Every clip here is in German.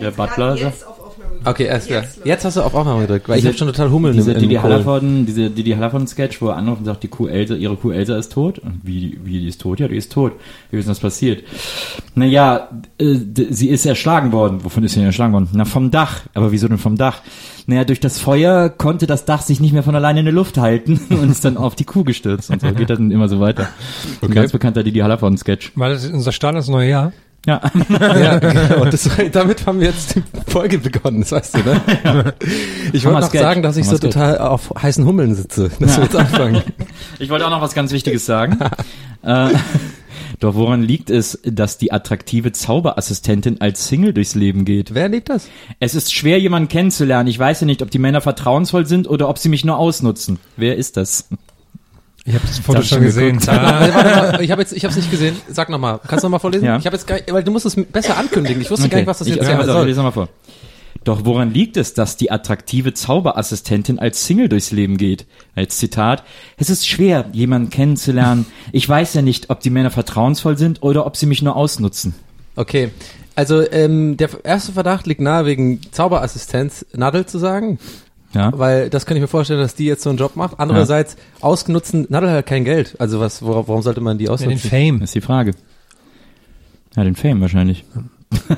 Der Butler sagt, Okay, erst klar. Jetzt hast du auf Aufnahme gedrückt, weil ich Diese- habe schon total Hummeln diese im, Didi im Kohl. Hallervorden, diese Didi Hallervorden Sketch, wo er anruft und sagt, die Kuh Elsa, ihre Kuh Elsa ist tot. Und wie, wie, die ist tot? Ja, die ist tot. Wie ist denn das passiert? Naja, äh, sie ist erschlagen worden. Wovon ist sie denn erschlagen worden? Na, vom Dach. Aber wieso denn vom Dach? Naja, durch das Feuer konnte das Dach sich nicht mehr von alleine in der Luft halten und ist dann auf die Kuh gestürzt. Und so geht das dann immer so weiter. Ein ganz bekannter Didi Hallervorden Sketch. Weil das ist unser Start ins neue Jahr. Ja. Ja, genau. Das, damit haben wir jetzt die Folge begonnen, das weißt du, ne? Ich wollte noch sagen, dass ich so total auf heißen Hummeln sitze, dass wir jetzt anfangen. Ich wollte auch noch was ganz Wichtiges sagen. äh, doch woran liegt es, dass die attraktive Zauberassistentin als Single durchs Leben geht? Wer liebt das? Es ist schwer, jemanden kennenzulernen. Ich weiß ja nicht, ob die Männer vertrauensvoll sind oder ob sie mich nur ausnutzen. Wer ist das? Ich habe das Foto ich schon gesehen. geguckt. Ah, Warte, warte mal, ich habe jetzt, ich habe es nicht gesehen. Sag noch mal. Kannst du noch mal vorlesen? Ja. Ich habe jetzt gar, weil du musst es besser ankündigen. Ich wusste gar nicht, was das jetzt okay, ich soll. lese mal vor. Doch woran liegt es, dass die attraktive Zauberassistentin als Single durchs Leben geht? Als Zitat, es ist schwer, jemanden kennenzulernen. Ich weiß ja nicht, ob die Männer vertrauensvoll sind oder ob sie mich nur ausnutzen. Okay. Also ähm, der erste Verdacht liegt nahe wegen Zauberassistenz Nadel zu sagen, Ja? weil das kann ich mir vorstellen, dass die jetzt so einen Job macht. Andererseits ausgenutzen, Nadel hat kein Geld. Also was, warum sollte man die ja, den ausnutzen? Fame. Ist die Frage. Ja, den Fame wahrscheinlich.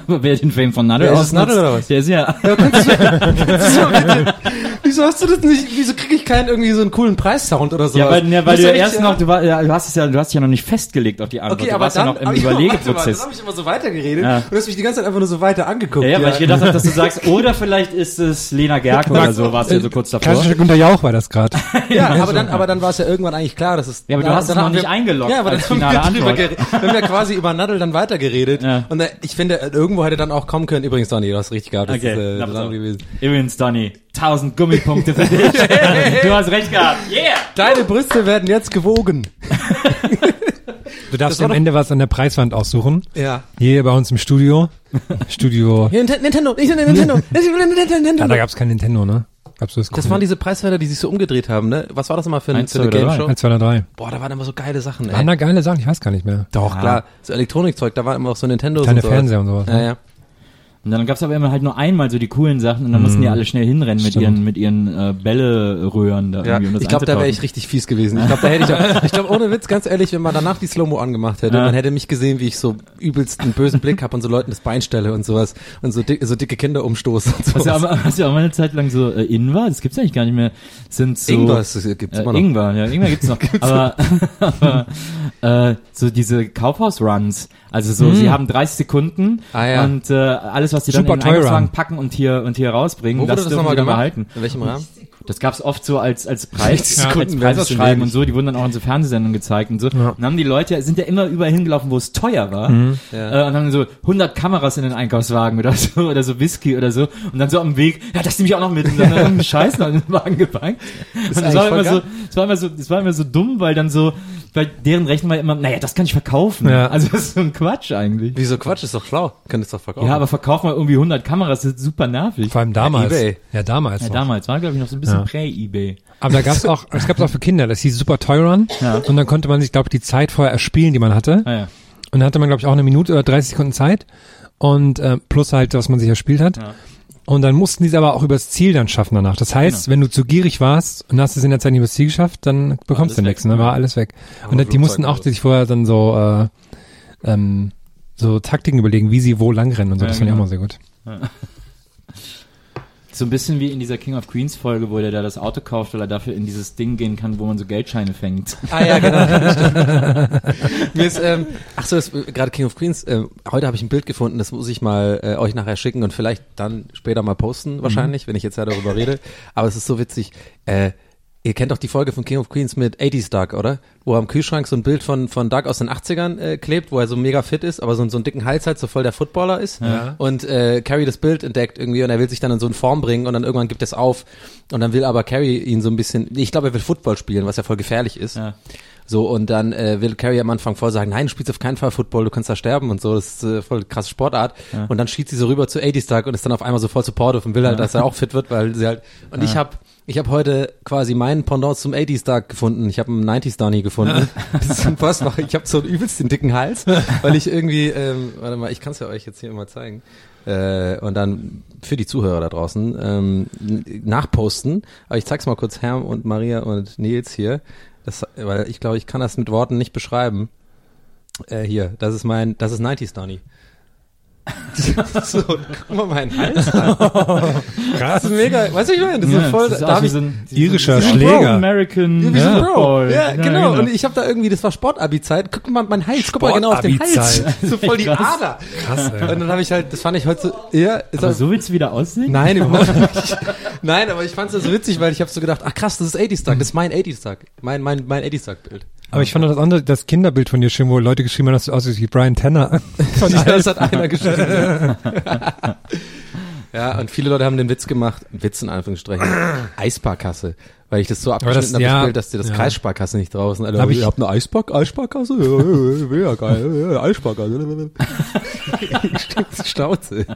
Aber wer den Fame von Nadel Wer ist es, ausnutzt, Nadel oder was? Der ist ja. Wieso hast du das nicht? Wieso kriege ich keinen irgendwie so einen coolen Preissound oder so? Ja, weil, ja, weil du ja erst noch, du, war, ja, du hast es ja, du hast dich ja noch nicht festgelegt auf die Antwort. Okay, du aber warst dann, ja noch im aber ja, warte mal, Überlegeprozess. Dann habe ich immer so weitergeredet Ja. und du hast mich die ganze Zeit einfach nur so weiter angeguckt. Ja, ja, weil ich gedacht habe, dass du sagst, oder vielleicht ist es Lena Gerke oder so, warst du ja so kurz davor. Klassischer Günter Jauch war das gerade. Ja, aber dann, aber dann war es ja irgendwann eigentlich klar, dass es. Ja, aber du hast es dann noch nicht eingeloggt Ja, aber dann haben wir, quasi über Nadel dann weitergeredet. Ja. Und äh, ich finde, irgendwo hätte dann auch kommen können. Übrigens, Donny, du hast richtig gehabt. Das Okay, ist äh, auf. gewesen. Übrigens, Donny, 1000 Gummipunkte für dich. du hast recht gehabt. Yeah! Deine Brüste werden jetzt gewogen. Du darfst am Ende was an der Preiswand aussuchen. Ja. Hier bei uns im Studio. Studio. Hier, Nint- Nintendo, ich Nintendo, Ja, Nintendo. da gab's kein Nintendo, ne? Gab's das Das waren diese Preisfelder, die sich so umgedreht haben, ne? Was war das nochmal für, ein- für eine zwei oder Game drei? Show? 1, 2 oder 3. Boah, da waren immer so geile Sachen, ey. Waren da geile Sachen? Ich weiß gar nicht mehr. Doch, klar. So Elektronikzeug, da waren immer auch so Nintendo und sowas. Fernseher und sowas. Ja, ne? ja. Und dann gab's aber immer halt nur einmal so die coolen Sachen und dann mussten die alle schnell hinrennen mit Stimmt. ihren, mit ihren äh, Bälleröhren da Ja, irgendwie, um ich glaube, da wäre ich richtig fies gewesen. Ich glaube, da hätte ich auch, ich glaube, ohne Witz, ganz ehrlich, wenn man danach die Slow-Mo angemacht hätte, Ja. man hätte mich gesehen, wie ich so übelst einen bösen Blick habe und so Leuten das Bein stelle und sowas und so, dick, so dicke Kinder umstoße und Was sowas. ja, aber, was ja auch mal eine Zeit lang so äh, in war, das gibt's eigentlich gar nicht mehr, sind so... Ingwer ist- das gibt's äh, immer noch. Ingwer, ja, Ingwer gibt's noch. aber aber äh, so diese Kaufhaus-Runs, also so, sie haben 30 Sekunden Ah, ja. und äh, alles, was sie dann Super in den Einkaufswagen packen und hier und hier rausbringen, Wo wurde das dürfen dann gemacht? behalten. In welchem Rahmen? Das gab's oft so als als Preis, Ja. als Preisausschreiben und so. Die wurden dann auch in so Fernsehsendungen gezeigt und so. Ja. Und dann haben die Leute sind ja immer überall hingelaufen, wo es teuer war. Mhm. Ja. Äh, und haben so 100 Kameras in den Einkaufswagen oder so oder so Whisky oder so. Und dann so am Weg, ja, das nehme ich auch noch mit. Und dann haben die Scheiß noch in den Wagen gepackt. Und das war immer so, das war immer so, das war immer so dumm, weil dann so Weil deren Rechnung war immer, naja, das kann ich verkaufen. Ja. Also das ist so ein Quatsch eigentlich. Wieso Quatsch, ist doch schlau. Könntest doch verkaufen. Ja, aber verkauf mal irgendwie 100 Kameras, das ist super nervig. Vor allem damals. eBay. Ja, damals. Ja, noch. damals war, glaube ich, noch so ein bisschen Ja. Prä-Ebay. Aber da gab's auch, es gab's auch für Kinder, das hieß Super Toy Run. Ja. Und dann konnte man sich, glaube ich, die Zeit vorher erspielen, die man hatte. Ah, ja. Und dann hatte man, glaube ich, auch eine Minute oder 30 Sekunden Zeit. Und äh, plus halt, was man sich erspielt hat. Ja. Und dann mussten die es aber auch übers Ziel dann schaffen danach. Das heißt, wenn du zu gierig warst und hast es in der Zeit nicht übers Ziel geschafft, dann bekommst du nichts. weg, Ne? War alles weg. Und die mussten auch sich vorher dann so äh, ähm, so Taktiken überlegen, wie sie wo lang rennen und so. Ja, das fand ich auch genau. mal sehr gut. So ein bisschen wie in dieser King of Queens Folge, wo der da das Auto kauft, weil er dafür in dieses Ding gehen kann, wo man so Geldscheine fängt. Ah ja, genau. Mir ist, ähm, ach so, äh, gerade King of Queens. Äh, heute habe ich ein Bild gefunden, das muss ich mal äh, euch nachher schicken und vielleicht dann später mal posten, wahrscheinlich, wenn ich jetzt ja darüber rede. Aber es ist so witzig. Äh, ihr kennt doch die Folge von King of Queens mit 80s Doug, oder? Wo er am Kühlschrank so ein Bild von von Doug aus den 80ern äh, klebt, wo er so mega fit ist, aber so, so einen dicken Hals hat, so voll der Footballer ist. Ja. Und äh, Carrie das Bild entdeckt irgendwie und er will sich dann in so eine Form bringen und dann irgendwann gibt es auf. Und dann will aber Carrie ihn so ein bisschen, ich glaube, er will Football spielen, was ja voll gefährlich ist. Ja. So, und dann äh, will Carrie am Anfang voll sagen, nein, du spielst auf keinen Fall Football, du kannst da sterben und so, das ist äh, voll krasse Sportart. Und dann schießt sie so rüber zu 80s Tag und ist dann auf einmal so voll supportive und will halt, dass er auch fit wird, weil sie halt, und ich habe ich habe heute quasi meinen Pendant zum 80s Tag gefunden. Ich habe einen 90s Donny gefunden. Das ist. Ich habe so übelst den dicken Hals, weil ich irgendwie, ähm, warte mal, ich kann es ja euch jetzt hier mal zeigen. Äh, und dann für die Zuhörer da draußen ähm, nachposten. Aber ich zeig's mal kurz Herm und Maria und Nils hier. Das, weil ich glaube, ich kann das mit Worten nicht beschreiben. Äh, hier, das ist mein, das ist 90s Donny. so, guck mal meinen Hals an. Das ist mega, weißt du, ich meine, das ist so voll, das ist da hab wie ich, so ein, Irischer so ein Schläger. Wie so ein Bro. Ja, genau. Und ich habe da irgendwie, das war Sportabi-Zeit. Guck mal, mein Hals, guck mal genau auf den Hals. So voll die Krass. Ader. Krass, ey. Und dann habe ich halt, das fand ich heute so, ja, ist Aber auch- so willst du wieder aussehen? Nein, überhaupt nicht. Nein, aber ich fand es so witzig, weil ich habe so gedacht, ach krass, das ist 80s Tag, das ist mein 80s Tag. Mein, mein, mein 80s Tag Bild. Aber ich fand auch das andere, das Kinderbild von dir schön, wo Leute geschrieben haben, dass du aussiehst wie Brian Tanner. Ich, das hat einer geschrieben. ja, und viele Leute haben den Witz gemacht, Witz in Anführungsstrichen, Eisparkasse. Weil ich das so das- abgeschnitten habe, ja, das Bild, dass dir das ja. Kreissparkasse nicht draußen. Alter, Hab ich- ihr habt eine Eispark Eisparkasse? Ja, ja, ja, geil, ja, Eisparkasse. Schnauze.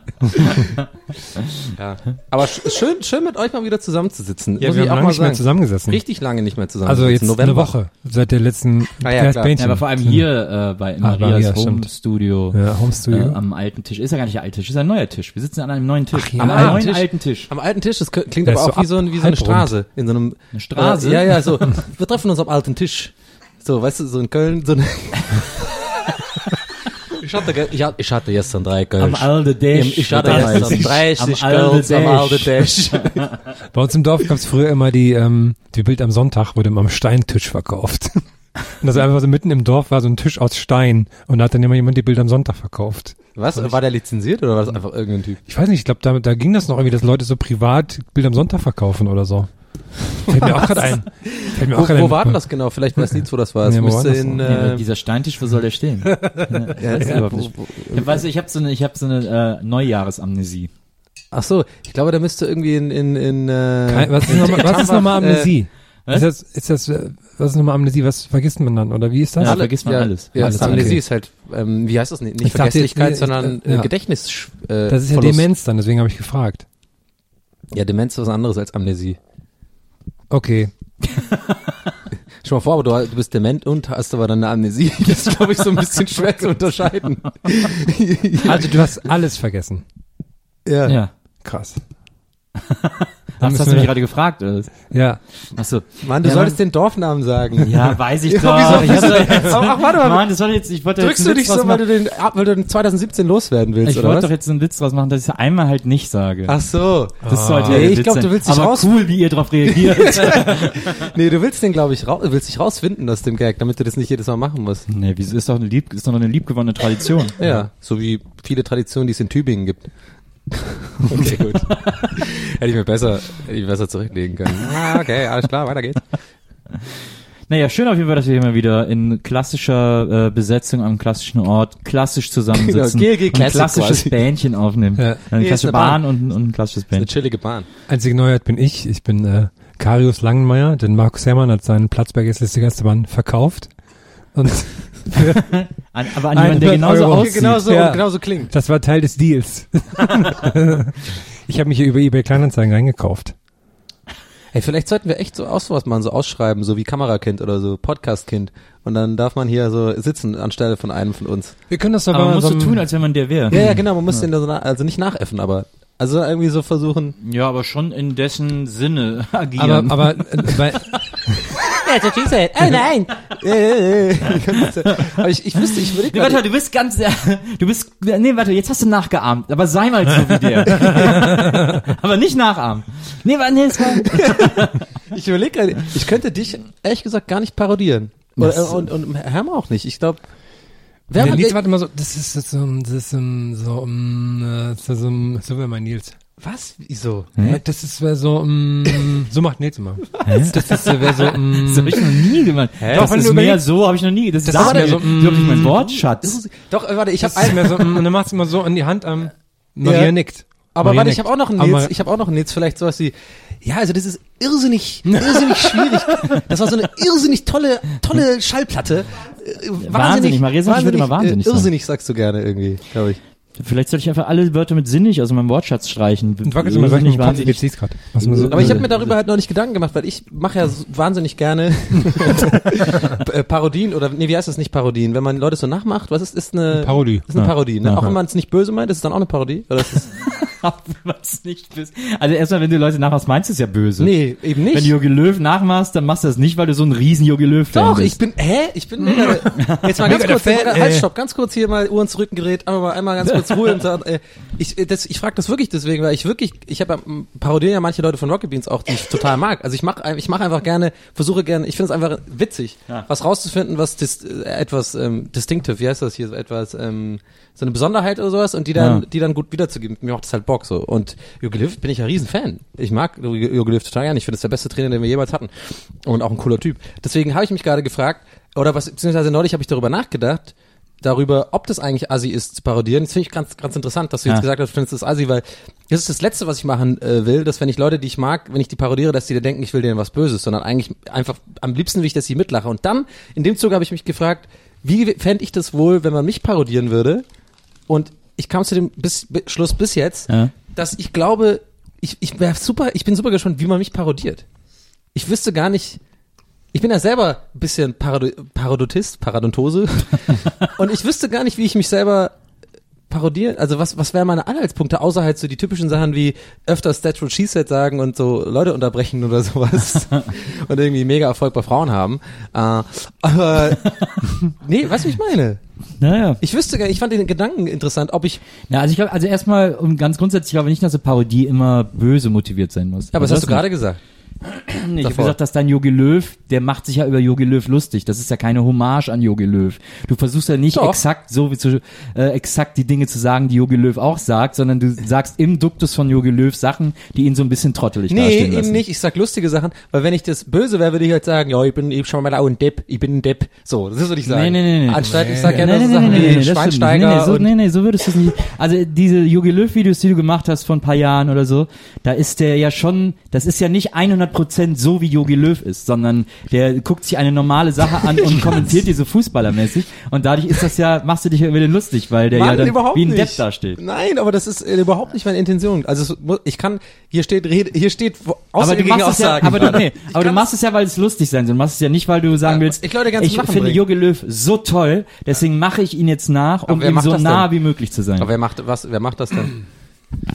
ja. Aber sch- schön, schön mit euch mal wieder zusammenzusitzen. Ja, muss wir ich haben auch lange mal nicht mehr sagen. zusammengesessen. Richtig lange nicht mehr zusammen. Also jetzt November. eine Woche, seit der letzten Ah, ja. Ja, aber vor allem hier äh, bei in Ah, Marias Maria, Home stimmt. Studio. Ja, Home Studio. Äh, am alten Tisch. Ist ja gar nicht der alte Tisch, ist ein neuer Tisch. Wir sitzen an einem neuen Tisch. Ach, ja. am Am alten neuen Tisch. alten Tisch. Am alten Tisch, das klingt Der aber auch so wie so, ein, wie so eine. Straße. In so einem, Eine Straße? Äh, ja, ja, so. Wir treffen uns am alten Tisch. So, weißt du, so in Köln, so eine Ich hatte, ich, hatte- ich hatte gestern drei Kölsch. Am alten Tisch. Ich hatte gestern ist- 30 am alten Kölsch am alten Tisch. Bei uns im Dorf gab es früher immer die, ähm, die Bild am Sonntag wurde immer am Steintisch verkauft. Und das einfach so mitten im Dorf war so ein Tisch aus Stein und da hat dann immer jemand die Bild am Sonntag verkauft. Was? War der lizenziert oder war das einfach irgendein Typ? Ich weiß nicht, ich glaube, da, da ging das noch irgendwie, dass Leute so privat Bild am Sonntag verkaufen oder so. Fällt mir auch gerade ein. Fällt mir auch Wo, gerade wo ein. war denn das genau? Vielleicht weiß Nils, wo das war. Es Ja, wo war müsste das in? Ja, äh, dieser Steintisch, wo soll der stehen? ja, überhaupt nicht. Ich weiß, ich habe so eine, ich habe so eine äh, Neujahresamnesie. ach so, ich glaube, der müsste irgendwie in, in, in, äh, Kein, was ist nochmal, was ist nochmal Tambach, äh, Amnesie? was? ist das, ist das, äh, was ist nochmal Amnesie? Was vergisst man dann? Oder wie ist das? Ja, alle- vergisst man ja, alles. Ja, Alles, Amnesie okay. ist halt, ähm, wie heißt das? Nicht, nicht dachte Vergesslichkeit, nee, ich- sondern äh, ja. Gedächtnis. Äh, Das ist ja Verlust. Demenz dann, deswegen habe ich gefragt. Ja, Demenz ist was anderes als Amnesie. Okay. Stell mal vor, aber du, du bist dement und hast aber dann eine Amnesie. Das ist, glaube ich, so ein bisschen schwer zu unterscheiden. Also du hast alles vergessen. ja. Ja. Krass. Das hast du mich gerade gefragt? Ja. Achso. Mann, du Ja, solltest den Dorfnamen sagen. Ja, weiß ich Ja, doch. wieso ich jetzt, ach, warte mal. Mann, das soll jetzt, ich wollte jetzt Drückst einen du dich so, weil du den, weil du den 2017 loswerden willst, Ich oder wollte was? doch jetzt einen Witz draus machen, dass ich es einmal halt nicht sage. Ach so. das sollte Nee, ich Witz glaub, sein. du willst dich Aber raus- cool, wie ihr drauf reagiert. Nee, du willst den, glaube ich, raus, willst dich rausfinden aus dem Gag, damit du das nicht jedes Mal machen musst. nee, wieso ist doch eine lieb, ist doch eine liebgewonnene Tradition. Ja, so wie viele Traditionen, die es in Tübingen gibt. Okay, gut. hätte ich mir besser, hätte ich mir besser zurücklegen können. Ah, okay, alles klar, weiter geht's. Naja, schön auf jeden Fall, dass wir hier mal wieder in klassischer äh, Besetzung am klassischen Ort klassisch zusammensitzen Genau, und ein klassisches quasi. Bähnchen aufnehmen. Ja. Eine klassische eine Bahn. Bahn, und, und ein klassisches Eine Bähnchen. chillige Bahn. Einzige Neuheit bin ich. Ich bin äh, Karius Langenmeier, denn Markus Herrmann hat seinen Platz bei Gästeliste Geisterbahn verkauft. Und An, aber an jemanden, der 100 genauso Euro. aussieht. Genau so, Ja. genau so klingt. das war Teil des Deals. ich habe mich hier über eBay Kleinanzeigen reingekauft. Hey, vielleicht sollten wir echt so aus sowas machen, so ausschreiben, so wie Kamerakind oder so Podcastkind. Und dann darf man hier so sitzen anstelle von einem von uns. Wir können das doch Aber man muss so tun, als wenn man der wäre. Ja, ja, genau, man muss den da so, also nicht nachäffen, aber also irgendwie so versuchen. Ja, aber schon in dessen Sinne aber, agieren. aber äh, bei, Oh nein! aber ich, ich wüsste, ich würde Nee, warte, du bist ganz, du bist, nee, warte, jetzt hast du nachgeahmt, aber sei mal so wie der. aber nicht nachahmen. Nee, warte, nee, das war, Ich überlege gerade, ich könnte dich ehrlich gesagt gar nicht parodieren. Oder, und, und Herm auch nicht. Ich glaube, wer Nils, warte mal so, das ist, das ist, um, das ist um, so, um, äh, das ist um, so wie mein Nils. Was? Wieso? Ja, Das ist wär so, um, so macht Nils immer. Das ist, äh, wär so, um, das habe ich noch nie gemacht. Doch, Das ist mehr überlegst- so, habe ich noch nie, das, Das ist mehr so, so, mm, wirklich mein Wortschatz. Doch, äh, warte, ich habe ist mehr so, um, und dann machst du immer so an die Hand, ähm, Maria Ja. nickt. Aber Maria warte, ich habe auch noch einen Nils, ich habe auch noch einen Nils, vielleicht sowas wie, ja, also das ist irrsinnig, irrsinnig schwierig. Das war so eine irrsinnig tolle, tolle Schallplatte. Äh, Wahnsinnig, Maria Sinnig würde immer wahnsinnig äh, sagen. Irrsinnig sagst du gerne irgendwie, glaube ich. Vielleicht sollte ich einfach alle Wörter mit sinnig aus meinem Wortschatz streichen. Und wackelst immer Kopf, wahnsinnig. siehst grad. So, Aber ich habe mir darüber halt noch nicht Gedanken gemacht, weil ich mache ja so wahnsinnig gerne äh, Parodien oder nee, wie heißt das nicht Parodien? Wenn man Leute so nachmacht, was ist ist eine Parodie. Ist eine Ja. Parodie, ne? Ja. Auch wenn man es nicht böse meint, ist es dann auch eine Parodie? Oder ist es, Was nicht bist. Also erstmal, wenn du Leute nachmachst, meinst du es ja böse. nee, eben nicht. Wenn du Jogi Löw nachmachst, dann machst du das nicht, weil du so ein riesen Jogi Doch, bist. ich bin, hä? Ich bin jetzt mal ganz kurz, Fan, halt, stopp, ganz kurz hier mal Uhren zurückgedreht, mal, einmal ganz kurz Ruhe und sagen, äh, ich, äh, das, ich frage das wirklich deswegen, weil ich wirklich, ich habe ja, m, parodieren ja manche Leute von Rocket Beans auch, die ich total mag. Also ich mache ich mach einfach gerne, versuche gerne, ich finde es einfach witzig, Ja. was rauszufinden, was dis, äh, etwas ähm, distinctive, wie heißt das hier, so etwas, ähm, so eine Besonderheit oder sowas und die dann, Ja. die dann gut wiederzugeben. Mir macht das halt Bock so. Und Jogi Löw bin ich ja riesen Fan. Ich mag Jogi Löw total gerne. Ich finde, ist der beste Trainer, den wir jemals hatten. Und auch ein cooler Typ. Deswegen habe ich mich gerade gefragt, oder was, beziehungsweise neulich habe ich darüber nachgedacht, darüber, ob das eigentlich Assi ist, zu parodieren. Das finde ich ganz, ganz interessant, dass du jetzt Ja. gesagt hast, du findest das Assi, weil das ist das Letzte, was ich machen äh, will, dass wenn ich Leute, die ich mag, wenn ich die parodiere, dass die da denken, ich will denen was Böses, sondern eigentlich einfach am liebsten will ich, dass sie mitlache. Und dann, in dem Zug habe ich mich gefragt, wie fände ich das wohl, wenn man mich parodieren würde? Und ich kam zu dem bis, bis, Schluss bis jetzt, Ja. dass ich glaube, ich, ich wäre super, ich bin super gespannt, wie man mich parodiert. Ich wüsste gar nicht, ich bin ja selber ein bisschen Parado Parodotist, Paradontose. und ich wüsste gar nicht, wie ich mich selber parodieren, also was, was wären meine Anhaltspunkte, außer halt so die typischen Sachen wie öfters That's what she said sagen und so Leute unterbrechen oder sowas und irgendwie mega Erfolg bei Frauen haben. Äh, aber nee, weißt du, wie ich meine? Naja. Ich wüsste gar ich fand den Gedanken interessant, ob ich, Ja, also ich glaube, also erstmal, um ganz grundsätzlich, ich glaube nicht, dass eine Parodie immer böse motiviert sein muss. ja, aber das Also hast du gerade gesagt. Nee, ich habe gesagt, dass dein Jogi Löw, der macht sich ja über Jogi Löw lustig. Das ist ja keine Hommage an Jogi Löw. Du versuchst ja nicht Doch. exakt so wie zu, äh, exakt die Dinge zu sagen, die Jogi Löw auch sagt, sondern du sagst im Duktus von Jogi Löw Sachen, die ihn so ein bisschen trottelig Nee, dastehen eben lassen. nicht. Ich sag lustige Sachen, weil wenn ich das böse wäre, würde ich halt sagen, ja, ich bin eben schon mal auch ein Depp, ich bin ein Depp. So, das ist, was ich sagen. Nee, nee, nee, nee. Anstatt, ich sag ja nee, nee, so nee, Sachen nee, nee, wie. Schweinsteiger nee, nee, so, nee, nee, so würdest du es nicht. Also diese Jogi Löw-Videos, die du gemacht hast vor ein paar Jahren oder so, da ist der ja schon, das ist ja nicht 100% so, wie Jogi Löw ist, sondern der guckt sich eine normale Sache an und kommentiert die so fußballermäßig und dadurch ist das ja, machst du dich ja über den lustig, weil der ja Mann, dann überhaupt wie ein nicht. Depp dasteht. Nein, aber das ist äh, überhaupt nicht meine Intention. Also es, ich kann, hier steht, hier steht wo- Aber du Aussagen machst gegen es ja, Aussagen. aber du, nee, aber du machst es ja, weil es lustig sein soll. Du machst es ja nicht, weil du sagen Ja, willst, ich Leute ganz ich finde bringen. Jogi Löw so toll, deswegen mache ich ihn jetzt nach, um ihm so nah denn? wie möglich zu sein. Aber wer macht was? Wer macht das denn?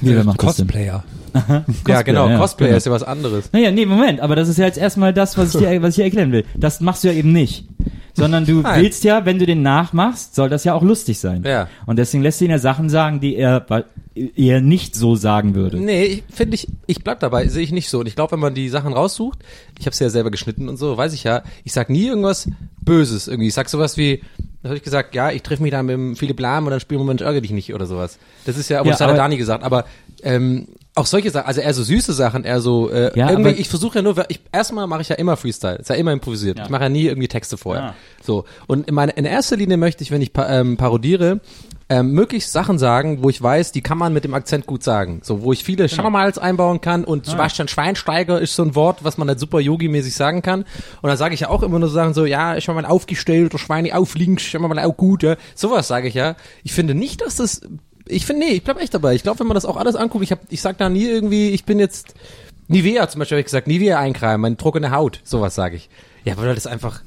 Nee, wer macht das denn? Ja, genau. ja, Cosplayer genau. ist ja was anderes. Naja, nee, Moment, aber das ist ja jetzt erstmal das, was ich dir, was ich dir erklären will. Das machst du ja eben nicht. Sondern du Nein. willst ja, wenn du den nachmachst, soll das ja auch lustig sein. Ja. Und deswegen lässt du ihn ja Sachen sagen, die er eher nicht so sagen würde. Nee, ich- finde ich, ich bleib dabei, sehe ich nicht so. Und ich glaube, wenn man die Sachen raussucht, ich habe ja selber geschnitten und so, weiß ich ja, ich sag nie irgendwas Böses irgendwie. Ich sag sowas wie, da habe ich gesagt, ja, ich treffe mich da mit dem Philipp Lahm und dann spielen wir Moment ärgere dich nicht oder sowas. Das ist ja, aber Ja, das hat er aber- Dani gesagt, aber ähm, auch solche Sachen, also eher so süße Sachen, eher so äh, Ja, irgendwie, ich versuche ja nur, ich, erstmal mache ich ja immer Freestyle, ist ja immer improvisiert. Ich mache ja nie irgendwie Texte vorher. Ja. So und in, meine, in erster Linie möchte ich, wenn ich pa ähm, parodiere, ähm, möglichst Sachen sagen, wo ich weiß, die kann man mit dem Akzent gut sagen. So, wo ich viele Genau. Schamals einbauen kann und Sebastian Schweinsteiger ist so ein Wort, was man halt super Yogi-mäßig sagen kann. Und dann sage ich ja auch immer nur so Sachen so, ja, ich habe mal aufgestellt, der Schweine auf links, ich habe mal auch gut, ja. Sowas sage ich ja. Ich finde nicht, dass das, ich finde, nee, ich bleib echt dabei. Ich glaube, wenn man das auch alles anguckt, ich hab, ich sag da nie irgendwie, ich bin jetzt, Nivea zum Beispiel habe ich gesagt, Nivea eincremen, meine trockene Haut, sowas sage ich. Ja, weil das einfach,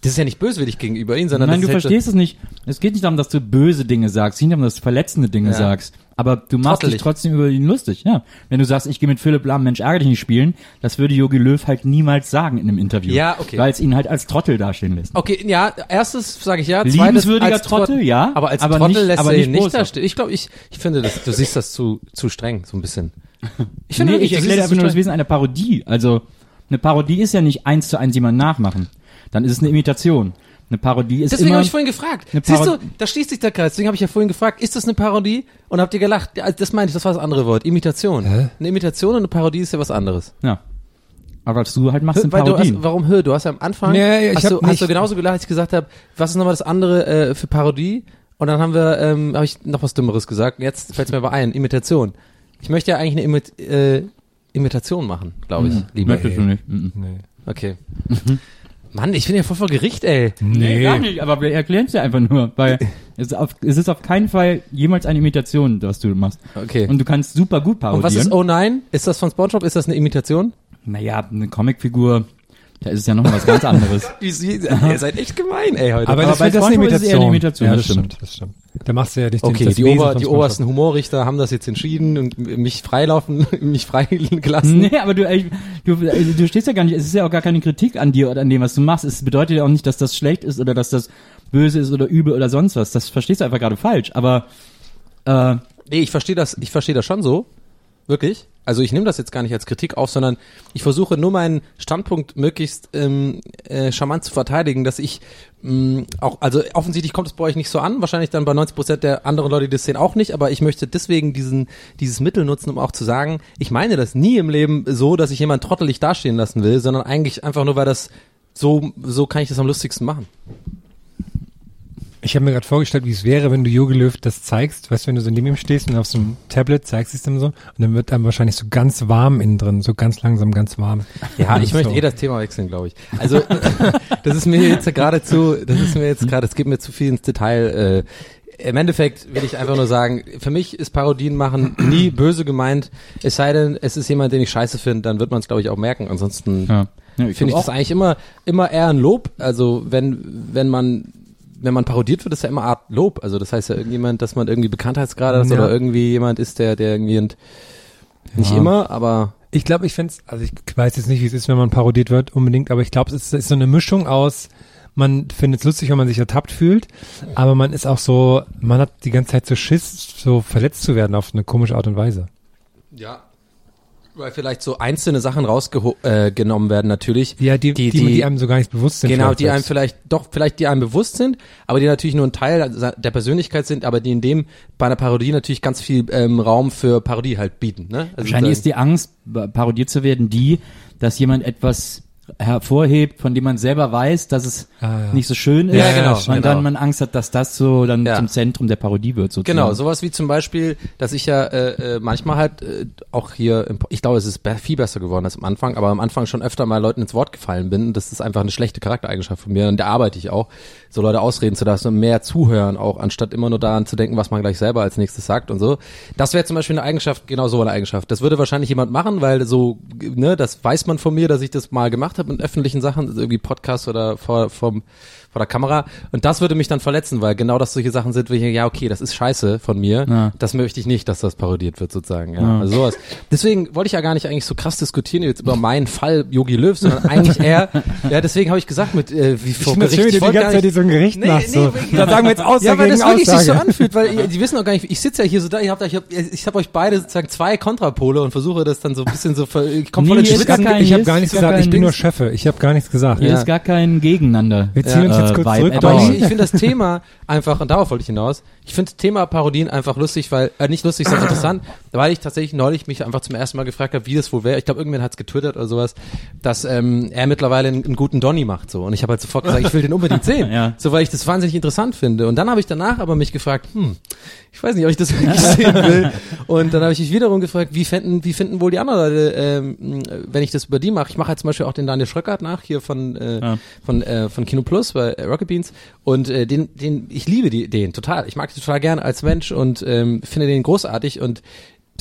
das ist ja nicht böswillig gegenüber ihnen, sondern Nein, du halt verstehst es nicht. Es geht nicht darum, dass du böse Dinge sagst, es geht nicht darum, dass du verletzende Dinge Ja. sagst. Aber du machst Trottelig. dich trotzdem über ihn lustig, ja. Wenn du sagst, ich gehe mit Philipp Lahm, Mensch, ärgere dich nicht spielen, das würde Jogi Löw halt niemals sagen in einem Interview. Ja, okay. Weil es ihn halt als Trottel dastehen lässt. Okay, ja, erstes sage ich ja, Liebenswürdiger als Trottel, Trott- ja, aber als aber Trottel nicht- lässt aber er ihn nicht boshaft. da stehen. Ich glaube, ich, ich finde, das, du siehst das zu, zu streng, so ein bisschen. Ich finde nee, ich erkläre einfach nur das Wesen einer Parodie. Also, eine Parodie ist ja nicht eins zu eins jemand nachmachen. Dann ist es eine Imitation. Eine Parodie ist Deswegen habe ich vorhin gefragt. Siehst du, da schließt sich der Kreis. Deswegen habe ich ja vorhin gefragt, ist das eine Parodie? Und habt ihr gelacht? Ja, Das meine ich, das war das andere Wort. Imitation. Hä? Eine Imitation und eine Parodie ist ja was anderes. ja. Aber was du halt machst, sind Weil du Parodien. hast, warum hör? Du hast ja am Anfang, Ja, ja, ich hast, hab du, hast nicht- du genauso gelacht, als ich gesagt habe, was ist nochmal das andere äh, für Parodie? Und dann haben wir, ähm, habe ich noch was Dümmeres gesagt. Und Jetzt fällt es mir aber ein, Imitation. Ich möchte ja eigentlich eine Imit äh, Imitation machen, glaube ich. Lieber. Möchtest du nicht. Mhm. Nee. Okay. Mann, ich bin ja voll vor Gericht, ey. Nee, gar nicht, aber wir erklären es ja einfach nur, weil es, ist auf, es ist auf keinen Fall jemals eine Imitation, was du machst. Okay. Und du kannst super gut parodieren. Und was ist Oh nein? Ist das von SpongeBob? Ist das eine Imitation? Naja, eine Comicfigur, da ist es ja noch was ganz anderes. Ihr seid echt gemein, ey, heute. Aber, Aber das bei das ist eher eine Imitation. Ja, das das stimmt, das stimmt. Da machst du ja nicht den, Okay, das die, Ober, die obersten Humorrichter haben das jetzt entschieden und mich freilaufen, mich freigelassen. nee, aber du, ey, du, du stehst ja gar nicht, es ist ja auch gar keine Kritik an dir oder an dem, was du machst. Es bedeutet ja auch nicht, dass das schlecht ist oder dass das böse ist oder übel oder sonst was. Das verstehst du einfach gerade falsch. Aber äh, Nee, ich verstehe das, ich verstehe das schon so. Wirklich. Also ich nehme das jetzt gar nicht als Kritik auf, sondern ich versuche nur meinen Standpunkt möglichst ähm, äh, charmant zu verteidigen, dass ich mh, auch, also offensichtlich kommt es bei euch nicht so an, wahrscheinlich dann bei 90 Prozent der anderen Leute, die das sehen, auch nicht, aber ich möchte deswegen diesen, dieses Mittel nutzen, um auch zu sagen, ich meine das nie im Leben so, dass ich jemanden trottelig dastehen lassen will, sondern eigentlich einfach nur, weil das so, so kann ich das am lustigsten machen. Ich habe mir gerade vorgestellt, wie es wäre, wenn du Jogi Löw das zeigst, weißt du, wenn du so neben ihm stehst und auf so einem Tablet zeigst es ihm so und dann wird einem wahrscheinlich so ganz warm innen drin, so ganz langsam ganz warm. Ja, ich So. möchte eh das Thema wechseln, glaube ich. Also das ist mir jetzt gerade zu, das ist mir jetzt gerade, es geht mir zu viel ins Detail. Äh, Im Endeffekt will ich einfach nur sagen, für mich ist Parodien machen nie böse gemeint. Es sei denn, es ist jemand, den ich scheiße finde, dann wird man es, glaube ich, auch merken. Ansonsten ja. ja ich finde ich das eigentlich immer, immer eher ein Lob. Also wenn, wenn man wenn man parodiert wird, ist ja immer Art Lob. Also das heißt ja irgendjemand, dass man irgendwie Bekanntheitsgrade hat Ja. oder irgendwie jemand ist, der, der irgendwie ent- nicht Ja. immer, aber Ich glaube, ich find's, also ich weiß jetzt nicht, wie es ist, wenn man parodiert wird unbedingt, aber ich glaube, es ist, ist so eine Mischung aus, man findet es lustig, wenn man sich ertappt fühlt, aber man ist auch so, man hat die ganze Zeit so Schiss, so verletzt zu werden auf eine komische Art und Weise. Ja. Weil vielleicht so einzelne Sachen rausgenommen äh, genommen werden natürlich. Ja, die, die, die, die einem so gar nicht bewusst sind. Genau, vielleicht die einem vielleicht, doch, vielleicht die einem bewusst sind, aber die natürlich nur ein Teil der Persönlichkeit sind, aber die in dem bei einer Parodie natürlich ganz viel ähm, Raum für Parodie halt bieten. Ne? Also Wahrscheinlich ist die Angst, parodiert zu werden, die, dass jemand etwas hervorhebt, von dem man selber weiß, dass es Ah, ja. nicht so schön ist. Ja, genau, Und genau. dann man Angst hat, dass das so dann Ja. zum Zentrum der Parodie wird, sozusagen. Genau, sowas wie zum Beispiel, dass ich ja äh, äh, manchmal halt äh, auch hier, im, ich glaube, es ist viel besser geworden als am Anfang, aber am Anfang schon öfter mal Leuten ins Wort gefallen bin. Und Das ist einfach eine schlechte Charaktereigenschaft von mir und da arbeite ich auch, so Leute ausreden zu lassen und mehr zuhören auch, anstatt immer nur daran zu denken, was man gleich selber als nächstes sagt und so. Das wäre zum Beispiel eine Eigenschaft, genau so eine Eigenschaft. Das würde wahrscheinlich jemand machen, weil so, ne, das weiß man von mir, dass ich das mal gemacht habe in öffentlichen Sachen, irgendwie Podcast oder vor, vom, vor der Kamera. Und das würde mich dann verletzen, weil genau das solche Sachen sind, wo ich denke, ja, okay, das ist scheiße von mir. Ja. Das möchte ich nicht, dass das parodiert wird, sozusagen. Ja. Ja. Also sowas. Deswegen wollte ich ja gar nicht eigentlich so krass diskutieren jetzt über meinen Fall Yogi Löw, sondern eigentlich eher, ja, deswegen habe ich gesagt, mit äh, wie vor Ich es schön, du die ganze Zeit so ein Gericht Nee, machst. nee, so. wirklich. Da sagen wir jetzt Aussage ja, weil das wirklich sich so Aussage. anfühlt, weil ihr, die wissen auch gar nicht, ich sitze ja hier so da, ich habe ich hab, ich hab euch beide sozusagen zwei Kontrapole und versuche das dann so ein bisschen so, ver- ich komme voll Nee, ins hier ist Schwitzen. ich habe gar nichts gesagt, ich bin nur. Chefe. Ich habe gar nichts gesagt. Hier Ja. ist gar kein Gegeneinander. Wir ziehen uns jetzt kurz Vibe zurück, Aber ich, ich finde das Thema einfach, und darauf wollte ich hinaus, ich finde das Thema Parodien einfach lustig, weil, äh, nicht lustig, sondern interessant, weil ich tatsächlich neulich mich einfach zum ersten Mal gefragt habe, wie das wohl wäre. Ich glaube, irgendwann hat es getwittert oder sowas, dass ähm, er mittlerweile einen, einen guten Donny macht so. Und ich habe halt sofort gesagt, ich will den unbedingt sehen. Ja. So, weil ich das wahnsinnig interessant finde. Und dann habe ich danach aber mich gefragt, hm, ich weiß nicht, ob ich das wirklich sehen will. Und dann habe ich mich wiederum gefragt, wie finden, wie finden wohl die anderen Leute, ähm, wenn ich das über die mache. Ich mache halt zum Beispiel auch den Daniel Schröckert nach, hier von, äh, Ja. von, äh, von Kino Plus bei äh, Rocket Beans. Und äh, den, den, ich liebe die, den total. Ich mag den total gerne als Mensch und ähm, finde den großartig und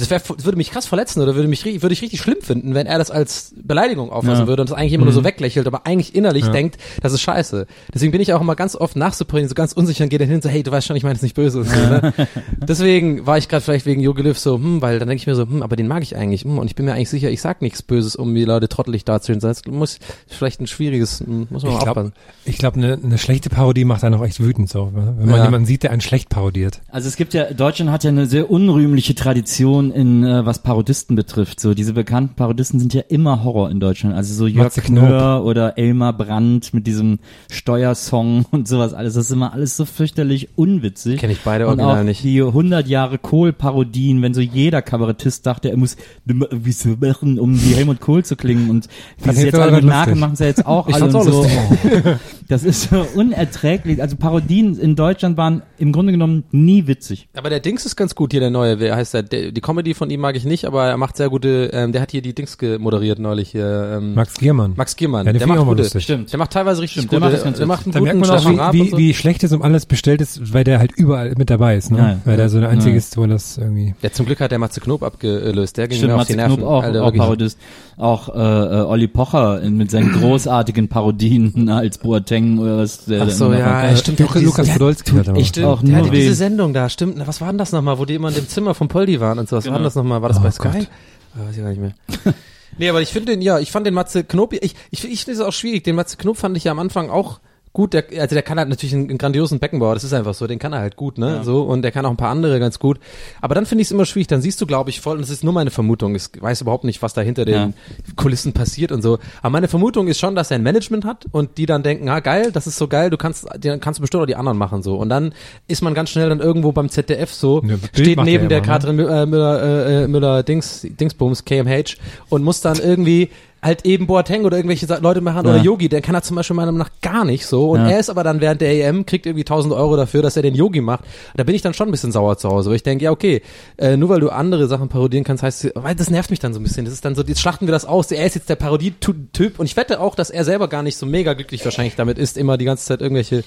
das wär, würde mich krass verletzen oder würde mich würde ich richtig schlimm finden, wenn er das als Beleidigung auffassen Ja. würde und das eigentlich immer nur so weglächelt, aber eigentlich innerlich denkt, das ist scheiße. Deswegen bin ich auch immer ganz oft nach Supreme so ganz unsicher und gehe dann hin und so, hey, du weißt schon, ich meine es nicht böse. So, ne? Deswegen war ich gerade vielleicht wegen Jogi Löw so, hm, weil dann denke ich mir so, hm, aber den mag ich eigentlich, hm, und ich bin mir eigentlich sicher, ich sag nichts Böses, um die Leute trottelig darzustellen. Das muss vielleicht ein schwieriges, hm, muss man Ich mal glaube, aufpassen. ich glaub, eine, eine schlechte Parodie macht einen auch echt wütend so, ne? wenn man Ja. jemanden sieht, der einen schlecht parodiert. Also es gibt ja, Deutschland hat ja eine sehr unrühmliche Tradition in, äh, was Parodisten betrifft. So, diese bekannten Parodisten sind ja immer Horror in Deutschland. Also so Jörg. Knör oder Elmar Brandt mit diesem Steuersong und sowas alles. Das ist immer alles so fürchterlich unwitzig. Kenn ich beide und original auch nicht. die 100 Jahre Kohl-Parodien, wenn so jeder Kabarettist dachte, er muss wie so machen, um wie Helmut Kohl zu klingen und wie sie jetzt alle mit. Nake machen sie jetzt auch Ich alle und auch so. Das ist so unerträglich. Also Parodien in Deutschland waren im Grunde genommen nie witzig. Aber der Dings ist ganz gut hier, der neue. Wer heißt der? der die Comedy von ihm mag ich nicht, aber er macht sehr gute, ähm, der hat hier die Dings gemoderiert neulich hier. Ähm, Max Giermann. Max Giermann. Ja, der macht gute. lustig. Stimmt. Der macht teilweise richtig Stimmt, der gute. macht das ganz der macht einen Da merkt guten man auch, wie, wie, so. wie schlecht es um alles bestellt ist, weil der halt überall mit dabei ist, ne? Ja, weil der so der einzige Ja. ist, wo das irgendwie. Ja, zum Glück hat der Matze Knob abgelöst. Der ging Stimmt, mir auf die Matze Nerven. Knob auch, Alter, auch. Parodist. Auch äh, äh, Olli Pocher in, mit seinen großartigen Parodien als Boateng oder was. Der Ach der so, ja, macht. ja, stimmt. Lukas, der Podolski hat Auch der hatte diese. Sendung da, stimmt. Was war denn das nochmal, wo die immer in dem Zimmer von Poldi waren und so? Was war denn das nochmal? War das Oh bei Sky? Gott. Ah, weiß ich gar nicht mehr. nee, aber ich finde den, ja, ich fand den Matze Knob, ich, ich, ich finde es auch schwierig. Den Matze Knob fand ich ja am Anfang auch gut. Der, also der kann halt natürlich einen, einen grandiosen Beckenbauer, das ist einfach so, den kann er halt gut, ne? So, und der kann auch ein paar andere ganz gut. Aber dann finde ich es immer schwierig, dann siehst du, glaube ich, voll, und das ist nur meine Vermutung, ich weiß überhaupt nicht, was da hinter den Ja. Kulissen passiert und so. Aber meine Vermutung ist schon, dass er ein Management hat und die dann denken, ah geil, das ist so geil, du kannst, dann kannst du bestimmt auch die anderen machen so. Und dann ist man ganz schnell dann irgendwo beim ZDF so, Ja, steht neben er der immer, ne? Katrin äh, Müller, äh, äh, Müller Dings, Dingsbums, KMH und muss dann irgendwie halt eben Boateng oder irgendwelche Leute machen Ja. oder Yogi, der kann er zum Beispiel meiner Meinung nach gar nicht so und Ja. er ist aber dann während der EM, kriegt irgendwie 1000 Euro dafür, dass er den Yogi macht. Da bin ich dann schon ein bisschen sauer zu Hause, weil ich denke, ja okay, äh, nur weil du andere Sachen parodieren kannst, heißt, weil das nervt mich dann so ein bisschen. Das ist dann so, jetzt schlachten wir das aus, er ist jetzt der Parodie-Typ und ich wette auch, dass er selber gar nicht so mega glücklich wahrscheinlich damit ist, immer die ganze Zeit irgendwelche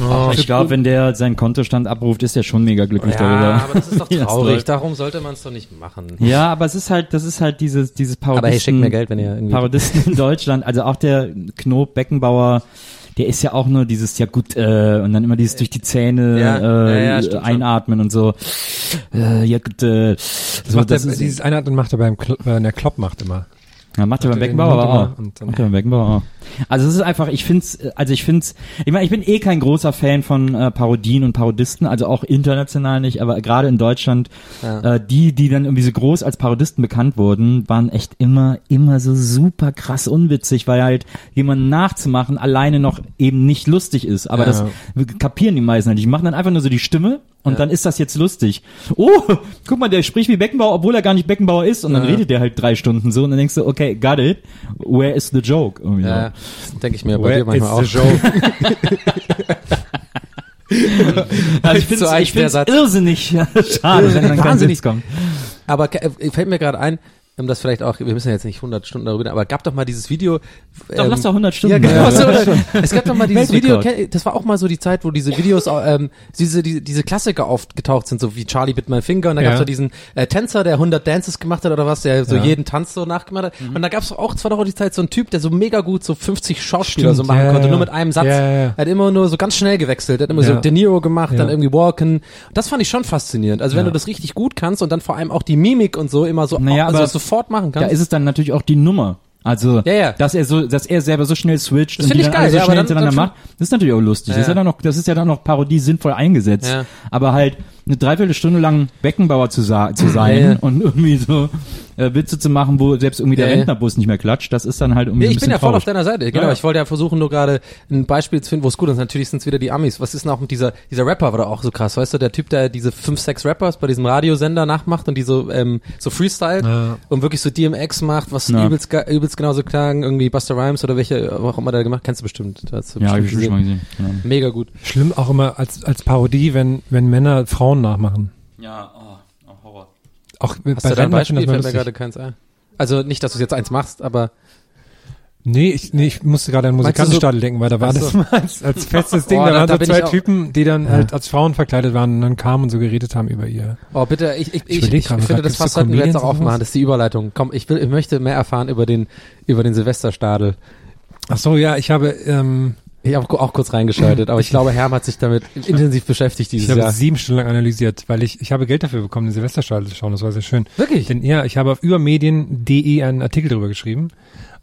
Ach, ich glaube, wenn der seinen Kontostand abruft, ist er schon mega glücklich ja, darüber. aber das ist doch das traurig, darum sollte man es doch nicht machen. Ja, aber es ist halt, das ist halt dieses, dieses Parodisten. Aber hey, schickt mir Geld, wenn ihr irgendwie Parodisten in Deutschland, also auch der Knob Beckenbauer, der ist ja auch nur dieses, ja gut, äh, und dann immer dieses durch die Zähne Ja, äh, ja, ja, einatmen und so. Äh, ja gut, äh, so, macht das der, ist, dieses eine macht er beim Kl äh, der Klopp macht immer. ja, macht er beim Beckenbauer auch. Macht er beim Beckenbauer auch. Also es ist einfach, ich find's, also ich find's, ich meine, ich bin eh kein großer Fan von äh, Parodien und Parodisten, also auch international nicht, aber gerade in Deutschland, Ja. äh, die, die dann irgendwie so groß als Parodisten bekannt wurden, waren echt immer, immer so super krass unwitzig, weil halt jemanden nachzumachen alleine noch eben nicht lustig ist. Aber Ja. das kapieren die meisten halt nicht. Die machen dann einfach nur so die Stimme und Ja. dann ist das jetzt lustig. Oh, guck mal, der spricht wie Beckenbauer, obwohl er gar nicht Beckenbauer ist und dann Ja. redet der halt drei Stunden so und dann denkst du, okay, got it. Where is the joke? Ja. Denke ich mir bei dir manchmal auch. Also ich finde find's Satz. irrsinnig schade, wenn dann kein Wahnsinnig. Witz kommt. Aber äh, fällt mir gerade ein, um das vielleicht auch, wir müssen ja jetzt nicht 100 Stunden darüber reden, aber gab doch mal dieses Video. Doch, lass doch 100 Ja, Stunden. genau. Ja, so, ja, oder? es gab doch mal dieses Video, das war auch mal so die Zeit, wo diese Videos, ähm, diese, diese, diese Klassiker aufgetaucht sind, so wie Charlie Bit My Finger, und da Ja. gab's so diesen äh, Tänzer, der 100 Dances gemacht hat oder was, der so Ja. jeden Tanz so nachgemacht hat. Mhm. Und da gab's auch, zwar doch auch die Zeit, so ein Typ, der so mega gut so 50 Schauspieler Stimmt, so machen ja, konnte, nur mit einem Satz. Er hat immer nur so ganz schnell gewechselt, er hat immer so De Niro gemacht, dann irgendwie Walken. Das fand ich schon faszinierend. Also wenn du das richtig gut kannst und dann vor allem auch die Mimik und so immer so, Naja, also aber sofort machen Da kannst. ist es dann natürlich auch die Nummer. Also, Ja, ja. dass er so, dass er selber so schnell switcht Das und die dann alle so ja, schnell dann- hintereinander macht, das ist natürlich auch lustig. Das ist ja dann noch, das ist ja dann noch Parodie sinnvoll eingesetzt. Aber halt, eine Dreiviertelstunde lang Beckenbauer zu, zu sein Ja, ja. und irgendwie so äh, Witze zu machen, wo selbst irgendwie der Ja, ja. Rentnerbus nicht mehr klatscht, das ist dann halt irgendwie Ja, ein ich bin bisschen ja voll traurig. auf deiner Seite. Genau, Ja. ich wollte ja versuchen, nur gerade ein Beispiel zu finden, wo es gut ist. Natürlich sind es wieder die Amis. Was ist denn auch mit dieser, dieser Rapper war doch auch so krass, weißt du, der Typ, der diese fünf, sechs Rappers bei diesem Radiosender nachmacht und die so, ähm, so freestylt Ja. und wirklich so DMX macht, was Ja. übelst, übelst genauso klang, irgendwie Buster Rhymes oder welche, auch immer der gemacht, kennst du bestimmt. Ja, hab ich bestimmt schon mal gesehen. Mega gut. Schlimm auch immer als, als Parodie, wenn, wenn Männer Frauen nachmachen. Ja, oh, oh, Horror. Auch Hast du da ein Beispiel? Fällt mir gerade keins ein. Also nicht, dass du jetzt eins machst, aber Nee, ich, nee, ich musste gerade an du so- Musikantenstadel denken, weil da war das so. mal als, als festes Ding, Oh, da, waren da so zwei ich Typen, die dann halt als Frauen verkleidet waren und dann kamen und so geredet haben über ihr. Oh, bitte, ich, ich, ich, ich, gerade, finde, das fast sollten wir jetzt auch aufmachen. Das ist die Überleitung. Komm, ich will, ich möchte mehr erfahren über den, über den Silvesterstadel. Ach so, ja, ich habe, ähm, Ich habe auch kurz reingeschaltet, aber ich glaube, Herm hat sich damit intensiv beschäftigt ich dieses habe Jahr. sieben Stunden lang analysiert, weil ich, ich habe Geld dafür bekommen, den Silvesterstadel zu schauen, das war sehr schön. Wirklich? Denn ja, ich habe auf übermedien.de einen Artikel drüber geschrieben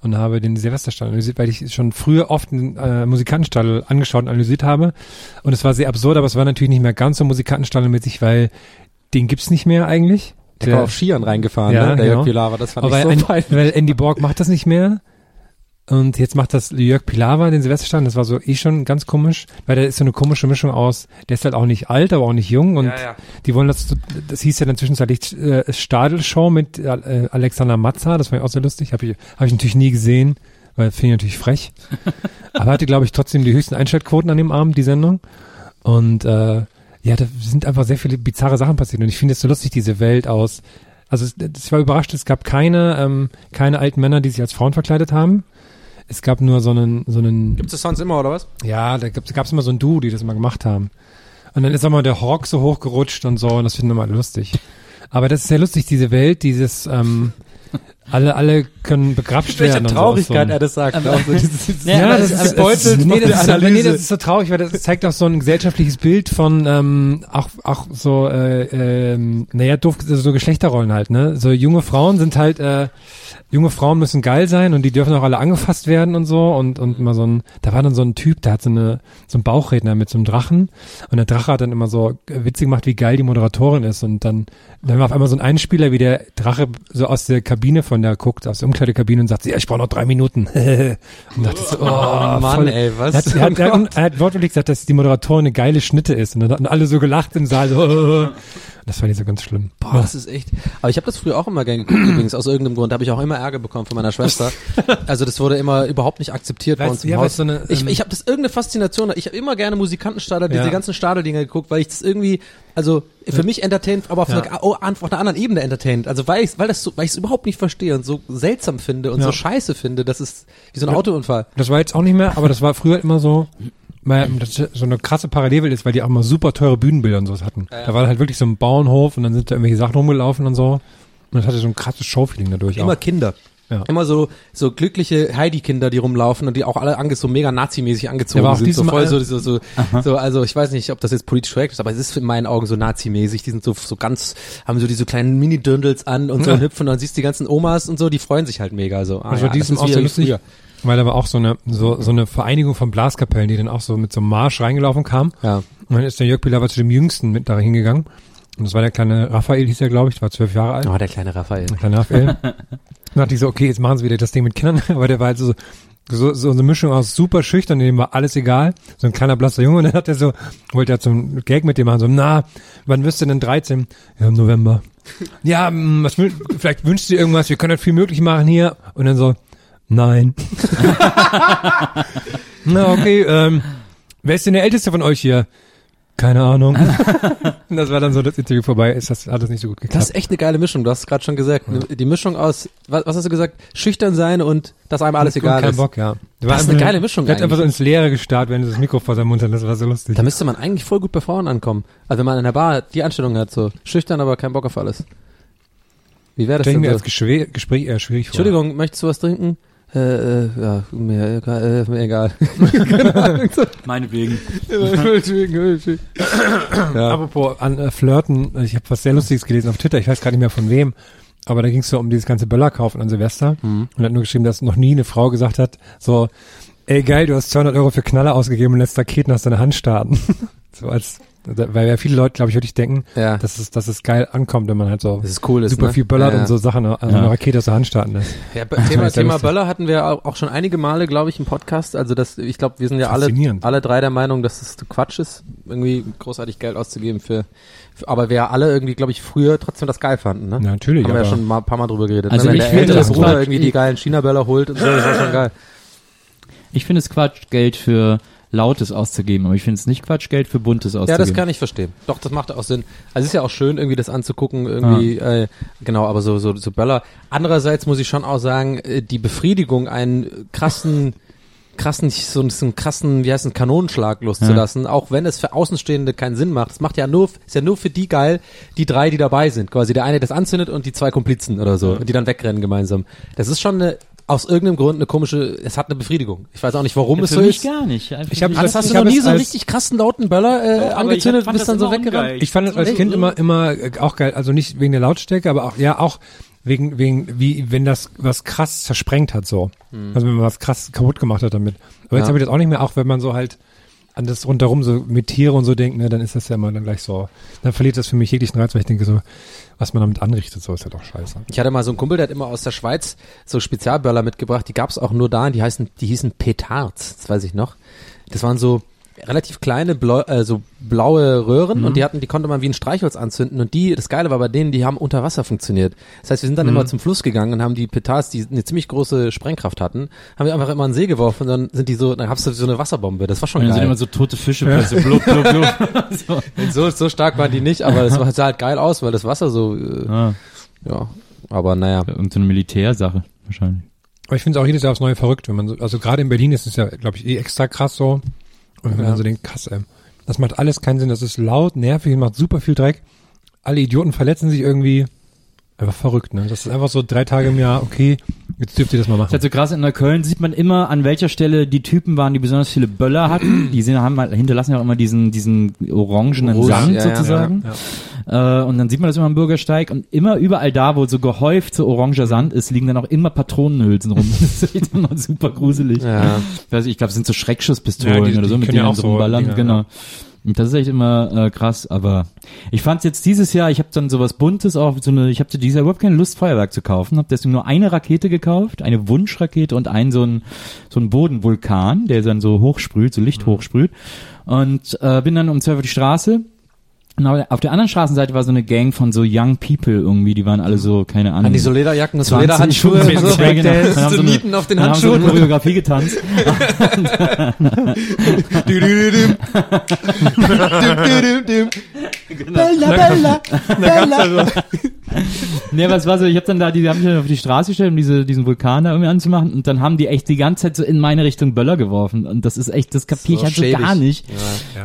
und habe den Silvesterstadel analysiert, weil ich schon früher oft einen äh, Musikantenstadel angeschaut und analysiert habe. Und es war sehr absurd, aber es war natürlich nicht mehr ganz so Musikantenstadelmäßig, weil den gibt's nicht mehr eigentlich. Der war auf Skiern reingefahren, Ja, ne? Der genau. Jörg Pilawa, das fand Aber ich so ein, weil Andy Borg macht das nicht mehr. Und jetzt macht das Jörg Pilawa, den Silvesterstadel. Das war so eh schon ganz komisch, weil der ist so eine komische Mischung aus, der ist halt auch nicht alt, aber auch nicht jung. Und Ja, ja. die wollen das, das hieß ja dann zwischenzeitlich äh, Stadelshow mit äh, Alexander Matza. Das fand ich auch sehr lustig. Habe ich, hab ich natürlich nie gesehen, weil finde ich natürlich frech. aber hatte, glaube ich, trotzdem die höchsten Einschaltquoten an dem Abend, die Sendung. Und äh, ja, da sind einfach sehr viele bizarre Sachen passiert. Und ich finde es so lustig, diese Welt aus. Also ich war überrascht, es gab keine, ähm, keine alten Männer, die sich als Frauen verkleidet haben. Es gab nur so einen, so einen, Gibt's das sonst immer, oder was? ja, da gab es immer so ein Duo, die das immer gemacht haben. Und dann ist auch mal der Rock so hochgerutscht und so, und das finden wir mal lustig. Aber das ist sehr lustig, diese Welt, dieses, ähm, alle, alle können begrapscht werden. und so. so. er das sagt. Auch so dieses, Ja, das ist, das nee, das ist, Analyse. aber nee, das ist so traurig, weil das zeigt auch so ein gesellschaftliches Bild von ähm, auch auch so äh, ähm, naja doof also so Geschlechterrollen halt ne so junge Frauen sind halt äh, junge Frauen müssen geil sein und die dürfen auch alle angefasst werden und so und und mal so ein da war dann so ein Typ der hat so eine so ein Bauchredner mit so einem Drachen und der Drache hat dann immer so witzig gemacht wie geil die Moderatorin ist und dann dann war auf einmal so ein Einspieler wie der Drache so aus der Kabine von der guckt aus der Umkleidekabine und sagt ja ich brauche noch drei Minuten und dachte so, oh, Mann, voll, ey, was? er hat, er, hat, er, hat, er hat wortwörtlich gesagt, dass die Moderatorin eine geile Schnitte ist. Und dann hatten alle so gelacht im Saal. So, oh. Das fand ich so ganz schlimm. Boah, das ist echt. Aber ich habe das früher auch immer gern geguckt, übrigens, aus irgendeinem Grund. Da habe ich auch immer Ärger bekommen von meiner Schwester. Also das wurde immer überhaupt nicht akzeptiert bei Weißt uns du, im ja, Haus. so eine, ich ähm, ich habe das irgendeine Faszination. Ich habe immer gerne Musikantenstadel, Ja. diese ganzen Stadeldinger geguckt, weil ich das irgendwie, also für mich entertaint, aber auf, Ja. einer, oh, auf einer anderen Ebene entertaint. Also weil ich, weil das so, weil ich es überhaupt nicht verstehe und so seltsam finde und Ja. so scheiße finde, das ist wie so ein Ja. Autounfall. Das war jetzt auch nicht mehr, aber das war früher immer so, weil das so eine krasse Parallelwelt ist, weil die auch immer super teure Bühnenbilder und sowas hatten. Da war halt wirklich so ein Bauernhof und dann sind da irgendwelche Sachen rumgelaufen und so. Und das hatte so ein krasses Showfeeling dadurch Immer auch. Kinder. Ja. Immer so, so glückliche Heidi-Kinder, die rumlaufen und die auch alle ange so mega nazimäßig angezogen Ja, sind. So voll so, so, so, so, also ich weiß nicht, ob das jetzt politisch korrekt ist, aber es ist in meinen Augen so nazimäßig. Die sind so, so ganz, haben so diese kleinen Mini-Dirndls an und so Ja. hüpfen und dann siehst du die ganzen Omas und so, die freuen sich halt mega so. Ah, Also ja, diesem das auch so lustig, weil da war auch so eine, so, so eine Vereinigung von Blaskapellen, die dann auch so mit so einem Marsch reingelaufen kam. Ja. Und dann ist der Jörg Pilawa zu dem Jüngsten mit da hingegangen. Und das war der kleine Raphael, hieß er, glaube ich, der war zwölf Jahre alt. Oh, der kleine Raphael. Der kleine Raphael. Dann dachte ich so, okay, jetzt machen sie wieder das Ding mit Kindern, aber der war halt so, so, so eine Mischung aus super schüchtern, dem war alles egal, so ein kleiner blasser Junge, und dann hat er so, wollte er so ein Gag mit dem machen, so, na, wann wirst du denn 13? Ja, im November. Ja, mm, was vielleicht wünschst du dir irgendwas, wir können das viel möglich machen hier, und dann so, nein. na, okay, ähm, wer ist denn der Älteste von euch hier? Keine Ahnung. und das war dann so das Interview vorbei, ist das, hat das nicht so gut geklappt. Das ist echt eine geile Mischung, du hast es gerade schon gesagt. Die Mischung aus, was, was hast du gesagt? Schüchtern sein und dass einem alles Und egal kein ist. Bock, ja. Das ist eine geile Mischung Der hat einfach so ins Leere gestarrt, wenn er das Mikro vor seinem Mund hat. Das war so lustig. Da müsste man eigentlich voll gut bei Frauen ankommen. Also wenn man in der Bar die Anstellung hat, so schüchtern, aber kein Bock auf alles. Wie wäre das Stell ich denn mir so? als Gespräch, Gespräch eher schwierig vor. Entschuldigung, möchtest du was trinken? Äh, äh, ja, mir, egal, äh, mir egal. Meinetwegen. ja. Apropos an äh, Flirten, ich habe was sehr Lustiges gelesen auf Twitter, ich weiß gar nicht mehr von wem, aber da ging es so um dieses ganze Böllerkaufen an Silvester Mhm. und hat nur geschrieben, dass noch nie eine Frau gesagt hat, so, ey geil, du hast 200 Euro für Knaller ausgegeben und lässt Raketen aus deiner Hand starten. so als Weil ja viele Leute, glaube ich, wirklich denken, Ja. dass, es, dass es geil ankommt, wenn man halt so Das ist cool ist, super ne? viel böllert Ja, und so Sachen, also Ja. eine Rakete aus der Hand starten lässt. Ja, Thema, Thema. Böller hatten wir auch auch schon einige Male, glaube ich, im Podcast. Also das, ich glaube, wir sind ja alle, alle drei der Meinung, dass es Quatsch ist, irgendwie großartig Geld auszugeben für, für aber wir ja alle irgendwie, glaube ich, früher trotzdem das geil fanden, ne? Ja, natürlich, Haben wir ja schon mal ein paar Mal drüber geredet. Also ne? Wenn ich der finde ältere das Bruder irgendwie die geilen China-Böller holt und so, das war schon geil. Ich finde es Quatsch, Geld für Lautes auszugeben, aber ich finde es nicht Quatsch, Geld für Buntes auszugeben. Ja, das kann ich verstehen. Doch, das macht auch Sinn. Also es ist ja auch schön, irgendwie das anzugucken, irgendwie, äh, genau, aber so, so, so Böller. Andererseits muss ich schon auch sagen, äh, die Befriedigung, einen krassen, krassen, so, so einen krassen, wie heißt es, Kanonenschlag loszulassen, auch wenn es für Außenstehende keinen Sinn macht. Das macht ja nur, ist ja nur für die geil, die drei, die dabei sind. Quasi der eine, der das anzündet und die zwei Komplizen oder so, und die dann wegrennen gemeinsam. Das ist schon eine, aus irgendeinem Grund eine komische, es hat eine Befriedigung. Ich weiß auch nicht, warum Ja, es für so mich ist. gar nicht. Einfach Ich hab nicht. das- Hast ich du noch nie so einen richtig krassen lauten Böller äh, aber ich angezündet und bist das dann so weggerannt? ungeil. Ich fand es als? Kind immer, immer äh, auch geil. Also nicht wegen der Lautstärke, aber auch, ja, auch wegen, wegen, wie, wenn das was krass zersprengt hat, so. Also wenn man was krass kaputt gemacht hat damit. Aber jetzt Ja. habe ich das auch nicht mehr, auch wenn man so halt an das rundherum so mit Tiere und so denkt, ne, dann ist das ja immer dann gleich so, dann verliert das für mich jeglichen Reiz, weil ich denke so, was man damit anrichtet, so ist ja doch scheiße. Ich hatte mal so einen Kumpel, der hat immer aus der Schweiz so Spezialböller mitgebracht. Die gab's auch nur da. Die heißen, die hießen Petards. Das weiß ich noch. Das waren so relativ kleine, blau, äh, so blaue Röhren und die hatten, die konnte man wie ein Streichholz anzünden und die, das Geile war bei denen, die haben unter Wasser funktioniert. Das heißt, wir sind dann immer zum Fluss gegangen und haben die Petards, die eine ziemlich große Sprengkraft hatten, haben wir einfach immer in den See geworfen und dann sind die so, dann hab's du so eine Wasserbombe. Das war schon Und dann sind geil. immer so tote Fische, plötzlich, blub, blub, blub. so. so, so stark waren die nicht, aber das war- sah halt geil aus, weil das Wasser so, äh, ah, ja, aber naja. irgendeine Militärsache wahrscheinlich. Aber ich finde es auch jedes Jahr aufs Neue verrückt, wenn man so, also gerade in Berlin ist es ja, glaube ich, eh extra krass so. Und wenn Ja. man so denkt, krass, ey, das macht alles keinen Sinn, das ist laut, nervig, macht super viel Dreck. Alle Idioten verletzen sich irgendwie. Einfach verrückt, ne? Das ist einfach so drei Tage im Jahr, okay, jetzt dürft ihr das mal Das ist machen. halt so krass, in Neukölln sieht man immer, an welcher Stelle die Typen waren, die besonders viele Böller hatten. Die sind, haben halt, hinterlassen ja auch immer diesen, diesen orangenen Rouge, Sand ja, ja, sozusagen. ja, Äh, und dann sieht man das immer am Bürgersteig und immer überall da, wo so gehäuft so oranger Sand ist, liegen dann auch immer Patronenhülsen rum. Das ist immer super gruselig. Ja. Ich ich glaube, es sind so Schreckschusspistolen Ja, die- oder so, die mit denen ja auch so rumballern. Genau. Und das ist echt immer äh, krass, aber ich fand jetzt dieses Jahr, ich habe dann sowas Buntes auch, so eine, ich habe dieses Jahr überhaupt keine Lust, Feuerwerk zu kaufen, habe deswegen nur eine Rakete gekauft, eine Wunschrakete und einen so ein so ein Bodenvulkan, der dann so hochsprüht, so Licht hochsprüht. Und äh, bin dann um 12 Uhr die Straße auf der anderen Straßenseite war so eine Gang von so Young People irgendwie, die waren alle so, keine Ahnung. An die so Lederjacken so 20, Lederhandschuhe und 25, so. ja, genau. Das Dann haben so so eine- auf den dann haben so Handschuhen. eine Choreografie getanzt. Bella, Bella, Bella. Nee, aber es war so, ich habe dann da, die haben mich dann auf die Straße gestellt, um diese, diesen Vulkan da irgendwie anzumachen und dann haben die echt die ganze Zeit so in meine Richtung Böller geworfen und das ist echt, das kapiere ich So halt so gar nicht,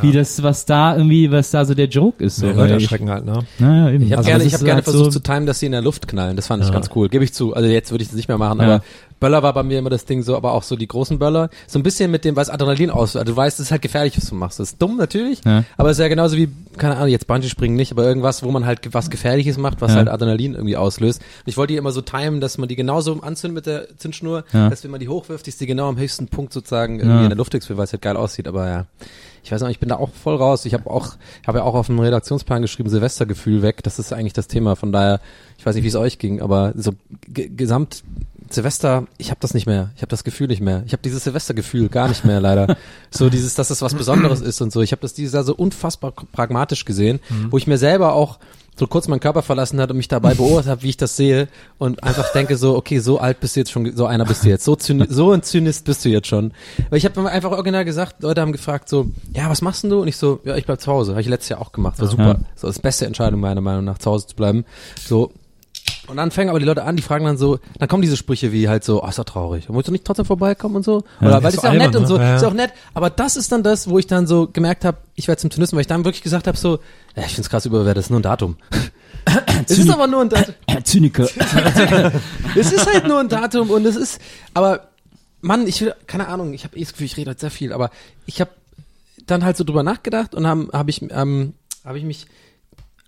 wie das, was da irgendwie, was da so der Joke ist. So, Ja, weil Leute ich, erschrecken halt, ne? naja, eben. Ich habe Also gerne, ich hab gerne halt versucht so, zu timen, dass sie in der Luft knallen. Das fand ich ganz cool. Gebe ich zu. Also jetzt würde ich das nicht mehr machen, Ja. aber Böller war bei mir immer das Ding so, aber auch so die großen Böller. So ein bisschen mit dem, was Adrenalin aus. Also du weißt, es ist halt gefährlich, was du machst. Das ist dumm natürlich, Ja. aber es ist ja genauso wie, keine Ahnung, jetzt Bungee springen nicht, aber irgendwas, wo man halt was Gefährliches macht, was Ja. halt Adrenalin irgendwie auslöst. Und ich wollte die immer so timen, dass man die genauso anzündet mit der Zündschnur, Ja. dass wenn man die hochwirft, ist die genau am höchsten Punkt sozusagen irgendwie Ja. in der Luft explodiert, weil es halt geil aussieht. Aber ja, ich weiß noch, ich bin da auch voll raus. Ich habe auch, habe ja auch auf dem Redaktionsplan geschrieben, Silvestergefühl weg. Das ist eigentlich das Thema. Von daher, ich weiß nicht, wie es euch ging, aber so ge- gesamt Silvester, ich habe das nicht mehr. Ich habe das Gefühl nicht mehr. Ich habe dieses Silvestergefühl gar nicht mehr leider. so dieses, dass es was Besonderes ist und so. Ich habe das dieses Jahr so unfassbar pragmatisch gesehen, wo ich mir selber auch so kurz meinen Körper verlassen hat und mich dabei beobachtet habe, wie ich das sehe und einfach denke so, okay, so alt bist du jetzt schon, so einer bist du jetzt, so, zyni so ein Zynist bist du jetzt schon. Weil ich habe einfach original gesagt, Leute haben gefragt so, ja, was machst denn du? Und ich so, ja, ich bleib zu Hause. Habe ich letztes Jahr auch gemacht, war super. So das beste Entscheidung meiner Meinung nach, zu Hause zu bleiben. So, und dann fangen aber die Leute an, die fragen dann so, dann kommen diese Sprüche wie halt so, oh, ist doch traurig. Willst du nicht trotzdem vorbeikommen und so? Oder weil ist das ist so ja auch nett albern, und so, ne? Ja, ist ja. auch nett. Aber das ist dann das, wo ich dann so gemerkt habe, ich werde zum Turnisten, weil ich dann wirklich gesagt habe so, ja, ich find's krass überbewertet, das ist nur ein Datum. es ist aber nur ein Datum. Zyniker. Es ist halt nur ein Datum und es ist, aber Mann, ich will, keine Ahnung, ich habe eh das Gefühl, ich rede heute sehr viel, aber ich habe dann halt so drüber nachgedacht und habe hab ich, ähm, habe ich mich,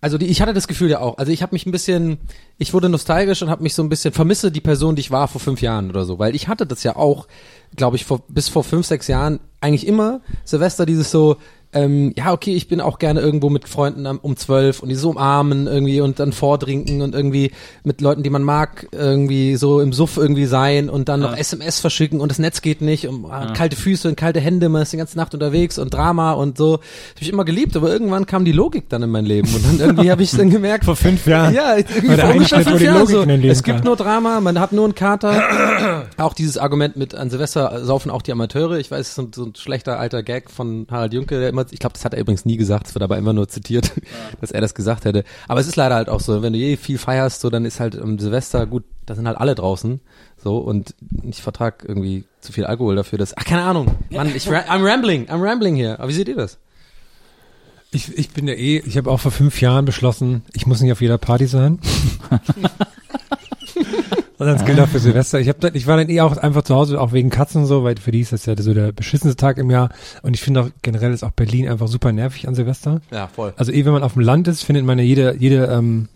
also die, ich hatte das Gefühl ja auch, also ich habe mich ein bisschen, ich wurde nostalgisch und habe mich so ein bisschen, vermisse die Person, die ich war vor fünf Jahren oder so, weil ich hatte das ja auch, glaube ich, vor, bis vor fünf, sechs Jahren eigentlich immer Silvester dieses so, ähm, ja, okay, ich bin auch gerne irgendwo mit Freunden um zwölf und die so umarmen irgendwie und dann vordrinken und irgendwie mit Leuten, die man mag, irgendwie so im Suff irgendwie sein und dann noch SMS verschicken und das Netz geht nicht und ah, kalte Füße und kalte Hände, man ist die ganze Nacht unterwegs und Drama und so. Das habe ich immer geliebt, aber irgendwann kam die Logik dann in mein Leben und dann irgendwie habe ich dann gemerkt, Vor fünf Jahren. ja, irgendwie vor ungefähr fünf Jahren so. Es gibt kam. nur Drama, man hat nur einen Kater. auch dieses Argument mit an Silvester saufen auch die Amateure. Ich weiß, es ist so, so ein schlechter alter Gag von Harald Junke, der immer, ich glaube, das hat er übrigens nie gesagt, es wird aber immer nur zitiert, dass er das gesagt hätte. Aber es ist leider halt auch so, wenn du je viel feierst, so dann ist halt am Silvester gut, da sind halt alle draußen. So, und ich vertrag irgendwie zu viel Alkohol dafür, dass, ach, keine Ahnung. Mann, ich, I'm rambling, I'm rambling hier. Aber wie seht ihr das? Ich, ich bin ja eh, ich habe auch vor fünf Jahren beschlossen, ich muss nicht auf jeder Party sein. und das gilt auch für Silvester. Ich, hab dann, ich war dann eh auch einfach zu Hause, auch wegen Katzen und so, weil für die ist das ja so der beschissenste Tag im Jahr. Und ich finde auch generell ist auch Berlin einfach super nervig an Silvester. Ja, voll. Also eh, wenn man auf dem Land ist, findet man ja jede, jede, ähm,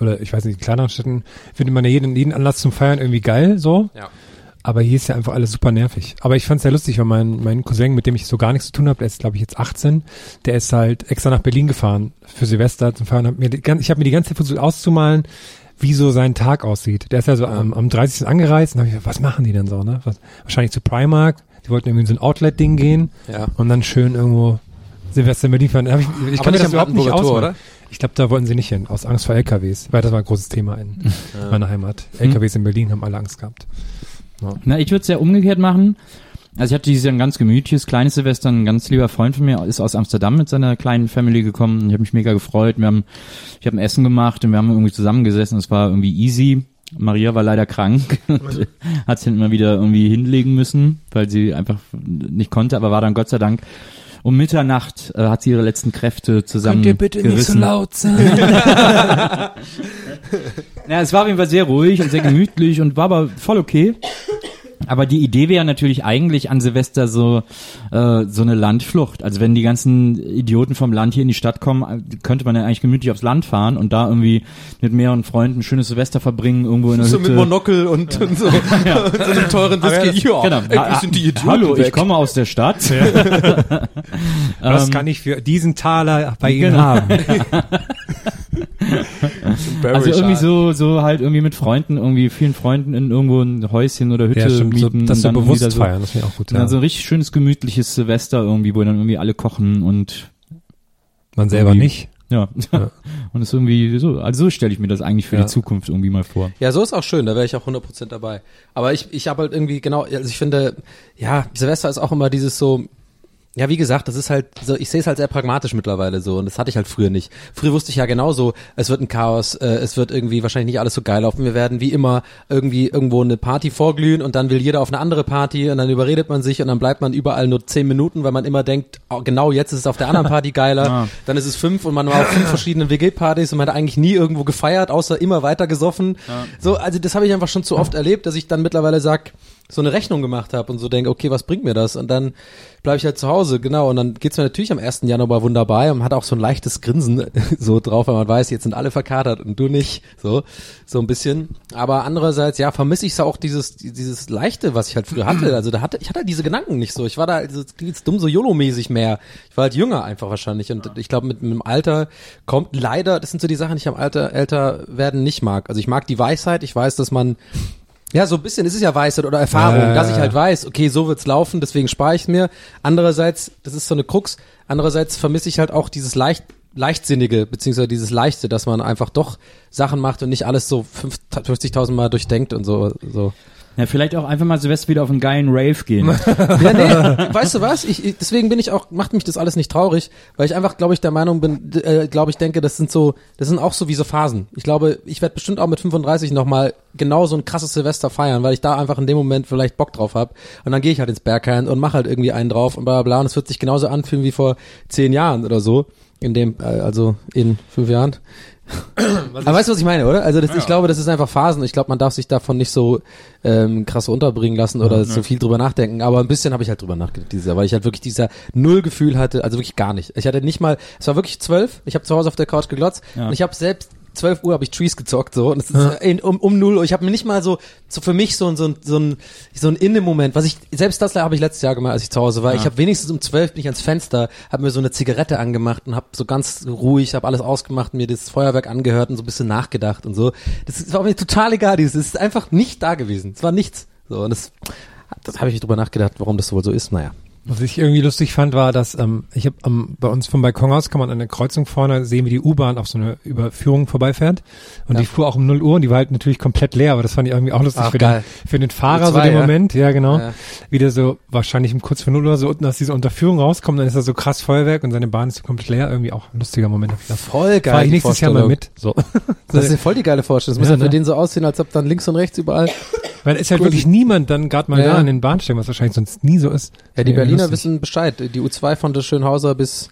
oder ich weiß nicht, in kleineren Städten, findet man ja jeden, jeden Anlass zum Feiern irgendwie geil, so. Ja. Aber hier ist ja einfach alles super nervig. Aber ich fand's sehr lustig, weil mein, mein Cousin, mit dem ich so gar nichts zu tun habe, der ist, glaube ich, jetzt 18, der ist halt extra nach Berlin gefahren für Silvester zum Feiern. Hab mir die, ich habe mir die ganze Zeit versucht auszumalen, wie so sein Tag aussieht. Der ist also am, am 30. angereist und habe ich gedacht, was machen die denn so, ne? Was, wahrscheinlich zu Primark. Die wollten irgendwie in so ein Outlet-Ding gehen Ja. und dann schön irgendwo Silvester in Berlin fahren. Da Hab ich, ich Aber kann mir nicht das überhaupt nicht Tor, ausmalen. oder? Ich glaube, da wollten sie nicht hin, aus Angst vor LKWs, weil das war ein großes Thema in meiner Heimat. LKWs in Berlin haben alle Angst gehabt. Na, ich würde es ja umgekehrt machen. Also ich hatte dieses Jahr ein ganz gemütliches, kleines Silvester. Ein ganz lieber Freund von mir ist aus Amsterdam mit seiner kleinen Family gekommen. Ich habe mich mega gefreut. Wir haben, ich habe ein Essen gemacht und wir haben irgendwie zusammengesessen. Es war irgendwie easy. Maria war leider krank und hat sich dann immer wieder irgendwie hinlegen müssen, weil sie einfach nicht konnte, aber war dann Gott sei Dank um Mitternacht äh, hat sie ihre letzten Kräfte zusammen gerissen. laut sein? Ja, es war auf jeden Fall sehr ruhig und sehr gemütlich und war aber voll okay. Aber die Idee wäre natürlich eigentlich an Silvester so äh, so eine Landflucht. Also wenn die ganzen Idioten vom Land hier in die Stadt kommen, äh, könnte man ja eigentlich gemütlich aufs Land fahren und da irgendwie mit mehreren Freunden ein schönes Silvester verbringen irgendwo in der So Hütte. mit Monokel und, und so, und so einem teuren Whisky. Ja, Genau. endlich Ha- sind die Idioten Hallo, ich weg. komme aus der Stadt. Was Ähm, kann ich für diesen Taler bei Ihnen genau. haben? Also irgendwie so, so halt irgendwie mit Freunden, irgendwie vielen Freunden in irgendwo ein Häuschen oder Hütte Ja, stimmt, so, mieten. das und so dann bewusst so, feiern, das finde ich auch gut. Ja. Ja. so ein richtig schönes, gemütliches Silvester irgendwie, wo dann irgendwie alle kochen und Man selber nicht. ja. Ja. und es ist irgendwie so, also so stelle ich mir das eigentlich für Ja. die Zukunft irgendwie mal vor. Ja, so ist auch schön, da wäre ich auch 100% dabei. Aber ich, ich habe halt irgendwie genau, also ich finde, ja, Silvester ist auch immer dieses so, ja, wie gesagt, das ist halt so, ich sehe es halt sehr pragmatisch mittlerweile so und das hatte ich halt früher nicht. Früher wusste ich ja genauso, es wird ein Chaos, äh, es wird irgendwie wahrscheinlich nicht alles so geil laufen. Wir werden wie immer irgendwie irgendwo eine Party vorglühen und dann will jeder auf eine andere Party und dann überredet man sich und dann bleibt man überall nur zehn Minuten, weil man immer denkt, oh, genau jetzt ist es auf der anderen Party geiler. Ah. Dann ist es fünf und man war auf fünf verschiedenen WG-Partys und man hat eigentlich nie irgendwo gefeiert, außer immer weiter gesoffen. So, also das habe ich einfach schon zu oft erlebt, dass ich dann mittlerweile sag, so eine Rechnung gemacht habe und so denke, okay, was bringt mir das? Und dann bleibe ich halt zu Hause, genau. Und dann geht's mir natürlich am 1. Januar wunderbar und hat auch so ein leichtes Grinsen so drauf, weil man weiß, jetzt sind alle verkatert und du nicht. So, so ein bisschen. Aber andererseits, ja, vermisse ich auch dieses, dieses Leichte, was ich halt früher hatte. Also da hatte, ich hatte diese Gedanken nicht so. Ich war da, also, das klingt jetzt dumm, so YOLO-mäßig mehr. Ich war halt jünger einfach wahrscheinlich. Und ich glaube, mit, mit dem Alter kommt leider, das sind so die Sachen, die ich am Alter älter werden nicht mag. Also ich mag die Weisheit, ich weiß, dass man ja, so ein bisschen, es ist ja Weisheit oder Erfahrung, ja, dass ich halt weiß, okay, so wird's laufen, deswegen spare ich mir. Andererseits, das ist so eine Krux, andererseits vermisse ich halt auch dieses leicht, leichtsinnige, beziehungsweise dieses leichte, dass man einfach doch Sachen macht und nicht alles so 50.000 Mal durchdenkt und so, so. Ja, vielleicht auch einfach mal Silvester wieder auf einen geilen Rave gehen. Ja, nee, weißt du was? Ich, deswegen bin ich auch, macht mich das alles nicht traurig, weil ich einfach, glaube ich, der Meinung bin, äh, glaube ich, denke, das sind so, das sind auch so wie so Phasen. Ich glaube, ich werde bestimmt auch mit 35 nochmal genau so ein krasses Silvester feiern, weil ich da einfach in dem Moment vielleicht Bock drauf habe. Und dann gehe ich halt ins Berghain und mache halt irgendwie einen drauf und bla bla bla. Und es wird sich genauso anfühlen wie vor zehn Jahren oder so. In dem, äh, also in fünf Jahren. Aber weißt du, was ich meine, oder? Also das, ich glaube, das ist einfach Phasen. Ich glaube, man darf sich davon nicht so ähm, krass unterbringen lassen oder so viel drüber nachdenken. Aber ein bisschen habe ich halt drüber nachgedacht dieses Jahr, weil ich halt wirklich dieser Nullgefühl hatte, also wirklich gar nicht. Ich hatte nicht mal, es war wirklich zwölf, ich habe zu Hause auf der Couch geglotzt Ja. und ich habe selbst 12 Uhr habe ich Trees gezockt so und es ist in, um, um 0 Uhr. Ich habe mir nicht mal so, so für mich so, ein- so, ein- so ein so ein Inne-Moment, was ich, selbst das habe ich letztes Jahr gemacht, als ich zu Hause war. Ich habe wenigstens um 12 bin ich ans Fenster, habe mir so eine Zigarette angemacht und habe so ganz ruhig, habe alles ausgemacht, mir das Feuerwerk angehört und so ein bisschen nachgedacht und so. Das ist- war mir total egal, dieses, es ist einfach nicht da gewesen. Es war nichts. So und das, das habe ich drüber nachgedacht, warum das wohl so ist. Naja. Was ich irgendwie lustig fand, war, dass ähm, ich habe ähm, bei uns vom Balkon aus kann man an der Kreuzung vorne sehen, wie die U-Bahn auf so eine Überführung vorbeifährt. Und die fuhr auch um 0 Uhr und die war halt natürlich komplett leer, aber das fand ich irgendwie auch lustig Ach, für, geil. den, für den Fahrer U2, so den ja? Moment. Ja, genau. Ja. Wieder so wahrscheinlich um kurz vor 0 Uhr so unten aus dieser Unterführung rauskommt, dann ist da so krass Feuerwerk und seine Bahn ist so komplett leer. Irgendwie auch ein lustiger Moment. Voll geil. Fahr ich nächstes Jahr mal mit. So. Das ist ja voll die geile Vorstellung. Das muss Ja, ja, für ne? den so aussehen, als ob dann links und rechts überall. Weil es ist halt wirklich niemand dann gerade mal Ja. da an den Bahnsteigen, was wahrscheinlich sonst nie so ist. Ja, die Irgendwie Berliner wissen Bescheid. Die U2 von der Schönhauser bis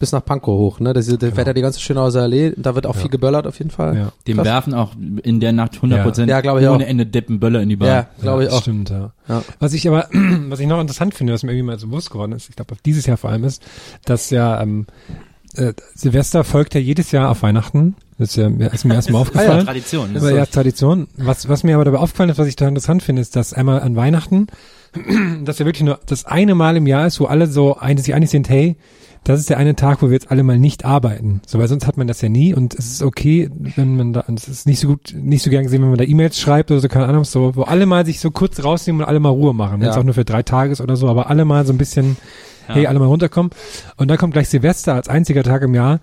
bis nach Pankow hoch, ne? Da da fährt ja die ganze Schönhauser Allee, da wird auch viel geböllert auf jeden Fall. Ja. Dem Krass. werfen auch in der Nacht 100 Prozent Ja, ich ohne auch. Ende Deppen Böller in die Bahn. Ja, glaube ich auch. Stimmt, ja. Ja. Was ich aber, was ich noch interessant finde, was mir irgendwie mal so bewusst geworden ist, ich glaube dieses Jahr vor allem ist, dass ja ähm, äh, Silvester folgt ja jedes Jahr auf Weihnachten. Das ist ja mir ist mir erstmal aufgefallen. Tradition. Aber ja, Tradition. Was, was mir aber dabei aufgefallen ist, was ich da interessant finde, ist, dass einmal an Weihnachten, dass ja wirklich nur das eine Mal im Jahr ist, wo alle so ein, sich einig sind, hey, das ist der eine Tag, wo wir jetzt alle mal nicht arbeiten. So, weil sonst hat man das ja nie und es ist okay, wenn man da, es ist nicht so gut, nicht so gern gesehen, wenn man da E-Mails schreibt oder so, keine Ahnung, so, wo alle mal sich so kurz rausnehmen und alle mal Ruhe machen. Wenn es Ja. auch nur für drei Tage ist oder so, aber alle mal so ein bisschen, hey, alle mal runterkommen. Und dann kommt gleich Silvester als einziger Tag im Jahr,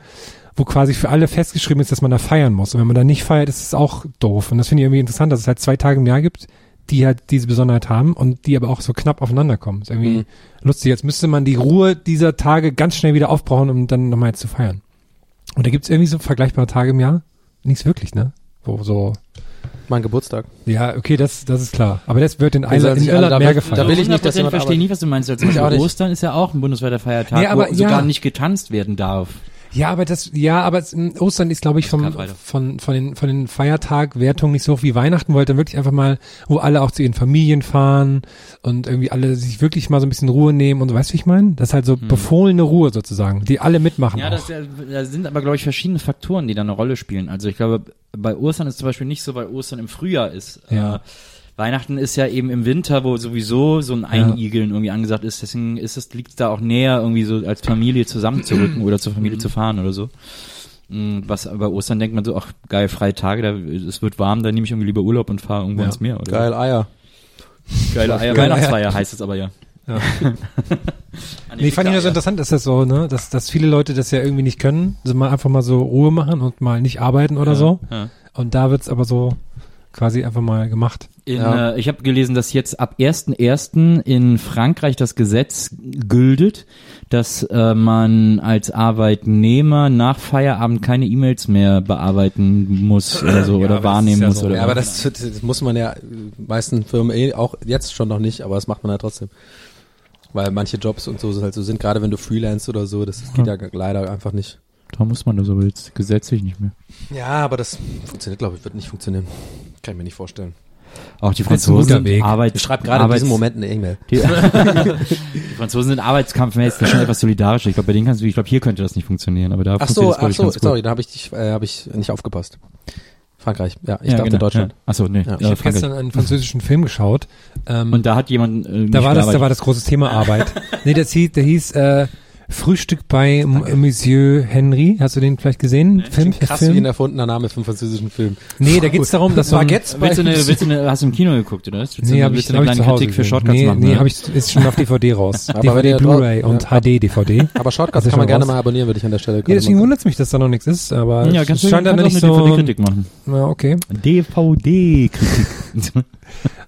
wo quasi für alle festgeschrieben ist, dass man da feiern muss. Und wenn man da nicht feiert, ist es auch doof. Und das finde ich irgendwie interessant, dass es halt zwei Tage im Jahr gibt, die halt diese Besonderheit haben und die aber auch so knapp aufeinander kommen. Ist irgendwie Mhm. lustig. Jetzt müsste man die Ruhe dieser Tage ganz schnell wieder aufbrauchen, um dann nochmal jetzt zu feiern. Und da gibt's irgendwie so vergleichbare Tage im Jahr? Nichts wirklich, ne? Wo so, Mein Geburtstag. ja, okay, das, das ist klar. Aber das wird in, Die Irland, in mehr gefeiert. da will ich nicht, dass 100% jemand verstehe nicht, was du meinst. Nicht. Ostern ist ja auch ein bundesweiter Feiertag, Nee, aber wo sogar ja. nicht getanzt werden darf. Ja, aber das, ja, aber es, m, Ostern ist, glaube ich, vom, von, von den, von den Feiertagwertungen nicht so hoch wie Weihnachten, wo dann wirklich einfach mal, wo alle auch zu ihren Familien fahren und irgendwie alle sich wirklich mal so ein bisschen Ruhe nehmen und so, weißt du, wie ich meine? Das ist halt so befohlene Ruhe sozusagen, die alle mitmachen Hm. Ja, auch. das, da sind aber, glaube ich, verschiedene Faktoren, die da eine Rolle spielen. Also ich glaube, bei Ostern ist zum Beispiel nicht so, weil Ostern im Frühjahr ist. Ja. Äh, Weihnachten ist ja eben im Winter, wo sowieso so ein Einigeln irgendwie angesagt ist. Deswegen ist es, liegt da auch näher, irgendwie so als Familie zusammenzurücken oder zur Familie zu fahren oder so. Mm, Was bei Ostern denkt man so, ach geil, freie Tage, da, es wird warm, da nehme ich irgendwie lieber Urlaub und fahre irgendwo Ja. ins Meer. Oder Geil, Eier. Geile Eier. Geile Weihnachtsfeier heißt es aber ja. Ja. Nee, ich fand ich nur so interessant, dass das so, ne, dass, dass viele Leute das ja irgendwie nicht können, also mal einfach mal so Ruhe machen und mal nicht arbeiten oder so. Ja. Und da wird's aber so quasi einfach mal gemacht. In, Ja. äh, ich habe gelesen, dass jetzt ab 1.1. in Frankreich das Gesetz gültet, dass äh, man als Arbeitnehmer nach Feierabend keine E-Mails mehr bearbeiten muss oder so Ja, oder wahrnehmen ja muss so. oder Ja, aber das, das muss man ja, äh, meisten Firmen eh auch jetzt schon noch nicht, aber das macht man ja trotzdem. Weil manche Jobs und so halt so sind, gerade wenn du freelance oder so, das geht ja leider einfach nicht. Da muss man das aber jetzt gesetzlich nicht mehr. Ja, aber das funktioniert, glaube ich, wird nicht funktionieren. Kann ich mir nicht vorstellen. Auch die Franzosen Weg. Arbeit, Ich schreibe gerade in Arbeits- diesem Moment eine E-Mail. Die, die Franzosen sind arbeitskampfmäßig schon etwas solidarischer. Ich glaube, bei denen kannst du, ich glaube, hier könnte das nicht funktionieren, aber da Ach funktioniert so, das, ach ich, so, sorry, da habe ich, dich, äh, hab ich nicht aufgepasst. Frankreich, ja, ich ja, dachte genau, Deutschland. Ja. Ach so, nee. Ja. Ich habe gestern einen französischen Film geschaut. Ähm, Und da hat jemand äh, Da war das, da war das große Thema Arbeit. nee, das hieß, der hieß äh, Frühstück bei M- Monsieur Henry. Hast du den vielleicht gesehen? Film, Krass wie Film? ein erfundener Name für einen französischen Film. Nee, da geht's darum, dass so ein, Willst du, eine, bei- willst du eine, hast du im Kino geguckt, oder? Willst du Nee, habe ich, willst du hab eine ich kleine zu Hause Kritik für gesehen. Shortcuts Nee, machen? nee, oder? habe ich, ist schon auf DVD raus. Aber DVD, Blu-ray und ja. HD, DVD. Aber Shortcuts ist kann man gerne raus. mal abonnieren, würde ich an der Stelle Ja, deswegen machen. wundert's mich, dass da noch nichts ist, aber ja, es scheint dann kannst nicht so. DVD-Kritik machen. Ja, okay. DVD-Kritik.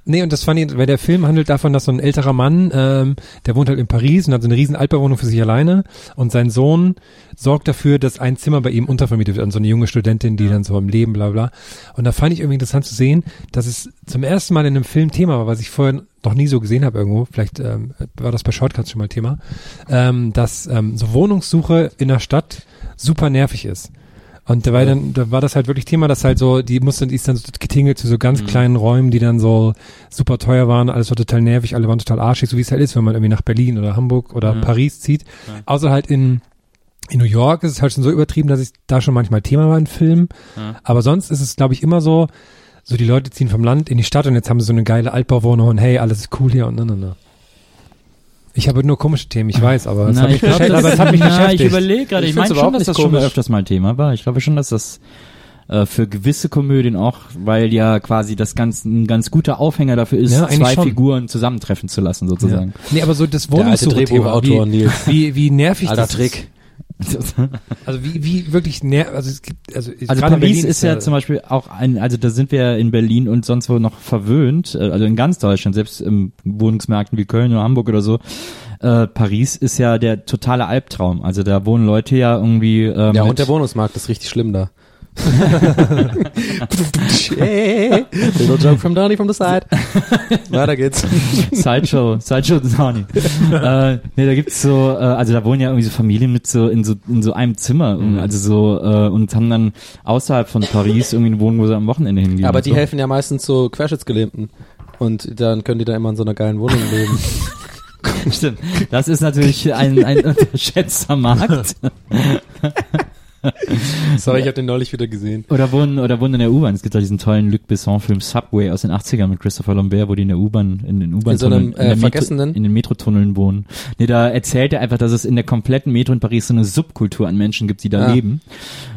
Nee, und das fand ich, weil der Film handelt davon, dass so ein älterer Mann, ähm, der wohnt halt in Paris und hat so eine riesen Altbauwohnung für sich alleine und sein Sohn sorgt dafür, dass ein Zimmer bei ihm untervermietet wird an so eine junge Studentin, die dann so im Leben, bla bla. Und da fand ich irgendwie interessant zu sehen, dass es zum ersten Mal in einem Film Thema war, was ich vorher noch nie so gesehen habe irgendwo, vielleicht ähm, war das bei Shortcuts schon mal Thema, ähm, dass ähm, so Wohnungssuche in der Stadt super nervig ist. Und da war dann, da war das halt wirklich Thema, dass halt so, die musste, die ist dann so getingelt zu so ganz kleinen Räumen, die dann so super teuer waren, alles war total nervig, alle waren total arschig, so wie es halt ist, wenn man irgendwie nach Berlin oder Hamburg oder Paris zieht. Außer halt in In New York ist es halt schon so übertrieben, dass ich da schon manchmal Thema war in Filmen. Aber sonst ist es, glaube ich, immer so, so die Leute ziehen vom Land in die Stadt und jetzt haben sie so eine geile Altbauwohnung und hey, alles ist cool hier und na, na, na. Ich habe nur komische Themen, ich weiß, aber es hat mich, ich glaub, aber es hat mich na, beschäftigt. Ich überlege gerade, Ich ich, meine schon, dass das schon komisch. öfters mal Thema war. Ich glaube schon, dass das äh, für gewisse Komödien auch, weil ja quasi das ganz, ein ganz guter Aufhänger dafür ist, Ja, zwei schon. Figuren zusammentreffen zu lassen, sozusagen. Nee, aber so das Wohnungssuche-Thema, wie, wie, wie nervig Alter das Trick. ist. Also wie, wie wirklich nervig, also es gibt, also, Also Paris Berlin ist ja zum Beispiel auch ein, also da sind wir in Berlin und sonst wo noch verwöhnt, äh, also in ganz Deutschland, selbst im Wohnungsmärkten wie Köln oder Hamburg oder so. Äh, Paris ist ja der totale Albtraum. Also da wohnen Leute ja irgendwie. Äh, Ja, mit, und der Wohnungsmarkt ist richtig schlimm da. Hey, little joke from Donny from the side. Weiter geht's. Sideshow, Sideshow Donny. äh, nee, da gibt's so, äh, also da wohnen ja irgendwie so Familien mit so in so in so einem Zimmer, Mhm. also so äh, und haben dann außerhalb von Paris irgendwie eine Wohnung, wo sie am Wochenende hingehen. Aber die so. helfen ja meistens so Querschnittsgelähmten. Und dann können die da immer in so einer geilen Wohnung leben. Stimmt. Das ist natürlich ein, ein unterschätzter Markt. Sorry, ich habe den neulich wieder gesehen. Oder wohnen, oder wohnen in der U-Bahn. Es gibt doch diesen tollen Luc Besson-Film Subway aus den 80ern mit Christopher Lambert, wo die in der U-Bahn, in den U-Bahn In so einem, äh, vergessenen? in den Metrotunneln wohnen. Nee, da erzählt er einfach, dass es in der kompletten Metro in Paris so eine Subkultur an Menschen gibt, die da Ah. leben.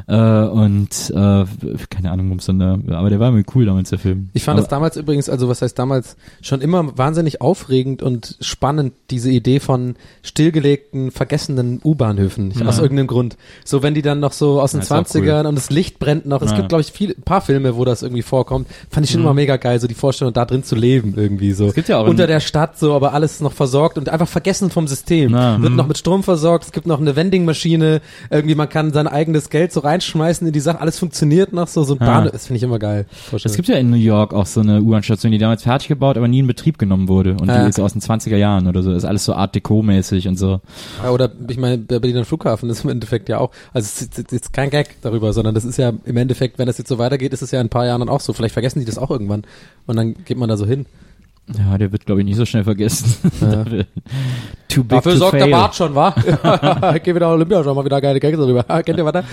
Äh, und, äh, keine Ahnung, wo's dann da, aber der war irgendwie cool damals, der Film. Ich fand aber, das damals übrigens, also was heißt damals, schon immer wahnsinnig aufregend und spannend, diese Idee von stillgelegten, vergessenen U-Bahnhöfen. Aus irgendeinem Grund. So, wenn die dann noch so aus den Ja, ist auch 20ern und das Licht brennt noch. Es Ja. gibt, glaube ich, viele, ein paar Filme, wo das irgendwie vorkommt. Fand ich schon immer mega geil, so die Vorstellung, da drin zu leben irgendwie so. Es gibt ja auch Unter der Stadt so, aber alles noch versorgt und einfach vergessen vom System. Ja. Wird noch mit Strom versorgt, es gibt noch eine Vending-Maschine, irgendwie man kann sein eigenes Geld so reinschmeißen in die Sache, alles funktioniert noch so, so ein. Bahn, das finde ich immer geil. es gibt ja in New York auch so eine U-Bahn-Station, die damals fertig gebaut, aber nie in Betrieb genommen wurde. Und die ist aus den 20er Jahren oder so. Das ist alles so Art Deco-mäßig und so. Ja, oder ich meine, der Berliner Flughafen ist im Endeffekt ja auch, also jetzt- jetzt kein Gag darüber, sondern das ist ja im Endeffekt, wenn das jetzt so weitergeht, ist es ja in ein paar Jahren dann auch so. Vielleicht vergessen die das auch irgendwann und dann geht man da so hin. Ja, der wird, glaube ich, nicht so schnell vergessen. Too big Dafür to sorgt fail. der Bart schon, wa? ich geh wieder Olympia, schon mal wieder geile Gags darüber. Kennt ihr weiter?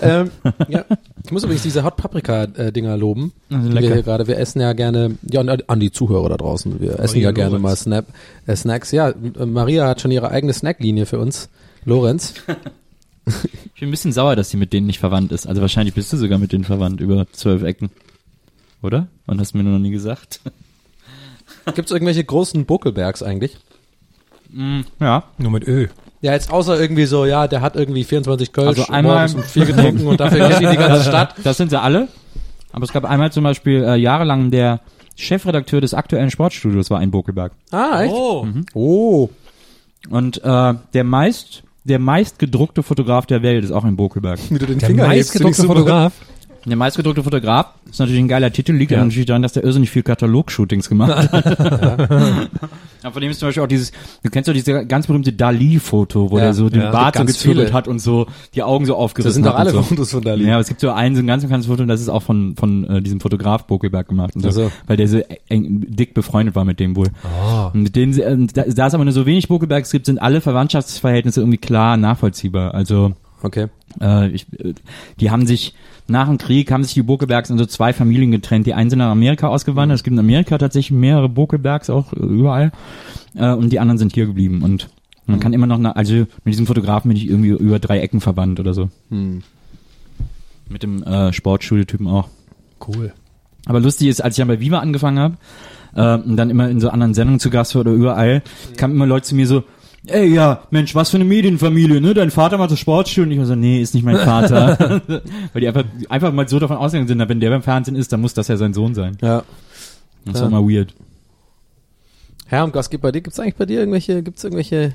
ähm, ja. Ich muss übrigens diese Hot Paprika äh, Dinger loben. Also die wir lecker. hier gerade, wir essen ja gerne, ja, und an die Zuhörer da draußen, wir essen ja gerne mal Snap, äh, Snacks. Ja, Maria hat schon ihre eigene Snacklinie für uns. Lorenz. Ich bin ein bisschen sauer, dass sie mit denen nicht verwandt ist. Also wahrscheinlich bist du sogar mit denen verwandt über zwölf Ecken. Oder? Und hast mir nur noch nie gesagt. Gibt's irgendwelche großen Buckelbergs eigentlich? Ja. Nur mit Ö. Ja, jetzt außer irgendwie so, ja, der hat irgendwie 24 Kölsch Also einmal- um vier getrunken und dafür kennt ihn die ganze Stadt. Das sind sie alle. Aber es gab einmal zum Beispiel äh, jahrelang der Chefredakteur des aktuellen Sportstudios war ein Bokelberg. Ah, echt? Oh. Oh. Und äh, der meist der meist gedruckte Fotograf der Welt ist auch ein Bokelberg. Wie du den Der Finger meistgedruckte. Fotograf. Der meistgedruckte Fotograf ist natürlich ein geiler Titel, liegt Ja. ja. natürlich daran, dass der irrsinnig viel Katalog-Shootings gemacht hat. ja. von dem ist zum Beispiel auch dieses, du kennst doch dieses ganz berühmte Dali-Foto, wo Ja. der so den Ja. Bart so gezwirbelt hat und so die Augen so aufgerissen Das sind doch alle so. Fotos von Dali. Ja, aber es gibt so ein, so ein ganz bekanntes Foto, und das ist auch von, von äh, diesem Fotograf Bokelberg gemacht. Und so, Ach so. Weil der so eng, dick befreundet war mit dem wohl. Und mit denen, äh, da, da es aber nur so wenig Bokelbergs gibt, sind alle Verwandtschaftsverhältnisse irgendwie klar nachvollziehbar. Also Okay. äh, ich, äh, die haben sich nach dem Krieg haben sich die Bokelbergs in so zwei Familien getrennt. Die einen sind nach Amerika ausgewandert. Es gibt in Amerika tatsächlich mehrere Bokelbergs auch überall. Äh, und die anderen sind hier geblieben. Und man kann immer noch, na, also mit diesem Fotografen bin ich irgendwie über drei Ecken verwandt oder so. Mit dem äh, Sportschultypen auch. Cool. Aber lustig ist, als ich dann bei Viva angefangen habe äh, und dann immer in so anderen Sendungen zu Gast war oder überall, kamen immer Leute zu mir so, ey, ja, Mensch, was für eine Medienfamilie, ne? Dein Vater macht das Sportstudio. Und ich war so, nee, ist nicht mein Vater. Weil die einfach, einfach mal so davon ausgegangen sind, wenn der beim Fernsehen ist, dann muss das ja sein Sohn sein. Ja. Das Ja. war mal weird. Herm, was gibt bei dir? Gibt's eigentlich bei dir irgendwelche, gibt's irgendwelche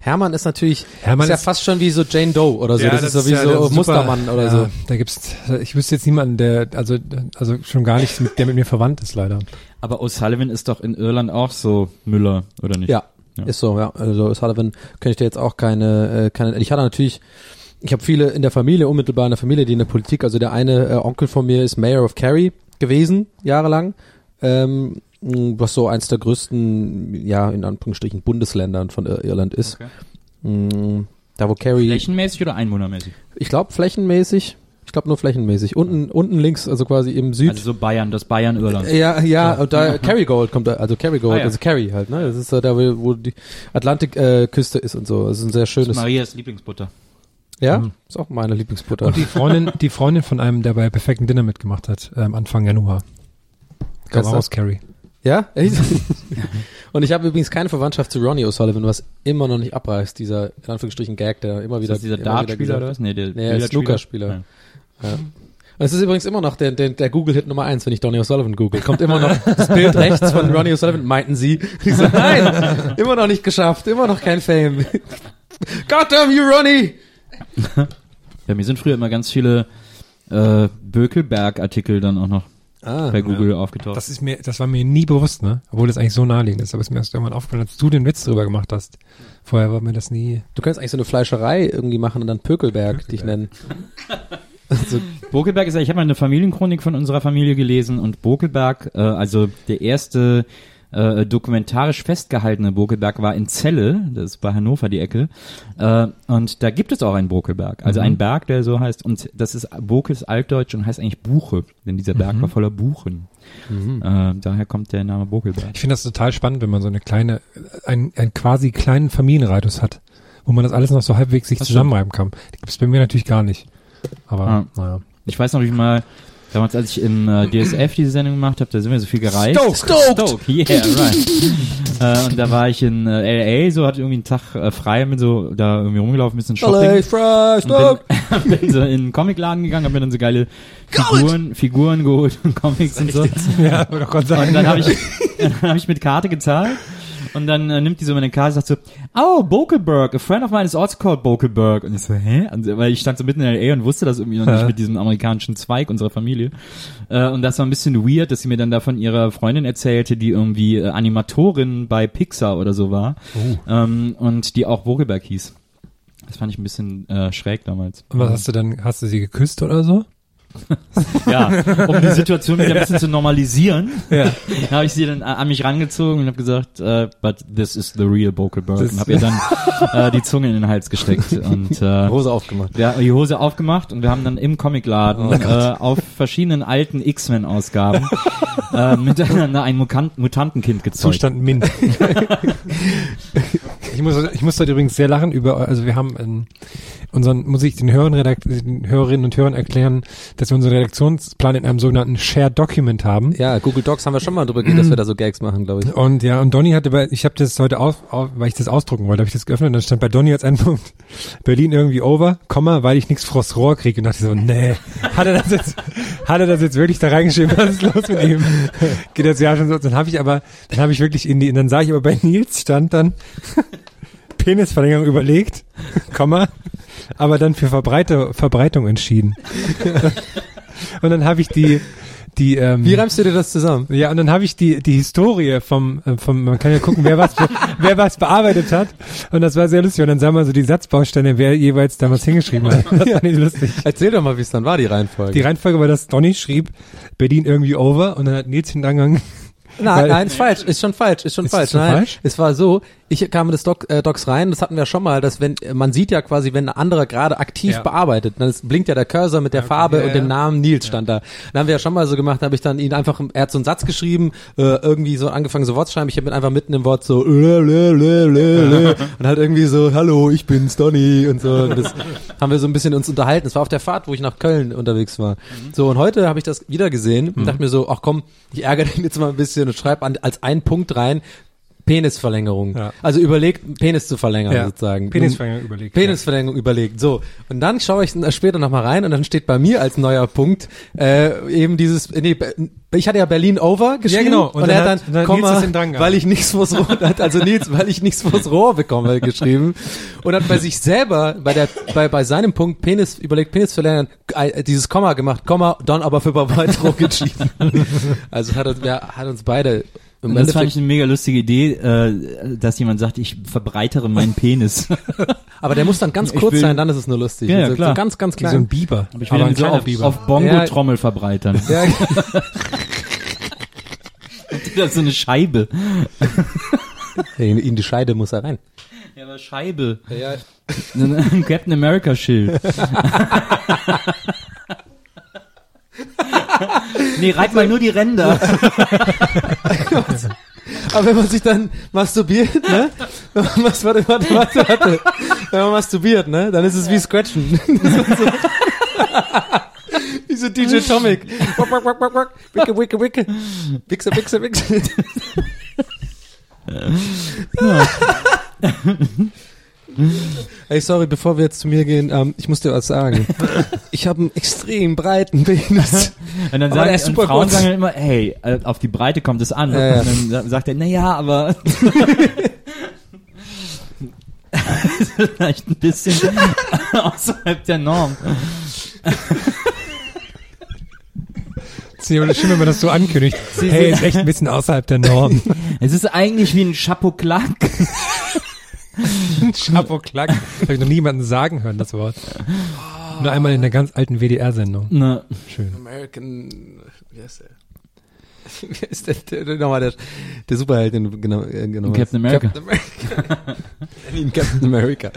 Hermann ist natürlich Hermann ist ja ist- fast schon wie so Jane Doe oder so. das, ist so wie ja so super- Mustermann oder ja, so. Da gibt's, ich wüsste jetzt niemanden, der, also, also schon gar nicht, mit, der mit mir verwandt ist, leider. Aber O'Sullivan ist doch in Irland auch so Müller, oder nicht? Ja, Ja. ist so, ja. Also Sullivan könnte ich dir jetzt auch keine, äh, keine. Ich hatte natürlich, ich habe viele in der Familie, unmittelbar in der Familie, die in der Politik, also der eine äh, Onkel von mir ist Mayor of Kerry gewesen, jahrelang. Ähm, was so eins der größten, ja, in Anführungsstrichen Bundesländern von Ir- Irland ist. Okay. Mm, Da wo Carrie, Flächenmäßig oder einwohnermäßig? ich glaube flächenmäßig, ich glaube nur flächenmäßig. Unten, unten links, also quasi im Süd. Also so Bayern, das Bayern-Irland. ja, ja, und da Kerrygold kommt da, also Kerrygold, Ah, ja. also Kerry halt, ne? Das ist da, da wo die Atlantikküste äh, ist und so. Das ist ein sehr schönes. Marias Lieblingsbutter. Ja, ist auch meine Lieblingsbutter. Und die Freundin, die Freundin von einem, der bei Perfekten Dinner mitgemacht hat, ähm, Anfang Januar. Kam ist auch das? aus Carrie. Ja, echt? und ich habe übrigens keine Verwandtschaft zu Ronnie O'Sullivan, was immer noch nicht abreißt, dieser in Anführungsstrichen Gag, der immer Ist wieder das dieser Dartspieler oder was? Nee, der Nee, er ist. Snookerspieler. Ja. Es ist übrigens immer noch der, der, der Google-Hit Nummer eins, wenn ich Donny O'Sullivan google. Kommt immer noch das Bild rechts von Ronnie O'Sullivan, meinten sie. Ich so, nein, immer noch nicht geschafft, immer noch kein Fame. God damn you, Ronnie! Bei mir sind früher immer ganz viele äh, Bökelberg-Artikel dann auch noch Ah, bei Google aufgetaucht. Das ist mir, das war mir nie bewusst, ne? Obwohl das eigentlich so naheliegend ist. Aber es ist mir erst irgendwann aufgefallen, als du den Witz drüber gemacht hast. Vorher war mir das nie. du könntest eigentlich so eine Fleischerei irgendwie machen und dann Pökelberg, dich nennen. Also, Bokelberg ist ja, ich habe mal eine Familienchronik von unserer Familie gelesen und Bokelberg, äh, also der erste äh, dokumentarisch festgehaltene Bokelberg war in Celle, das ist bei Hannover die Ecke, äh, und da gibt es auch einen Bokelberg, also einen Berg, der so heißt, und das ist ist altdeutsch und heißt eigentlich Buche, denn dieser Berg war voller Buchen. Äh, daher kommt der Name Bokelberg. Ich finde das total spannend, wenn man so eine kleine, einen, einen quasi kleinen Familienradius hat, wo man das alles noch so halbwegs sich Das zusammenreiben kann. Die gibt es bei mir natürlich gar nicht. Aber, Ah. naja. Ich weiß noch, ich mal damals, als ich im äh, DSF diese Sendung gemacht habe, da sind wir so viel gereist. Stoked. Stoke, yeah, right. äh, und da war ich in äh, LA, so hatte irgendwie einen Tag äh, frei, bin so da irgendwie rumgelaufen, ein bisschen Shopping. Fry, Und bin, bin so in einen Comicladen gegangen, hab mir dann so geile Figuren, Figuren geholt und Comics und so. Ja, doch Gott sei Und dann habe ich, dann hab ich mit Karte gezahlt. Und dann äh, nimmt die so meine Karte und sagt so, oh, Bokelberg, a friend of mine is also called Bokelberg. Und ich so, hä? Und, weil ich stand so mitten in L.A. und wusste das irgendwie noch nicht mit diesem amerikanischen Zweig unserer Familie. Äh, und das war ein bisschen weird, dass sie mir dann da von ihrer Freundin erzählte, die irgendwie äh, Animatorin bei Pixar oder so war. Ähm, und die auch Bokelberg hieß. Das fand ich ein bisschen äh, schräg damals. Und was hast du dann, hast du sie geküsst oder so? Ja, um die Situation wieder ein bisschen zu normalisieren, Ja. habe ich sie dann an mich rangezogen und habe gesagt, äh, but this is the real Bokelberg. Das- Und habe ihr dann äh, die Zunge in den Hals gesteckt und äh, Hose aufgemacht. ja, die Hose aufgemacht und wir haben dann im Comicladen äh, auf verschiedenen alten X-Men-Ausgaben äh, miteinander ein Mukan Mutantenkind gezeugt. Zustand Min. Ich muss, ich muss heute übrigens sehr lachen über, also wir haben in unseren, muss ich den Hörern, Redakt, den Hörerinnen und Hörern erklären, dass wir unseren Redaktionsplan in einem sogenannten Shared Document haben. Ja, Google Docs haben wir schon mal drüber geredet, dass wir da so Gags machen, glaube ich. Und ja, und Donny hatte bei, ich habe das heute auf, auf, weil ich das ausdrucken wollte, habe ich das geöffnet und dann stand bei Donny als ein Punkt Berlin irgendwie over, Komma, weil ich nichts vors Rohr kriege. Und dachte so, nee, hat er das jetzt, hat er das jetzt wirklich da reingeschrieben? Was ist los mit ihm? Geht das ja schon so. Dann habe ich aber, dann habe ich wirklich in die, dann sah ich aber bei Nils stand dann Penisverlängerung überlegt, Komma, aber dann für Verbreite, Verbreitung entschieden. und dann habe ich die, die, ähm, Wie reimst du dir das zusammen? ja, und dann habe ich die die Historie vom äh, vom man kann ja gucken, wer was wer was bearbeitet hat und das war sehr lustig und dann sah man so die Satzbausteine, wer jeweils damals hingeschrieben hat. Das war nicht lustig. Erzähl doch mal, wie es dann war, die Reihenfolge. Die Reihenfolge war, dass Donny schrieb Berlin irgendwie over und dann hat Nils hintergangen Nein, nein, ist falsch, ist schon falsch, ist schon Ist falsch. schon nein, falsch? es war so, ich kam in das Doc, äh, Docs rein, das hatten wir schon mal, dass wenn, man sieht ja quasi, wenn ein anderer gerade aktiv Ja. bearbeitet, dann ist, blinkt ja der Cursor mit der Farbe ja, und dem. Namen Nils stand da. Dann haben wir ja schon mal so gemacht, habe ich dann ihn einfach, er hat so einen Satz geschrieben, äh, irgendwie so angefangen so Wort zu schreiben, ich habe einfach mitten im Wort so, lö, lö, lö, lö, lö, und halt irgendwie so, hallo, ich bin's, Donny, und so, und das haben wir so ein bisschen uns unterhalten. Es war auf der Fahrt, wo ich nach Köln unterwegs war. So, und heute habe ich das wieder gesehen und dachte mir so, ach komm, ich ärgere den jetzt mal ein bisschen und schreibe als einen Punkt rein, Penisverlängerung. Ja. Also überlegt, Penis zu verlängern Ja. sozusagen. Penisverlängerung überlegt, Penisverlängerung überlegt. So. Und dann schaue ich später nochmal rein und dann steht bei mir als neuer Punkt äh, eben dieses, nee, ich hatte ja Berlin over geschrieben genau. und, Und er dann hat dann, dann Komma, weil ich nichts vors Rohr, hat also Nils, weil ich nichts vors Rohr bekomme, geschrieben und hat bei sich selber, bei der, bei, bei seinem Punkt Penis, überlegt Penis verlängern, äh, dieses Komma gemacht, Komma, dann aber für Barbaro geschrieben. Also hat, uns- wer, hat uns beide Und das fand ich eine mega lustige Idee, äh, dass jemand sagt, ich verbreitere meinen Penis. Aber der muss dann ganz kurz will- sein, dann ist es nur lustig. Ja, ja, Also klar. So ganz, ganz wie so klein. ein Biber. Aber ich will ihn so auf, auf Bongo-Trommel verbreitern. ja, Das ist so eine Scheibe. in, in die Scheide muss er rein. Ja, aber Scheibe. Ja, Ein Captain America Schild. Nee, reit mal nur die Ränder. Aber wenn man sich dann masturbiert, ne? Wenn man mas- warte, warte, warte, warte. Wenn man masturbiert, ne? Dann ist es wie Scratchen. wie so DJ Tomic. Wack, wack, wack, wack, wack. Wicke, wicke, wicke. Wichse, wichse, wichse. Hey, sorry, bevor wir jetzt zu mir gehen, ähm, ich muss dir was sagen. Ich habe einen extrem breiten Penis. Und dann sagen und Frauen kurz. sagen dann immer, hey, äh, auf die Breite kommt es an. Ja. Und dann sagt er, naja, aber vielleicht ein bisschen außerhalb der Norm. ja schön, wenn man das so ankündigt. Hey, ist echt ein bisschen außerhalb der Norm. Es ist eigentlich wie ein. Chapeau Klack. Habe ich noch niemanden sagen hören, das Wort. Nur einmal in der ganz alten WDR-Sendung. Ne, Schön. American, wie heißt der? Wie ist der, der, der nochmal der, der Superheld, den du genau, äh, genau Captain America. Captain America. Captain America.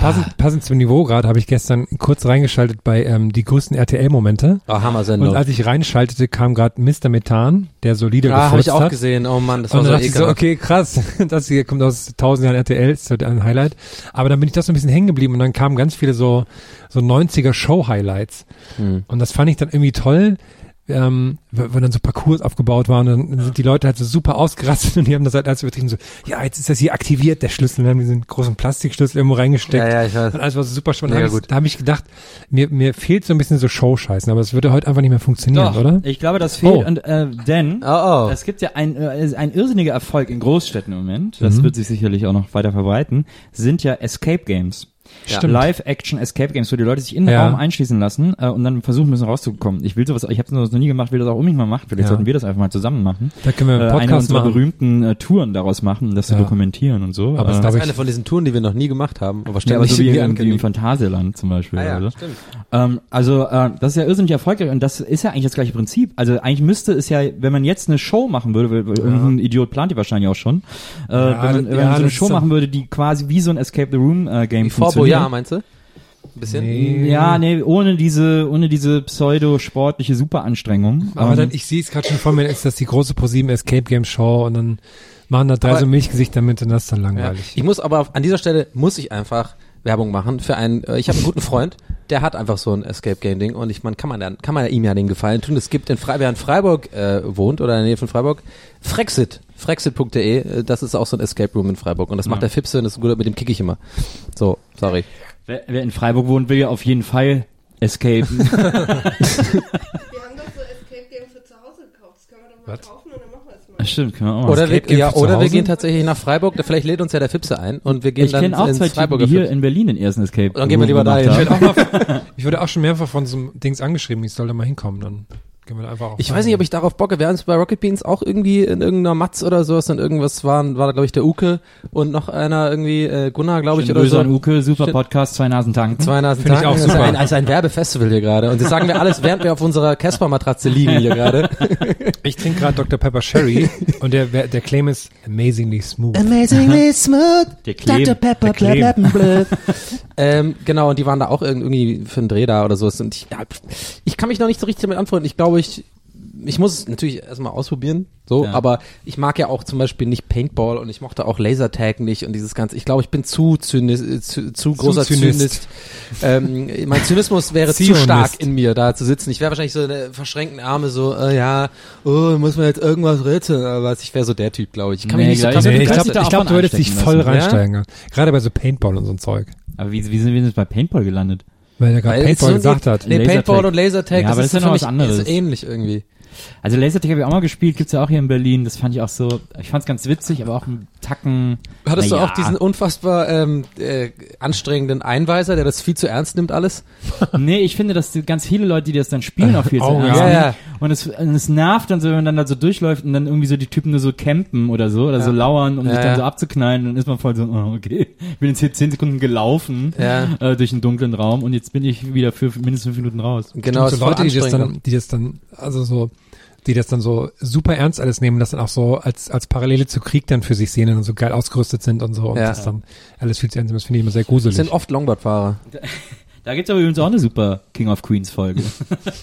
Passend, passend zum Niveau gerade habe ich gestern kurz reingeschaltet bei ähm, die größten RTL-Momente. Oh, Hammer-Sendung. Und als ich reinschaltete, kam gerade Mr. Methan, der so Lieder Ah, habe ich gefurzt auch hat. gesehen. Oh Mann, das war Und so dann so, ekelhaft. okay, krass, das hier kommt aus tausend Jahren RTL, ist so ein Highlight. Aber dann bin ich doch so ein bisschen hängen geblieben und dann kamen ganz viele so, so 90er Show-Highlights. Hm. Und das fand ich dann irgendwie toll, ähm, wo dann so Parcours aufgebaut waren und dann sind die Leute halt so super ausgerastet und die haben das halt alles übertrieben so, ja, jetzt ist das hier aktiviert, der Schlüssel, wir haben diesen großen Plastikschlüssel irgendwo reingesteckt. Ja, ja, ich weiß. Und alles war so super spannend. Da Mega habe ich, da hab ich gedacht, mir, mir fehlt so ein bisschen so Show-Scheißen, aber es würde heute einfach nicht mehr funktionieren, Doch, oder? ich glaube, das fehlt. Oh. Und, äh, denn Oh, oh. es gibt ja ein, äh, ein irrsinniger Erfolg in Großstädten im Moment, das Mhm. wird sich sicherlich auch noch weiter verbreiten, sind ja Escape Games. Stimmt. Live-Action Escape Games, wo die Leute sich in den Ja. Raum einschließen lassen äh, und dann versuchen müssen rauszukommen. Ich will sowas, ich habe das noch nie gemacht, will das auch unbedingt mal machen. Vielleicht Ja. sollten wir das einfach mal zusammen machen. Da können wir einen Äh, eine Podcast unserer machen. berühmten äh, Touren daraus machen, um das zu Ja. dokumentieren und so. Aber es äh, Das ist eine von diesen Touren, die wir noch nie gemacht haben, aber ja, ständig aber so wie irgendwie im, im. Phantasialand zum Beispiel. Ah ja, oder so. stimmt. Ähm, also äh, das ist ja irrsinnig erfolgreich und das ist ja eigentlich das gleiche Prinzip. Also eigentlich müsste es ja, wenn man jetzt eine Show machen würde, weil, weil irgendein Idiot plant die wahrscheinlich auch schon, äh, wenn man, wenn ja, man so eine das Show machen würde, die quasi wie so ein Escape the Room äh, Game Wie funktioniert. Vorbo, ja, meinst du? Ein bisschen? Nee. Ja, nee, ohne diese, ohne diese pseudo-sportliche Superanstrengung. Aber Ähm, dann, ich sehe es gerade schon vor mir, ist das die große ProSieben Escape Game Show und dann machen da drei Aber- so Milchgesichter mit und das ist dann Ja. langweilig. Ich muss aber auf- an dieser Stelle muss ich einfach Werbung machen für einen. Äh, ich habe einen guten Freund, der hat einfach so ein Escape Game Ding und ich man kann man dann kann man ihm ja den Gefallen tun. Es gibt in Freiburg, wer in Freiburg äh, wohnt oder in der Nähe von Freiburg, Frexit, frexit.de. Äh, das ist auch so ein Escape Room in Freiburg und das macht der Fipse und das ist gut, mit dem kick ich immer. So, sorry. wer, wer in Freiburg wohnt, will ja auf jeden Fall escapen. Wir haben doch so Escape Game für zu Hause gekauft. Das können wir doch mal Was? kaufen Stimmt, können wir auch mal. Oder wir, ja, oder wir gehen tatsächlich nach Freiburg. Da vielleicht lädt uns ja der Fipse ein und wir gehen ich dann kenne auch ins zwei Typen, Freiburger die hier in Berlin den ersten Escape Dann gehen wir lieber gemacht dahin. Ich ich wurde auch schon mehrfach von so einem Dings angeschrieben, ich soll da mal hinkommen, dann gehen wir einfach. Ich weiß nicht, ob ich darauf bocke. Wir haben uns bei Rocket Beans auch irgendwie in irgendeiner Matz oder sowas und irgendwas waren, war da glaube ich der Uke und noch einer irgendwie, äh, Gunnar glaube ich oder Grüße so. an Uke, super Stimmt. Podcast, zwei Nasen tanken. Zwei Nasen Finde ich Tanken. auch Das ist super. ein, also ein Werbefestival hier gerade. Und das sagen wir alles, während wir auf unserer Casper-Matratze liegen hier gerade. Ich trinke gerade Dr. Pepper Sherry und der, der Claim ist amazingly smooth. Amazingly smooth. Der Clem. Pepper, Der Clem. ähm, genau, und die waren da auch irgendwie für einen Dreh da oder so. Und ich, ja, ich kann mich noch nicht so richtig damit anfreunden. Ich glaube, ich, ich muss es natürlich erstmal ausprobieren, so, Ja. aber ich mag ja auch zum Beispiel nicht Paintball und ich mochte auch Lasertag nicht und dieses ganze, ich glaube, ich bin zu Zynis, äh, zu, zu großer Zynist. Zynist. ähm, mein Zynismus wäre zu Zionist. stark in mir, da zu sitzen. Ich wäre wahrscheinlich so eine verschränkten Arme, so, äh, ja, oh, muss man jetzt irgendwas rätseln, aber was, ich wäre so der Typ, glaube ich. Ich kann Nee, mich nicht so. Nee, ich glaube, glaub, du würdest dich voll lassen, ja? reinsteigen. Gerade bei so Paintball und so ein Zeug. Aber wie, wie sind wir denn jetzt bei Paintball gelandet? Weil er gerade Paintball gesagt hat. Nee, Lasertag. Paintball und Lasertag, Ja, das aber ist ja noch was anderes. Ist ähnlich irgendwie. Also Lasertag habe ich auch mal gespielt, gibt's ja auch hier in Berlin. Das fand ich auch so, ich fand's ganz witzig, aber auch ein Tacken. Hattest na du ja. auch diesen unfassbar ähm, äh, anstrengenden Einweiser, der das viel zu ernst nimmt alles? Nee, ich finde, dass die, ganz viele Leute, die das dann spielen, auch viel zu Oh, ernst ja. nehmen. Ja, ja. Und es, und es nervt dann so, wenn man dann da so durchläuft und dann irgendwie so die Typen nur so campen oder so, oder so lauern, um Ja, sich dann ja. so abzuknallen. Dann ist man voll so, oh, okay, ich bin jetzt hier zehn Sekunden gelaufen Ja. äh, durch einen dunklen Raum und jetzt bin ich wieder für mindestens fünf Minuten raus. Genau, so ist voll Leute, die das dann, die das dann, also so, die das dann so super ernst alles nehmen, das dann auch so als, als Parallele zu Krieg dann für sich sehen und so geil ausgerüstet sind und so und Ja. das dann alles viel zu ernst nehmen. Das finde ich immer sehr Das gruselig. sind oft Longboard-Fahrer. Da gibt's aber übrigens auch eine super King of Queens Folge,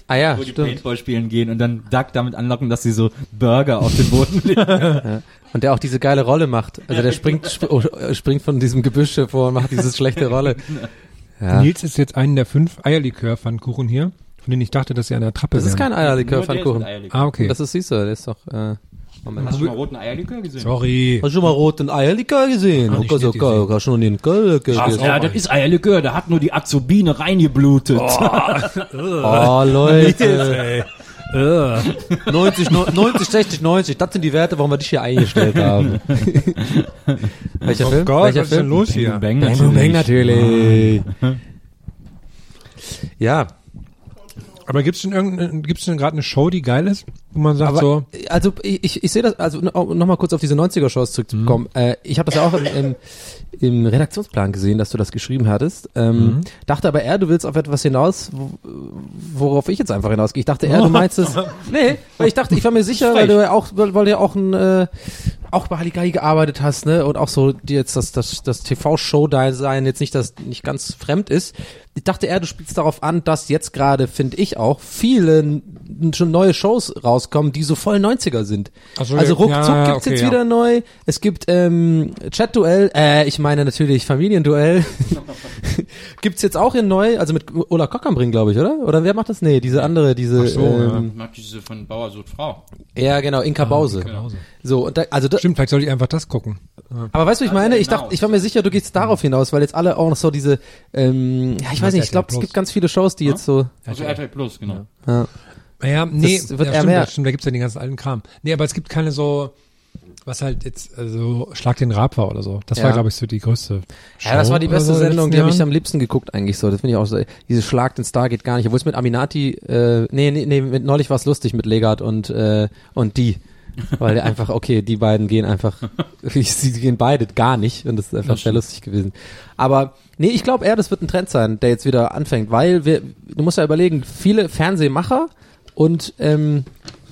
Ah ja, wo die stimmt. Paintball spielen gehen und dann Duck damit anlocken, dass sie so Burger auf den Boden legen. Und der auch diese geile Rolle macht. Also der springt, sp oh, springt von diesem Gebüsch vor und macht diese schlechte Rolle. Ja. Nils ist jetzt einen der fünf Eierlikör-Pfannkuchen hier, von denen ich dachte, dass sie an der Trappe Das ist kein wären. Eierlikör. Ah, okay. Das ist, siehst du, der ist doch, äh, Moment. Hast du schon mal roten Eierlikör gesehen? Sorry. Hast du schon mal roten Eierlikör gesehen? Ich nicht gesehen. Hast du schon den Ach, gesehen? ja, das ist Eierlikör, da hat nur die Azubine reingeblutet. Oh, Leute. 90, 90, 60, 90, das sind die Werte, warum wir dich hier eingestellt haben. Welcher Oh Film? Gott, Welcher was ist denn Film? los hier? Bang, Bang, natürlich. Bang, natürlich. Ja, Aber gibt's denn irgendeine, gibt's denn gerade eine Show, die geil ist, wo man sagt aber so, also ich, ich, sehe das, also nochmal kurz auf diese 90er-Shows zurückzukommen. Mhm. Äh, ich habe das ja auch im, im, im Redaktionsplan gesehen, dass du das geschrieben hattest. Ähm, Mhm. Dachte aber eher, du willst auf etwas hinaus, wo, worauf ich jetzt einfach hinausgehe. Ich dachte eher, du meinst es. Nee, weil ich dachte, ich war mir sicher, weil du ja auch, weil, weil du ja auch ein äh, auch bei Halligalli gearbeitet hast, ne? Und auch so dir jetzt das, das, das TV-Show-Design jetzt nicht das nicht ganz fremd ist. Ich dachte eher, du spielst darauf an, dass jetzt gerade, finde ich auch, viele schon neue Shows rauskommen, die so voll 90er sind. So, also ja, ruckzuck ja, gibt's okay, jetzt ja. wieder neu. Es gibt ähm, Chat-Duell, äh, ich meine natürlich Familienduell. gibt's jetzt auch in neu, also mit Ola Kockambring, glaube ich, oder? Oder wer macht das? Nee, diese andere, diese Ach so, ähm, mag diese von Bauer sucht Frau. ja. genau, Inka Bause. So, und da, also da, stimmt, vielleicht sollte ich einfach das gucken. aber weißt du, ich meine? Ich hinaus. dachte, ich war mir sicher, du gehst darauf hinaus, weil jetzt alle auch noch so diese, ähm, ja, ich weiß nicht, ich glaube, es gibt ganz viele Shows, die jetzt so, Also RTL Plus, genau. ja. Naja, nee, Das wird ja, eher stimmt, mehr. das stimmt, da gibt's ja den ganzen alten Kram. Nee, aber es gibt keine so, was halt jetzt, also Schlag den Rab war oder so. Das Ja. war, glaube ich, so die größte Show. Ja, das war die beste so Sendung, die habe ich am liebsten geguckt eigentlich so. Das finde ich auch so. Diese Schlag den Star geht gar nicht. Obwohl es mit Aminati, äh, nee, nee, nee, mit, neulich war es lustig mit Legat und äh, und die. Weil der einfach, okay, die beiden gehen einfach, sie gehen beide gar nicht und das ist einfach sehr lustig gewesen. Aber nee, ich glaube eher, das wird ein Trend sein, der jetzt wieder anfängt, weil wir, du musst ja überlegen, viele Fernsehmacher und ähm,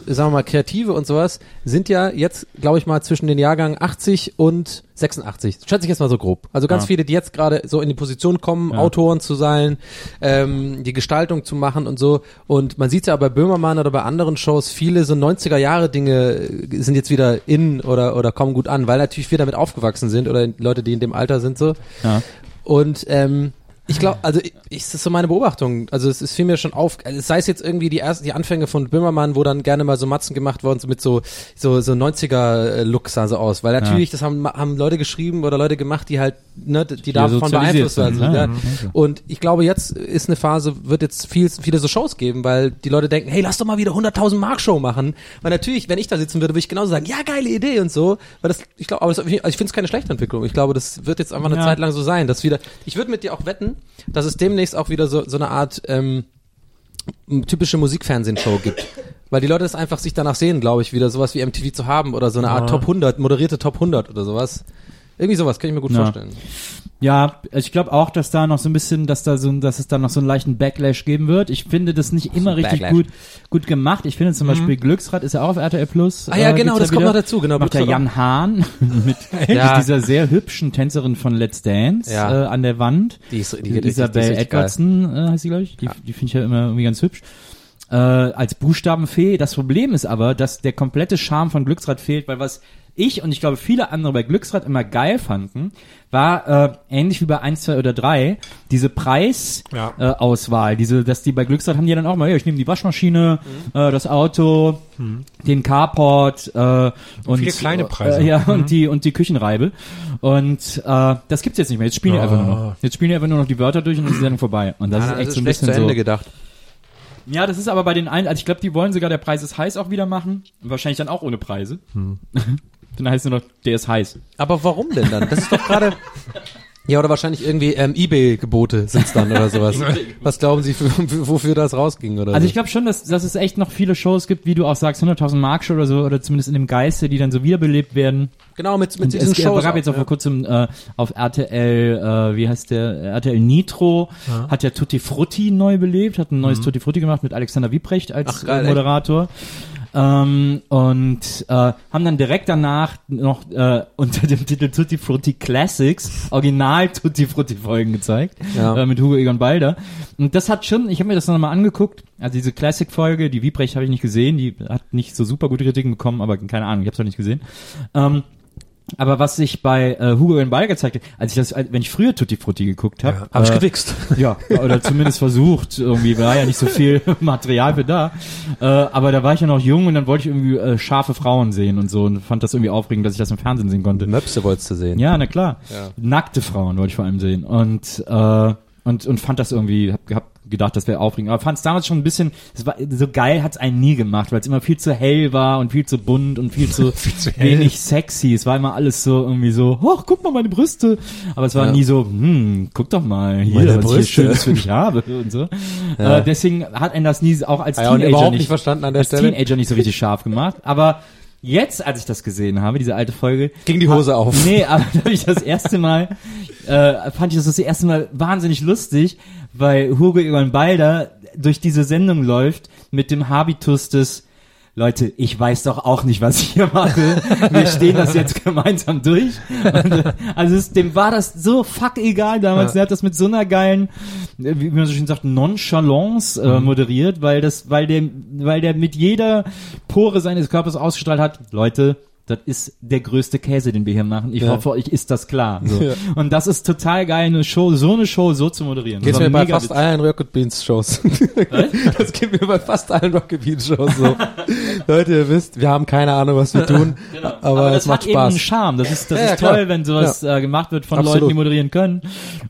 sagen wir mal, Kreative und sowas, sind ja jetzt, glaube ich mal, zwischen den Jahrgängen 80 und 86. Schätze ich jetzt mal so grob. Also ganz Ja. viele, die jetzt gerade so in die Position kommen, Ja. Autoren zu sein, ähm, die Gestaltung zu machen und so. Und man sieht ja bei Böhmermann oder bei anderen Shows, viele so 90er Jahre Dinge äh, sind jetzt wieder in oder, oder kommen gut an, weil natürlich wir damit aufgewachsen sind oder Leute, die in dem Alter sind so. Ja. Und ähm, ich glaube, also ich, ich, das ist so meine Beobachtung. Also es ist fiel mir schon auf, also sei es jetzt irgendwie die ersten, die Anfänge von Böhmermann, wo dann gerne mal so Matzen gemacht worden sind mit so so so 90er Looks sah so aus, weil natürlich das haben haben Leute geschrieben oder Leute gemacht, die halt ne, die davon beeinflusst werden. ne? ja. Mhm, Und ich glaube, jetzt ist eine Phase, wird jetzt viel viele so Shows geben, weil die Leute denken, hey, lass doch mal wieder 100.000 Mark Show machen, weil natürlich, wenn ich da sitzen würde, würde ich genauso sagen, ja, geile Idee und so, weil das ich glaube, aber das, also ich finde es keine schlechte Entwicklung. Ich glaube, das wird jetzt einfach eine Ja. Zeit lang so sein, dass wieder ich würde mit dir auch wetten, dass es demnächst auch wieder so, so eine Art ähm, typische Musikfernsehenshow gibt. Weil die Leute das einfach sich danach sehen, glaube ich, wieder sowas wie MTV zu haben oder so eine Art Top 100, moderierte Top 100 oder sowas. Irgendwie sowas, kann ich mir gut Ja. vorstellen. Ja, also ich glaube auch, dass da noch so ein bisschen, dass da so, dass es da noch so einen leichten Backlash geben wird. Ich finde das nicht immer richtig Backlash. gut, gut gemacht. Ich finde zum Beispiel Glücksrad ist ja auch auf RTL Plus. Mhm. Ah ja, genau, gibt's das kommt wieder. noch dazu, genau, Macht der Jan Hahn mit, Ja. mit dieser sehr hübschen Tänzerin von Let's Dance Ja. äh, an der Wand. Die ist, die, Die die, die, Isabel die ist richtig geil. Edwardson äh, heißt sie, glaube ich. Die, die finde ich ja immer irgendwie ganz hübsch. Äh, als Buchstabenfee. Das Problem ist aber, dass der komplette Charme von Glücksrad fehlt, weil was ich und ich glaube viele andere bei Glücksrad immer geil fanden, war äh, ähnlich wie bei 1, 2 oder 3, diese Preisauswahl, Ja. äh, Auswahl, diese, dass die bei Glücksrad haben die dann auch mal, ja, ich nehme die Waschmaschine, Mhm. äh, das Auto, den Carport äh, und Viele kleine Preise. Äh, ja, Mhm. und die und die Küchenreibe und äh, das gibt's jetzt nicht mehr. Jetzt spielen die einfach nur noch. Jetzt spielen die einfach nur noch die Wörter durch und dann ist die Sendung vorbei. Und das Ah, ist echt so ein bisschen zu Ende so. gedacht. Ja, das ist aber bei den einen, also ich glaube, die wollen sogar der Preis ist heiß auch wieder machen. Und wahrscheinlich dann auch ohne Preise. Hm. dann heißt es nur noch, der ist heiß. Aber warum denn dann? Das ist doch gerade. Ja, oder wahrscheinlich irgendwie ähm, Ebay-Gebote sind's dann oder sowas. Was glauben Sie, für, für, wofür das rausging oder Also so? ich glaube schon, dass, dass es echt noch viele Shows gibt, wie du auch sagst, 100.000 Mark Show oder so, oder zumindest in dem Geiste, die dann so wiederbelebt werden. Genau, mit, mit Und diesen es Shows. gab jetzt auch ja. vor kurzem äh, auf RTL, äh, wie heißt der, RTL Nitro, hat ja Tutti Frutti neu belebt, hat ein neues Tutti Frutti gemacht mit Alexander Wiebrecht als Ach, geil, äh, Moderator. Ähm, und äh, haben dann direkt danach noch äh, unter dem Titel Tutti Frutti Classics Original Tutti Frutti Folgen gezeigt Ja. äh, mit Hugo Egon Balder. Und das hat schon, ich habe mir das nochmal angeguckt. Also diese Classic Folge, die Wiebrecht habe ich nicht gesehen, die hat nicht so super gute Kritiken bekommen, aber keine Ahnung, ich habe es nicht gesehen. Ähm, aber was sich bei äh, Hugo Egon Balder gezeigt hat, als ich das, als- wenn ich früher Tutti Frutti geguckt habe, Ja, hab ich gewichst. ja, oder zumindest versucht. Irgendwie war ja nicht so viel Material für da. Äh, aber da war ich ja noch jung und dann wollte ich irgendwie äh, scharfe Frauen sehen und so und fand das irgendwie aufregend, dass ich das im Fernsehen sehen konnte. Möpse wolltest du sehen. Ja, na klar. Ja. Nackte Frauen wollte ich vor allem sehen. Und, äh, und, und fand das irgendwie, hab, hab gedacht, das wäre aufregend. Aber fand es damals schon ein bisschen, das war, so geil hat's einen nie gemacht, weil es immer viel zu hell war und viel zu bunt und viel zu, wenig sexy. Es war immer alles so irgendwie so, hoch, guck mal meine Brüste. Aber es war Ja. nie so, hm, guck doch mal hier, Meine was Brüste. ich hier Schönes für dich habe und so. Ja. Äh, deswegen hat einen das nie auch als Ja, und Teenager nicht, nicht verstanden an der als Stelle. Teenager nicht so richtig scharf gemacht. Aber jetzt, als ich das gesehen habe, diese alte Folge, Ging die Hose auf. Nee, aber da habe ich das erste Mal, äh, fand ich das das erste Mal wahnsinnig lustig, weil Hugo Egon Balder durch diese Sendung läuft mit dem Habitus des Leute, ich weiß doch auch nicht, was ich hier mache. Wir stehen das jetzt gemeinsam durch. Und, äh, also es, dem war das so fuck egal damals. Ja. Er hat das mit so einer geilen, äh, wie man so schön sagt, Nonchalance Mhm. äh, moderiert, weil das, weil der, weil der mit jeder Pore seines Körpers ausgestrahlt hat. Leute, das ist der größte Käse, den wir hier machen. Ich Ja. hoffe, euch ist das klar. So. Ja. Und das ist total geil, eine Show, so eine Show so zu moderieren. Geht Das mir bei fast allen Rocket Beans Shows. das geht mir bei fast allen Rocket Beans Shows so. Leute, ihr wisst, wir haben keine Ahnung, was wir tun, aber, Aber es das macht hat eben einen Spaß. Charme. Das ist, das Ja, ist klar. toll, wenn sowas äh, gemacht wird von Absolut. Leuten, die moderieren können.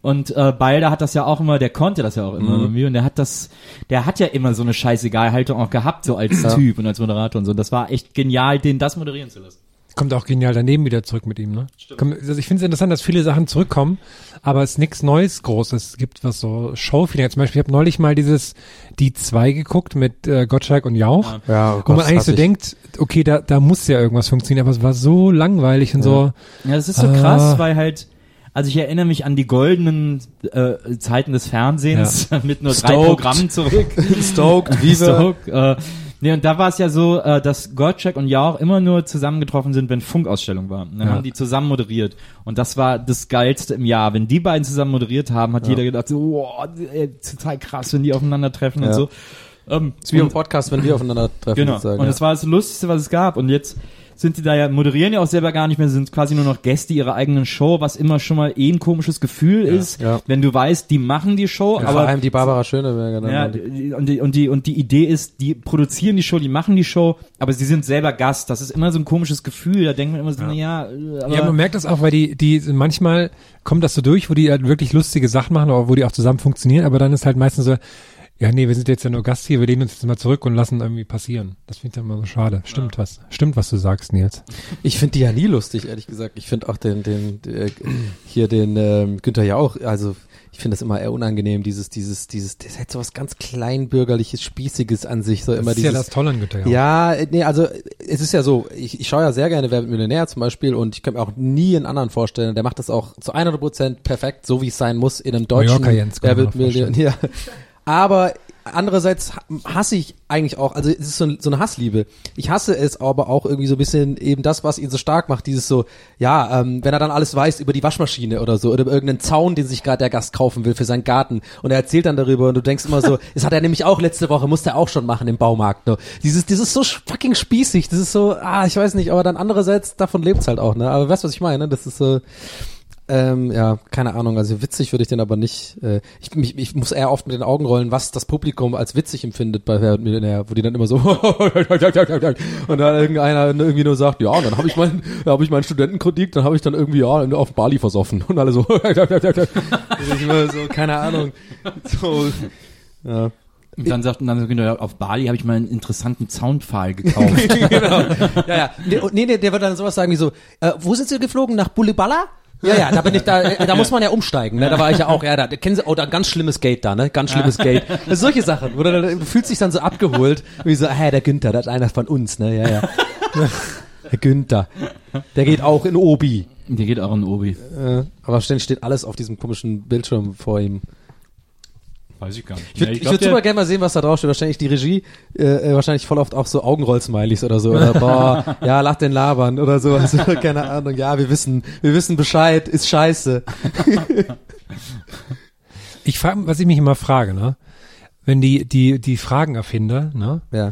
Und äh, Balder hat das ja auch immer, der konnte das ja auch Mhm. immer irgendwie. Und der hat das, der hat ja immer so eine Scheißegal-Haltung auch gehabt, so als Typ und als Moderator und so. Das war echt genial, den das moderieren zu lassen. Kommt auch genial daneben wieder zurück mit ihm, ne? Komm, Also ich finde es interessant, dass viele Sachen zurückkommen, aber es ist nichts Neues Großes gibt, was so Showfeeling. Zum Beispiel, ich habe neulich mal dieses Die zwei geguckt mit äh, Gottschalk und Jauch, Ja, oh wo Gott, man eigentlich so ich. denkt, okay, da, da muss ja irgendwas funktionieren, aber es war so langweilig und so. Ja, das ist so Ah. krass, weil halt, also ich erinnere mich an die goldenen äh, Zeiten des Fernsehens mit nur drei Stoked. Programmen zurück. Stoked, Viva. Stoked, äh, nee, und da war es ja so, äh, dass Gottschalk und Jauch immer nur zusammengetroffen sind, wenn Funkausstellung war. Dann Ja. haben die zusammen moderiert. Und das war das Geilste im Jahr. Wenn die beiden zusammen moderiert haben, hat jeder gedacht, so, wow, ey, total krass, wenn die aufeinandertreffen Ja. und so. Ähm, ist wie im Podcast, wenn wir aufeinander treffen. Genau. sozusagen, und ja. es war das Lustigste, was es gab. Und jetzt sind die da ja, moderieren ja auch selber gar nicht mehr, sind quasi nur noch Gäste ihrer eigenen Show, was immer schon mal eh ein komisches Gefühl ist, ja. wenn du weißt, die machen die Show, ja, aber vor allem die Barbara Schöneberger. dann ja, und die- und die, und die, und die Idee ist, die produzieren die Show, die machen die Show, aber sie sind selber Gast. Das ist immer so ein komisches Gefühl. Da denkt man immer so, na ja, äh, aber Ja, man merkt das auch, weil die, die manchmal kommt das so durch, wo die halt wirklich lustige Sachen machen, aber wo die auch zusammen funktionieren, aber dann ist halt meistens so, ja, nee, wir sind jetzt ja nur Gast hier, wir lehnen uns jetzt mal zurück und lassen irgendwie passieren. Das finde ich dann immer so schade. Stimmt was. Stimmt, was du sagst, Nils. Ich finde die ja nie lustig, ehrlich gesagt. Ich finde auch den, den, äh, hier den ähm, Günther ja auch, also ich finde das immer eher unangenehm, dieses, dieses, dieses, das hat so was ganz kleinbürgerliches, spießiges an sich, so immer das ist dieses. ja das Tolle an Günther Jauch. Ja, äh, nee, also es ist ja so, ich, ich schaue ja sehr gerne Wer wird Millionär zum Beispiel und ich könnte mir auch nie einen anderen vorstellen. Der macht das auch zu 100 Prozent perfekt, so wie es sein muss in einem deutschen Mallorca Jens kann Wer wird. Millionär. Aber andererseits ha- hasse ich eigentlich auch, also es ist so, ein- so eine Hassliebe. Ich hasse es aber auch irgendwie so ein bisschen eben das, was ihn so stark macht, dieses so, ja, ähm, wenn er dann alles weiß über die Waschmaschine oder so oder über irgendeinen Zaun, den sich gerade der Gast kaufen will für seinen Garten und er erzählt dann darüber und du denkst immer so, das hat er nämlich auch letzte Woche, musste er auch schon machen im Baumarkt. Ne? Dieses, dieses so fucking spießig, das ist so, ah, ich weiß nicht, aber dann andererseits, davon lebt's halt auch, ne? Aber weißt du, was ich meine? Das ist so, ähm, ja, keine Ahnung. Also witzig würde ich den aber nicht. Äh, ich, mich, ich muss eher oft mit den Augen rollen, was das Publikum als witzig empfindet bei Wer Millionär, wo die dann immer so und dann irgendeiner irgendwie nur sagt, ja, dann habe ich meinen, habe ich meinen Studentenkredit, dann habe ich dann irgendwie ja auf Bali versoffen und alle so, so keine Ahnung. So, ja. und dann sagt und dann sagt auf Bali habe ich mal einen interessanten Zaunpfahl gekauft. genau. Ja, ja. Nee, nee, nee, der wird dann sowas sagen wie so, äh, wo sind Sie geflogen? Nach Bulibala? Ja, ja, da bin ich da, äh, da muss man ja umsteigen, ne? Da war ich ja auch, ja, da kennen Sie, oh, da ein ganz schlimmes Gate da, ne? Ganz schlimmes Gate. Das solche Sachen, wo du, dann- du fühlst dich dann so abgeholt, wie so, hä, der Günther, das ist einer von uns, ne? Ja, ja. Der Günther. Der geht auch in Obi. Der geht auch in Obi. Äh, aber ständig steht alles auf diesem komischen Bildschirm vor ihm. Weiß ich gar nicht. Ich würde Ja, ich würd super gerne mal sehen, was da draufsteht. Wahrscheinlich die Regie, äh, äh, wahrscheinlich voll oft auch so Augenroll-Smileys oder so. Oder boah, ja, lach den labern oder so. Also, keine Ahnung, ja, wir wissen, wir wissen Bescheid, ist scheiße. Ich frage, was ich mich immer frage, ne? Wenn die, die, die Fragenerfinder, ne? Ja.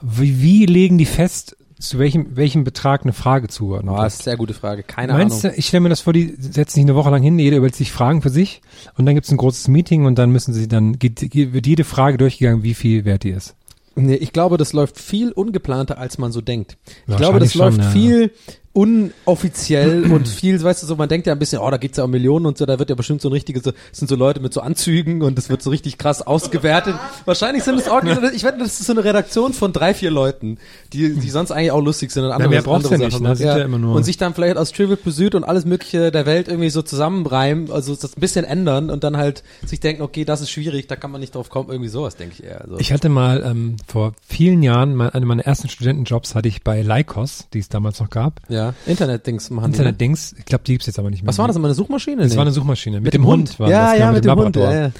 Wie, wie legen die fest, zu welchem, welchem Betrag eine Frage zuordnen wird? das ist eine sehr gute Frage. Keine Meinst Ahnung. du, ich stelle mir das vor, die setzen sich eine Woche lang hin, jeder überlegt sich Fragen für sich und dann gibt's ein großes Meeting und dann müssen sie dann, geht, wird jede Frage durchgegangen, wie viel wert die ist. Nee, ich glaube, das läuft viel ungeplanter, als man so denkt. Ich glaube, das schon, läuft ja. viel unoffiziell und viel, weißt du, so man denkt ja ein bisschen, oh, da geht's ja um Millionen und so, da wird ja bestimmt so ein richtiges, so, das sind so Leute mit so Anzügen und das wird so richtig krass ausgewertet. Wahrscheinlich sind es auch, ich wette, das ist so eine Redaktion von drei, vier Leuten, die, die sonst eigentlich auch lustig sind und andere, mehr braucht's andere ja nicht, Sachen ne? machen. Ja nur- Und sich dann vielleicht aus Trivial Pursuit und alles mögliche der Welt irgendwie so zusammenreimen, also das ein bisschen ändern und dann halt sich denken, okay, das ist schwierig, da kann man nicht drauf kommen, irgendwie sowas, denke ich eher. Also. Ich hatte mal ähm, vor vielen Jahren, mein, eine meiner ersten Studentenjobs hatte ich bei Lycos, die es damals noch gab. ja, Internet-Dings machen. ne? Internet-Dings, ich glaube, die gibt's jetzt aber nicht mehr. Was war das immer, eine Suchmaschine? Das Nee. war eine Suchmaschine. Mit, dem Hund. war ja, das, ja, genau, mit dem Hund. Labrador. Ja, ja.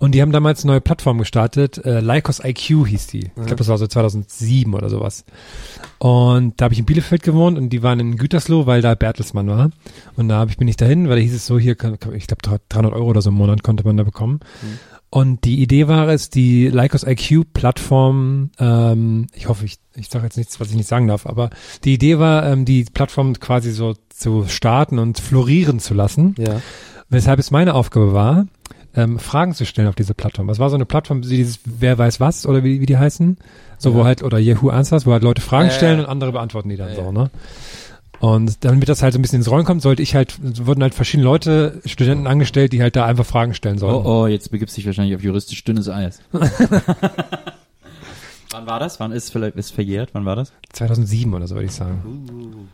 Und die haben damals eine neue Plattform gestartet, äh, Lycos IQ hieß die. Ich glaube, das war so 2007 oder sowas. Und da habe ich in Bielefeld gewohnt und die waren in Gütersloh, weil da Bertelsmann war. Und da hab ich, bin ich dahin, weil da hieß es so, hier, ich glaube 300 Euro oder so im Monat konnte man da bekommen. Und die Idee war es, die Lycos IQ Plattform, ähm, ich hoffe, ich, ich sage jetzt nichts, was ich nicht sagen darf, aber die Idee war, ähm, die Plattform quasi so zu starten und florieren zu lassen. ja. Weshalb es meine Aufgabe war, ähm, Fragen zu stellen auf diese Plattform. Es war so eine Plattform, wie dieses Wer weiß was oder wie, wie die heißen. So, wo halt, oder Yahoo Answers, wo halt Leute Fragen Ja, ja, stellen ja. und andere beantworten die dann Ja, so, ja. ne? Und damit das halt so ein bisschen ins Rollen kommt, sollte ich halt, wurden halt verschiedene Leute, Studenten angestellt, die halt da einfach Fragen stellen sollten. Oh, oh, jetzt begibst du dich wahrscheinlich auf juristisch dünnes Eis. Wann war das? Wann ist vielleicht ist verjährt? Wann war das? 2007 oder so, würde ich sagen.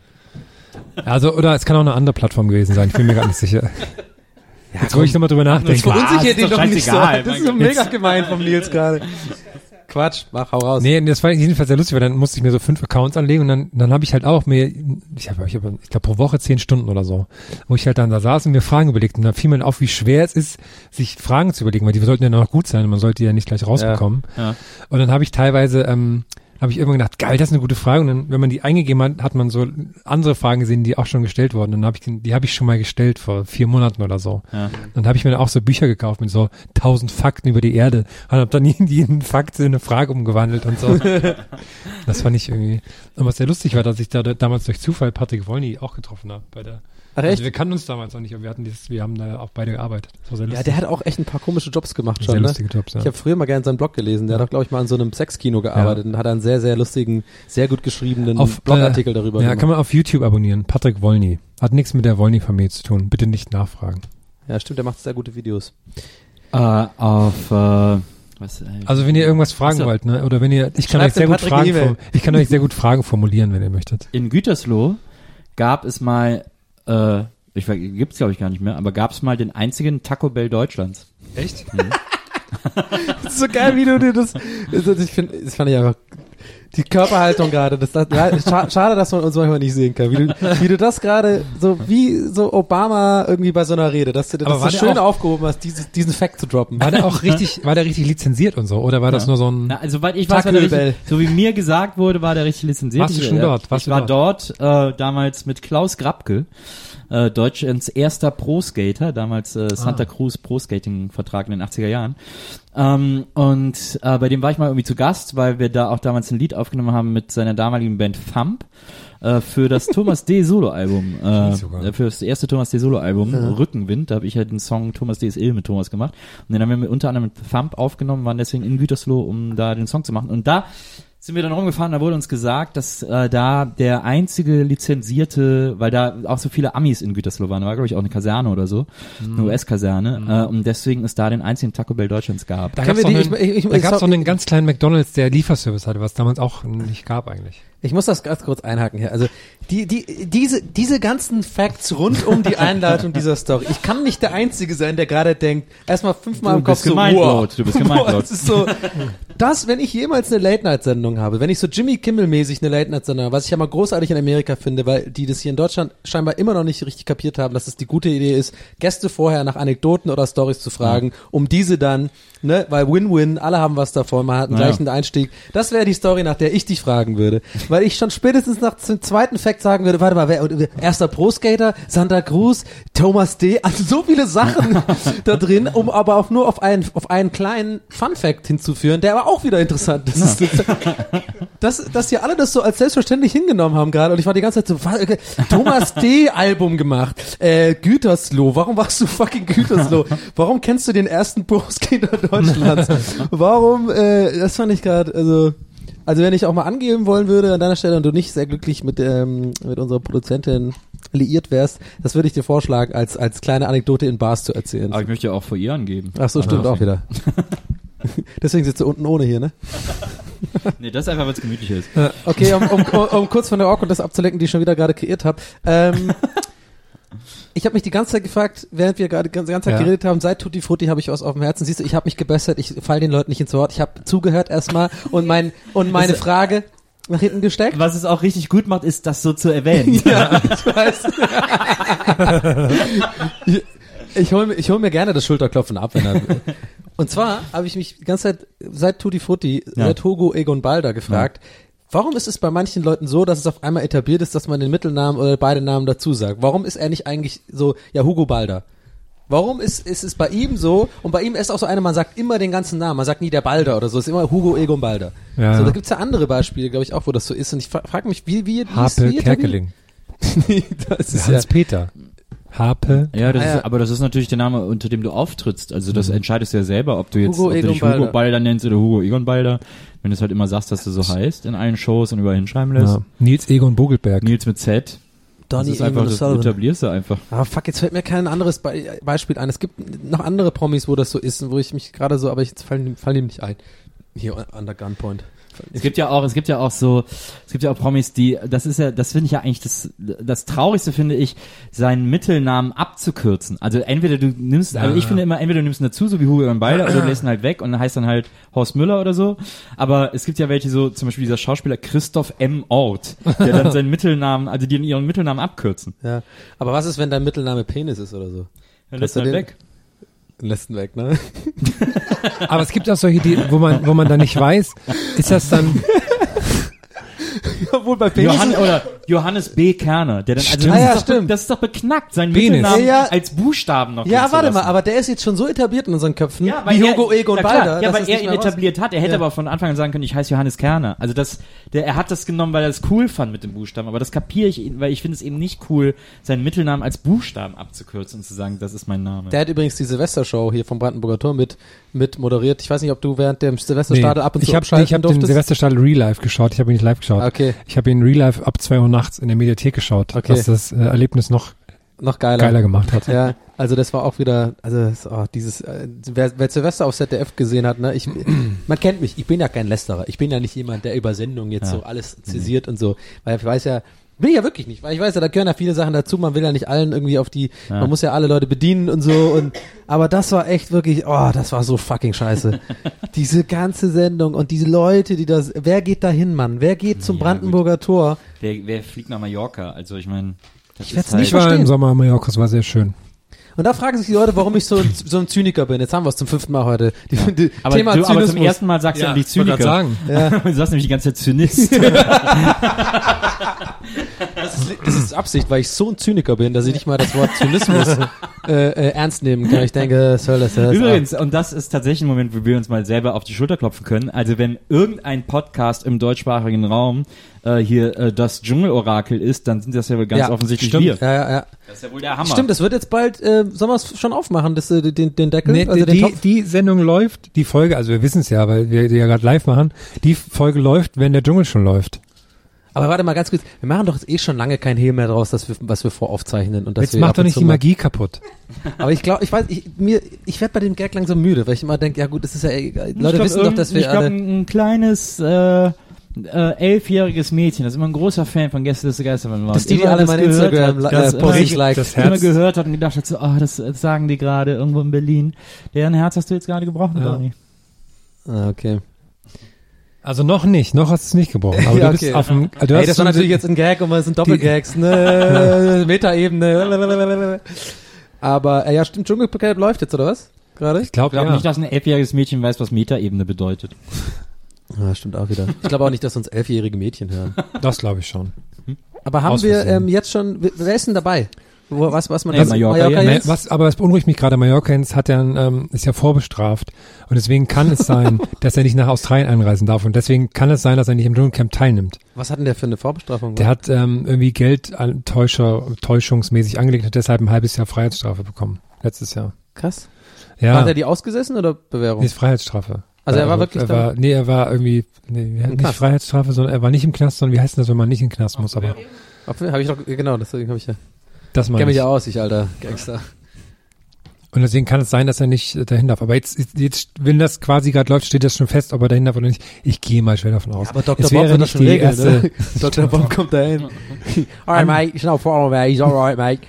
Also, oder es kann auch eine andere Plattform gewesen sein, ich bin mir gar nicht sicher. Jetzt, wo ich nochmal drüber nachdenke. Verunsichert ist ihn doch doch nicht so. Das ist so mega gemein vom Nils gerade. Quatsch, mach, hau raus. Nee, das war jedenfalls sehr lustig, weil dann musste ich mir so fünf Accounts anlegen und dann, dann habe ich halt auch mir, ich habe, ich, hab, ich glaube pro Woche zehn Stunden oder so, wo ich halt dann da saß und mir Fragen überlegt und dann fiel mir auf, wie schwer es ist, sich Fragen zu überlegen, weil die sollten ja noch gut sein und man sollte die ja nicht gleich rausbekommen. Ja. Und dann habe ich teilweise, ähm, habe ich irgendwann gedacht, geil, das ist eine gute Frage. Und dann, wenn man die eingegeben hat, hat man so andere Fragen gesehen, die auch schon gestellt wurden. Und dann habe ich, die habe ich schon mal gestellt vor vier Monaten oder so. Ja. Dann habe ich mir auch so Bücher gekauft mit so tausend Fakten über die Erde und habe dann jeden, jeden Fakt in eine Frage umgewandelt und so. das fand ich irgendwie. Und was sehr lustig war, dass ich da damals durch Zufall Patrick Wolny auch getroffen habe bei der. Ach, echt? Also wir kannten uns damals noch nicht, aber wir hatten dieses, wir haben da auch beide gearbeitet. Das war sehr Ja, der hat auch echt ein paar komische Jobs gemacht schon. sehr Ne? lustige Jobs, ja. Ich habe früher mal gerne seinen Blog gelesen. Der hat auch, glaube ich, mal an so einem Sexkino gearbeitet und hat einen sehr, sehr lustigen, sehr gut geschriebenen auf Blogartikel äh, darüber Ja, gemacht. kann man auf YouTube abonnieren. Patrick Wolny. Hat nichts mit der Wolny-Familie zu tun. Bitte nicht nachfragen. ja, stimmt, der macht sehr gute Videos. Äh, auf, äh, was, äh, Also wenn ihr irgendwas fragen Achso. wollt, ne? Oder wenn ihr, ich kann Schreibt euch sehr gut Patrick Fragen, ich kann euch sehr gut Fragen formulieren, wenn ihr möchtet. in Gütersloh gab es mal, äh, ich gibt's glaube ich gar nicht mehr, aber gab es mal den einzigen Taco Bell Deutschlands. Echt? Das ist so geil, wie du dir das, das ich finde, das fand ich einfach, die Körperhaltung gerade, das, das ja, scha schade, dass man uns manchmal nicht sehen kann, wie du, wie du das gerade, so wie so Obama irgendwie bei so einer Rede, dass du das Aber so schön auch- aufgehoben hast, dieses, diesen Fact zu droppen. War der auch richtig, war der richtig lizenziert und so? Oder war das nur so ein, Na, also weil ich weiß, war der richtig, so wie mir gesagt wurde, war der richtig lizenziert. Warst du Ich, schon äh, dort? Warst ich war dort, äh, damals mit Klaus Grabke, äh, Deutschlands erster Pro-Skater, damals äh, Santa Ah. Cruz Pro-Skating-Vertrag in den 80er Jahren. Ähm, und äh, bei dem war ich mal irgendwie zu Gast, weil wir da auch damals ein Lied aufgenommen haben mit seiner damaligen Band Thump äh, für das Thomas D. Solo-Album. Äh, für das erste Thomas D. Solo-Album, Rückenwind. Da habe ich halt den Song Thomas D. ist ill mit Thomas gemacht. Und den haben wir mit, unter anderem mit Thump aufgenommen, waren deswegen in Gütersloh, um da den Song zu machen. Und da sind wir dann rumgefahren, da wurde uns gesagt, dass äh, da der einzige lizenzierte, weil da auch so viele Amis in Gütersloh waren, da war glaube ich auch eine Kaserne oder so, eine US-Kaserne, äh, und deswegen es da den einzigen Taco Bell Deutschlands gab. da einen, ich- ich- ich- gab's doch einen ganz kleinen McDonalds, der Lieferservice hatte, was damals auch nicht gab eigentlich. Ich muss das ganz kurz einhaken hier. Also die, die, diese, diese ganzen Facts rund um die Einleitung dieser Story. Ich kann nicht der Einzige sein, der gerade denkt, erstmal fünfmal im Kopf so, gemeint, wow. Du bist gemeint, Wow. Das ist so, das, wenn ich jemals eine Late-Night-Sendung habe, wenn ich so Jimmy Kimmel-mäßig eine Late-Night-Sendung habe, was ich ja mal großartig in Amerika finde, weil die das hier in Deutschland scheinbar immer noch nicht richtig kapiert haben, dass es die gute Idee ist, Gäste vorher nach Anekdoten oder Stories zu fragen, um diese dann, ne, weil Win-Win, alle haben was davon, man hat einen Ja. gleichen Einstieg. Das wäre die Story, nach der ich dich fragen würde. Weil ich schon spätestens nach dem zweiten Fact sagen würde, warte mal, wer, erster Pro-Skater, Santa Cruz, Thomas D., also so viele Sachen da drin, um aber auch nur auf einen, auf einen kleinen Fun-Fact hinzuführen, der aber auch wieder interessant ist. Dass, dass die alle das so als selbstverständlich hingenommen haben gerade und ich war die ganze Zeit so, okay, Thomas D. Album gemacht, äh, Gütersloh, warum warst du fucking Gütersloh? Warum kennst du den ersten Pro-Skater Deutschlands? Warum, äh, das fand ich gerade, also, also wenn ich auch mal angeben wollen würde an deiner Stelle und du nicht sehr glücklich mit, ähm, mit unserer Produzentin liiert wärst, das würde ich dir vorschlagen, als, als kleine Anekdote in Bars zu erzählen. Aber ich möchte ja auch vor ihr angeben. Ach so, stimmt auch wieder. Deswegen sitzt du unten ohne hier, ne? Nee, das ist einfach, weil es gemütlich ist. Okay, um, um, um, um kurz von der Awkwardness abzulenken, die ich schon wieder gerade kreiert habe. Ähm, ich habe mich die ganze Zeit gefragt, während wir gerade die ganze Zeit Ja. geredet haben, seit Tutti Frutti habe ich was auf dem Herzen. Siehst du, ich habe mich gebessert, ich fall den Leuten nicht ins Wort. Ich habe zugehört erstmal und mein und meine Das- Frage nach hinten gesteckt. Was es auch richtig gut macht, ist, das so zu erwähnen. Ja, ich weiß. ich ich hole mir, ich hol mir gerne das Schulterklopfen ab, wenn er. Und zwar habe ich mich die ganze Zeit seit Tutti Frutti, Ja. seit Hugo Egon Balder gefragt, warum ist es bei manchen Leuten so, dass es auf einmal etabliert ist, dass man den Mittelnamen oder beide Namen dazu sagt? Warum ist er nicht eigentlich so, ja, Hugo Balder? Warum ist, ist es bei ihm so, und bei ihm ist auch so einer, man sagt immer den ganzen Namen, man sagt nie der Balder oder so, es ist immer Hugo Egon Balder. Ja. So, da gibt's ja andere Beispiele, glaube ich, auch, wo das so ist. Und ich fra frage mich, wie, wie, wie Harpe wie etabliert- Kerkeling. das ist ja, Hans-Peter. Harpe. Ja, das Ah, ja. Ist, aber das ist natürlich der Name, unter dem du auftrittst. Also das entscheidest du ja selber, ob du jetzt Hugo ob du Egon dich Hugo Balder. Balder nennst oder Hugo Egon Balder. Wenn du es halt immer sagst, dass du so heißt in allen Shows und überall hinschreiben lässt. Ja. Nils Egon Bogelberg. Nils mit Z. Donny das ist einfach, Egon das Sullivan. etablierst du einfach. Ah, fuck, jetzt fällt mir kein anderes Be Beispiel ein. Es gibt noch andere Promis, wo das so ist, und wo ich mich gerade so, aber ich fallen fall ihm nicht ein. Hier, under Gunpoint. Es gibt ja auch, es gibt ja auch so, es gibt ja auch Promis, die, das ist ja, das finde ich ja eigentlich das, das Traurigste finde ich, seinen Mittelnamen abzukürzen. Also entweder du nimmst, also ich finde immer, entweder du nimmst ihn dazu, so wie Hugo Balder, oder du lässt ihn halt weg und dann heißt dann halt Horst Müller oder so. Aber es gibt ja welche so, zum Beispiel dieser Schauspieler Christoph M. Ort, der dann seinen Mittelnamen, also die ihren Mittelnamen abkürzen. Ja. Aber was ist, wenn dein Mittelname Penis ist oder so? Dann lässt er du halt den- weg. Ihn weg, ne? Aber es gibt auch solche, die, wo man, wo man dann nicht weiß, ist das dann, Obwohl bei Penis. Johann, oder Johannes B. Kerner, der dann, also das, Ah, ja, ist doch, stimmt. das ist doch beknackt, seinen Penis. Mittelnamen Ja, ja. als Buchstaben noch ja, warte mal, aber der ist jetzt schon so etabliert in unseren Köpfen, Ja, weil wie er, Hugo na klar, Balder. Ja, weil er ihn etabliert hat. Er hätte Ja. aber von Anfang an sagen können, ich heiße Johannes Kerner. Also das, der, er hat das genommen, weil er es cool fand mit dem Buchstaben. Aber das kapiere ich, weil ich finde es eben nicht cool, seinen Mittelnamen als Buchstaben abzukürzen und zu sagen, das ist mein Name. Der hat übrigens die Silvestershow hier vom Brandenburger Tor mit, mit moderiert. Ich weiß nicht, ob du während dem Silvesterstadel ab und zu ich habe abschalten ich hab den. Silvesterstadel Real Life geschaut, ich habe ihn nicht live geschaut. Okay. Ich habe ihn Real Life ab 2 Uhr nachts in der Mediathek geschaut, Okay. was das äh, Erlebnis noch Noch geiler. geiler gemacht hat. Ja, also das war auch wieder, also oh, dieses, äh, wer, wer Silvester auf ZDF gesehen hat, ne, ich, man kennt mich, ich bin ja kein Lästerer, ich bin ja nicht jemand, der über Sendung jetzt Ja. so alles zisiert und so, weil ich weiß ja, bin ich ja wirklich nicht, weil ich weiß ja, da gehören ja viele Sachen dazu, man will ja nicht allen irgendwie auf die, Ja. man muss ja alle Leute bedienen und so und, aber das war echt wirklich, oh, das war so fucking scheiße. diese ganze Sendung und diese Leute, die das, wer geht da hin, Mann? Wer geht zum Ja, Brandenburger Tor? Wer, wer fliegt nach Mallorca? Also ich meine, das Ich werd's ist nicht Ich war verstehen. im Sommer in Mallorca, es war sehr schön. Und da fragen sich die Leute, warum ich so, ein- so ein Zyniker bin. Jetzt haben wir es zum fünften Mal heute. Die, die, aber, Thema du, aber zum ersten Mal sagst du endlich ich wollte Zyniker. sagen. Ja. du sagst nämlich die ganze Zeit Zynist. Das ist, das ist Absicht, weil ich so ein Zyniker bin, dass ich nicht mal das Wort Zynismus äh, äh, ernst nehmen kann. Ich denke, soll das, das Übrigens, und das ist tatsächlich ein Moment, wo wir uns mal selber auf die Schulter klopfen können. Also wenn irgendein Podcast im deutschsprachigen Raum äh, hier äh, das Dschungelorakel ist, dann sind das ja wohl ganz Ja, offensichtlich stimmt. wir. Ja, ja, ja. Das ist ja wohl der Hammer. Stimmt, das wird jetzt bald, äh, sollen wir es schon aufmachen, das, äh, den, den Deckel? Nee, also den die, Topf? die Sendung läuft, die Folge, also wir wissen es ja, weil wir die ja gerade live machen, die Folge läuft, wenn der Dschungel schon läuft. Aber warte mal ganz kurz, wir machen doch jetzt eh schon lange kein Hehl mehr draus, dass wir, was wir voraufzeichnen. Und dass Jetzt wir macht doch nicht die mal- Magie kaputt. Aber ich glaube, ich weiß, ich, mir, ich werde bei dem Gag langsam müde, weil ich immer denke, ja gut, das ist ja, eh- Ich Leute glaub, wissen doch, dass wir Ich glaube, alle, ein, ein kleines, äh, äh, elfjähriges Mädchen, das ist immer ein großer Fan von Gäste des Geistermann war. Dass die, die immer alle das meine gehört Instagram hat, äh, das immer- Posts like. das immer Herz. gehört hat und gedacht hat, so, ah, das äh, sagen die gerade irgendwo in Berlin. Deren Herz hast du jetzt gerade gebrochen, Ja. Donny. Ah, okay. Also noch nicht, noch hast du es nicht gebrochen. Aber Ja, du bist okay. auf dem, du Ey, hast das war natürlich jetzt ein Gag und es sind Doppelgags, ne? Metaebene. Aber, äh, ja, stimmt, Dschungelcamp läuft jetzt, oder was? Gerade? Ich glaube, Ich glaube ja. nicht, dass ein elfjähriges Mädchen weiß, was Metaebene bedeutet. Ja, stimmt auch wieder. Ich glaube auch nicht, dass uns elfjährige Mädchen hören. Das glaube ich schon. Aber haben wir ähm, jetzt schon, wer ist denn dabei? Wo, was, was man Nee, Mallorca jetzt. Nee, jetzt? was, aber was beunruhigt mich gerade, Mallorcans hat ja, ähm, ist ja vorbestraft. Und deswegen kann es sein, dass er nicht nach Australien einreisen darf. Und deswegen kann es sein, dass er nicht im Dschungelcamp teilnimmt. Was hat denn der für eine Vorbestrafung? Der hat ähm, irgendwie Geld Täuscher, täuschungsmäßig angelegt und hat deshalb ein halbes Jahr Freiheitsstrafe bekommen. Letztes Jahr. Krass. Ja, Hat er die ausgesessen oder Bewährung? nee, ist Freiheitsstrafe. Also er war wirklich er da- war, Nee, er war irgendwie, nee, Im nicht Knast. Freiheitsstrafe, sondern er war nicht im Knast, sondern wie heißt denn das, wenn man nicht in den Knast muss? Aber Habe ich doch, genau, deswegen habe ich ja. Das Kenn meine mich ich. ja aus, ich alter Gangster. Und deswegen kann es sein, dass er nicht äh, dahin darf. Aber jetzt, jetzt wenn das quasi gerade läuft, steht das schon fest, ob er dahin darf oder nicht. Ich gehe mal schwer davon aus. Aber Dr. Es Bob wäre wird das nicht schon die regeln, erste, ne? Dr. Bob kommt da hin. alright, mate, it's no problem, mate, he's alright, mate.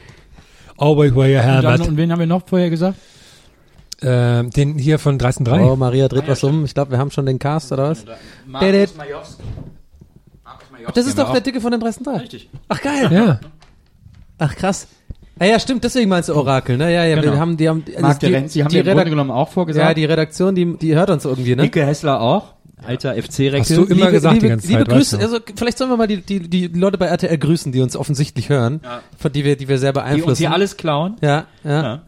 Always wear your helmet. und wen haben wir noch vorher gesagt? Ähm, den hier von 13.3. Oh, Maria dreht was um. Ich glaube, wir haben schon den Cast, oder was? Markus Majowski. Das ist doch der Dicke von den 303. Richtig. Ach, geil. Ja, Ach, krass. Ah, ja, stimmt, deswegen meinst du Orakel, ne? Ja, ja, wir Genau. haben, die haben, also Marc die, Terenz, die haben die wir im Redak- Grunde genommen auch vorgesagt. ja, die Redaktion, die, die hört uns irgendwie, ne? Nicke Hessler auch. Alter FC-Recke. Hast du immer gesagt die ganze liebe Zeit, Grüße, weißt du. also vielleicht sollen wir mal die, die, die Leute bei RTL grüßen, die uns offensichtlich hören, von die wir, die wir sehr die uns beeinflussen. hier alles klauen. ja, ja, Ja.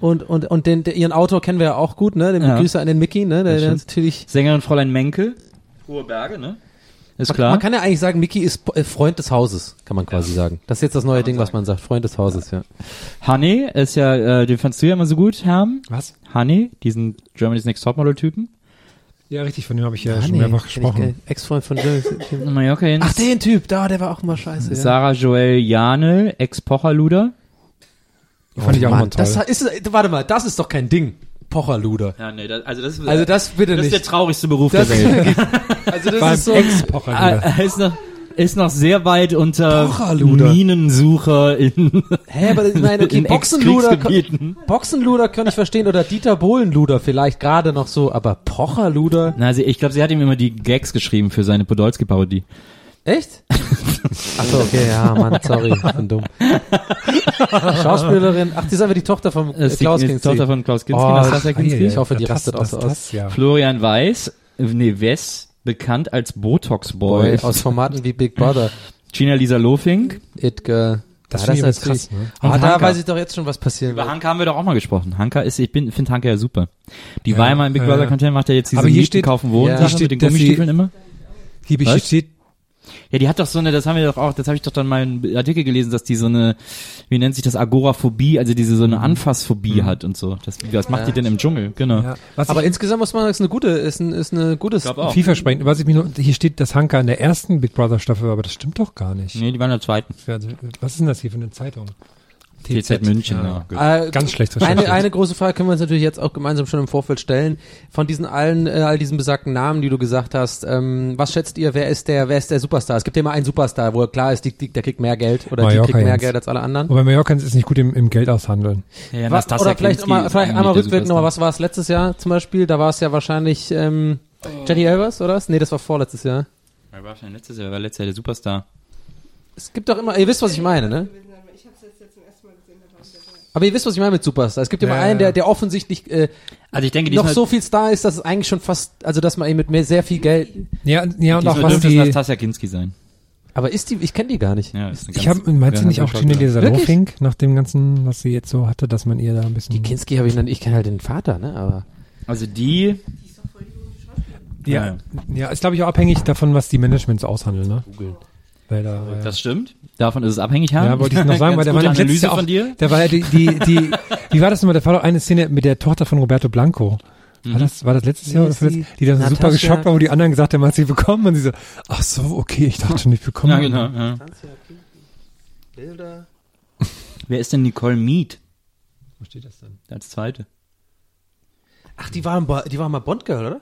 Und, und, und den, der, ihren Autor kennen wir ja auch gut, ne? Den Ja. Grüße an den Mickey, ne? Der, der natürlich. Sängerin Fräulein Menke. Hohe Berge, ne? Ist Man, klar. man kann ja eigentlich sagen, Mickey ist äh, Freund des Hauses, kann man quasi sagen. Das ist jetzt das neue Ding, was man sagt. Freund des Hauses, ja. Honey ist ja, äh, den fandst du ja immer so gut, Herm. was? Honey, diesen Germany's Next Topmodel-Typen. Ja, richtig, von dem habe ich ja Ah, schon mehrfach gesprochen. Ex-Freund von. Mallorca. Ach, den Typ, da, der war auch immer scheiße. Ja. Sarah Joel Janel, Ex-Pocherluder. Fand ich auch Mann, mal toll. das ist, warte mal, das ist doch kein Ding. Pocherluder. Ja, nee, das, also das ist, Also das bitte das ist der nicht. traurigste Beruf Das, der Welt. also das Beim ist so. Ex-Pocher wieder. Ah, ist noch, ist noch sehr weit unter Pocherluder. Minensucher in, Hä, aber ich meine, okay, in Boxenluder. Boxenluder kann ich verstehen oder Dieter Bohlenluder vielleicht gerade noch so, aber Pocherluder? Na, sie, ich glaube, sie hat ihm immer die Gags geschrieben für seine Podolski-Parodie. Echt? Achso, okay, ja, Mann, sorry, ich bin dumm. Schauspielerin, ach, die ist einfach die Tochter von äh, Das die, Klaus Kinski. Tochter von Klaus Kinski, Oh, Nastasia das- Kinski. Ich hoffe, die das, rastet auch das, so das, aus. Ja. Florian Weiß, äh, nee, Wess, bekannt als Botox Boy. Boy, aus Formaten wie Big Brother, Gina Lisa Lofink. Itke. Das Ja, ich ist krass, ne? Ah, da weiß ich doch jetzt schon, was passieren Über wird. Hanka haben wir doch auch mal gesprochen. Hanka ist, ich bin, finde Hanka ja super. Die Ja, war ja mal im Big Brother. Content, macht ja jetzt diese Aber hier Mieten, steht- kaufen Wohnen Ja. Mit den Gummistiefeln immer. Hier Was? steht, Ja, die hat doch so eine, das haben wir doch auch, das habe ich doch dann mal einen Artikel gelesen, dass die so eine, wie nennt sich das, Agoraphobie, also diese so eine Anfassphobie hat und so. Das, was macht die denn im Dschungel? Genau. ja, was Aber ich insgesamt muss man sagen, ist eine gute, ist ein, ist eine gutes. vielversprechend, was ich mich nur, hier steht, dass Hanka in der ersten Big Brother Staffel war, aber das stimmt doch gar nicht. Nee, die waren in der zweiten. Also, Was ist denn das hier für eine Zeitung? TZ München, Ja. ja. Äh, Ganz schlecht Eine, recherchiert. eine große Frage können wir uns natürlich jetzt auch gemeinsam schon im Vorfeld stellen. Von diesen allen, äh, all diesen besagten Namen, die du gesagt hast, ähm, was schätzt ihr, wer ist der, wer ist der Superstar? Es gibt ja immer einen Superstar, wo klar ist, die, die, der kriegt mehr Geld oder Mallorca die kriegt mehr. Geld als alle anderen. Wobei Mallorcans ist nicht gut im, im Geld aushandeln. ja Was, oder vielleicht, mal, vielleicht einmal rückwirkend nochmal, was war es letztes Jahr zum Beispiel? Da war es ja wahrscheinlich ähm, Jenny Elvers, oder was? Nee, das war vorletztes Jahr. Wer war denn letztes Jahr? Wer war letztes Jahr der Superstar? Es gibt doch immer, ihr wisst, was ich meine, ne? Ich habe es jetzt, jetzt zum ersten Mal gesehen, da war ich dabei. Aber ihr wisst, was ich meine mit Superstar. Es gibt immer Ja, einen, ja. der, der offensichtlich äh, Also ich denke, noch diesmal, so viel Star ist, dass es eigentlich schon fast, also dass man ihm mit mehr, sehr viel Geld. Ja, ja und auch was die, Nastasia Kinski sein. Aber ist die, ich kenne die gar nicht. Ja, ist eine ich ganz- habe, meinst du ja, nicht auch Gina? Lofink, nach dem ganzen, was sie jetzt so hatte, dass man ihr da ein bisschen... Die Kinski habe ich noch, ich kenne halt den Vater, ne? Aber Also die, ja, ja, ist glaube ich auch abhängig davon, was die Managements aushandeln, ne? Googeln. Weil da, ja. das stimmt. Davon ist es abhängig, ja. Ja, wollte ich noch sagen, weil der war Analyse auch, von dir. der war ja die, die, die, wie war das nochmal, da war doch eine Szene mit der Tochter von Roberto Blanco. War das, war das letztes Jahr oder Wie ist vorletzt? Die dann so super Natascha- geschockt war, wo die anderen gesagt haben, hat sie bekommen und sie so, ach so, okay, ich dachte schon, ich bekomme. Ja, genau. Ja. Bilder. Wer ist denn Nicole Mead Wo steht das denn? als zweite? Ach, die war, die war mal Bond Girl, oder?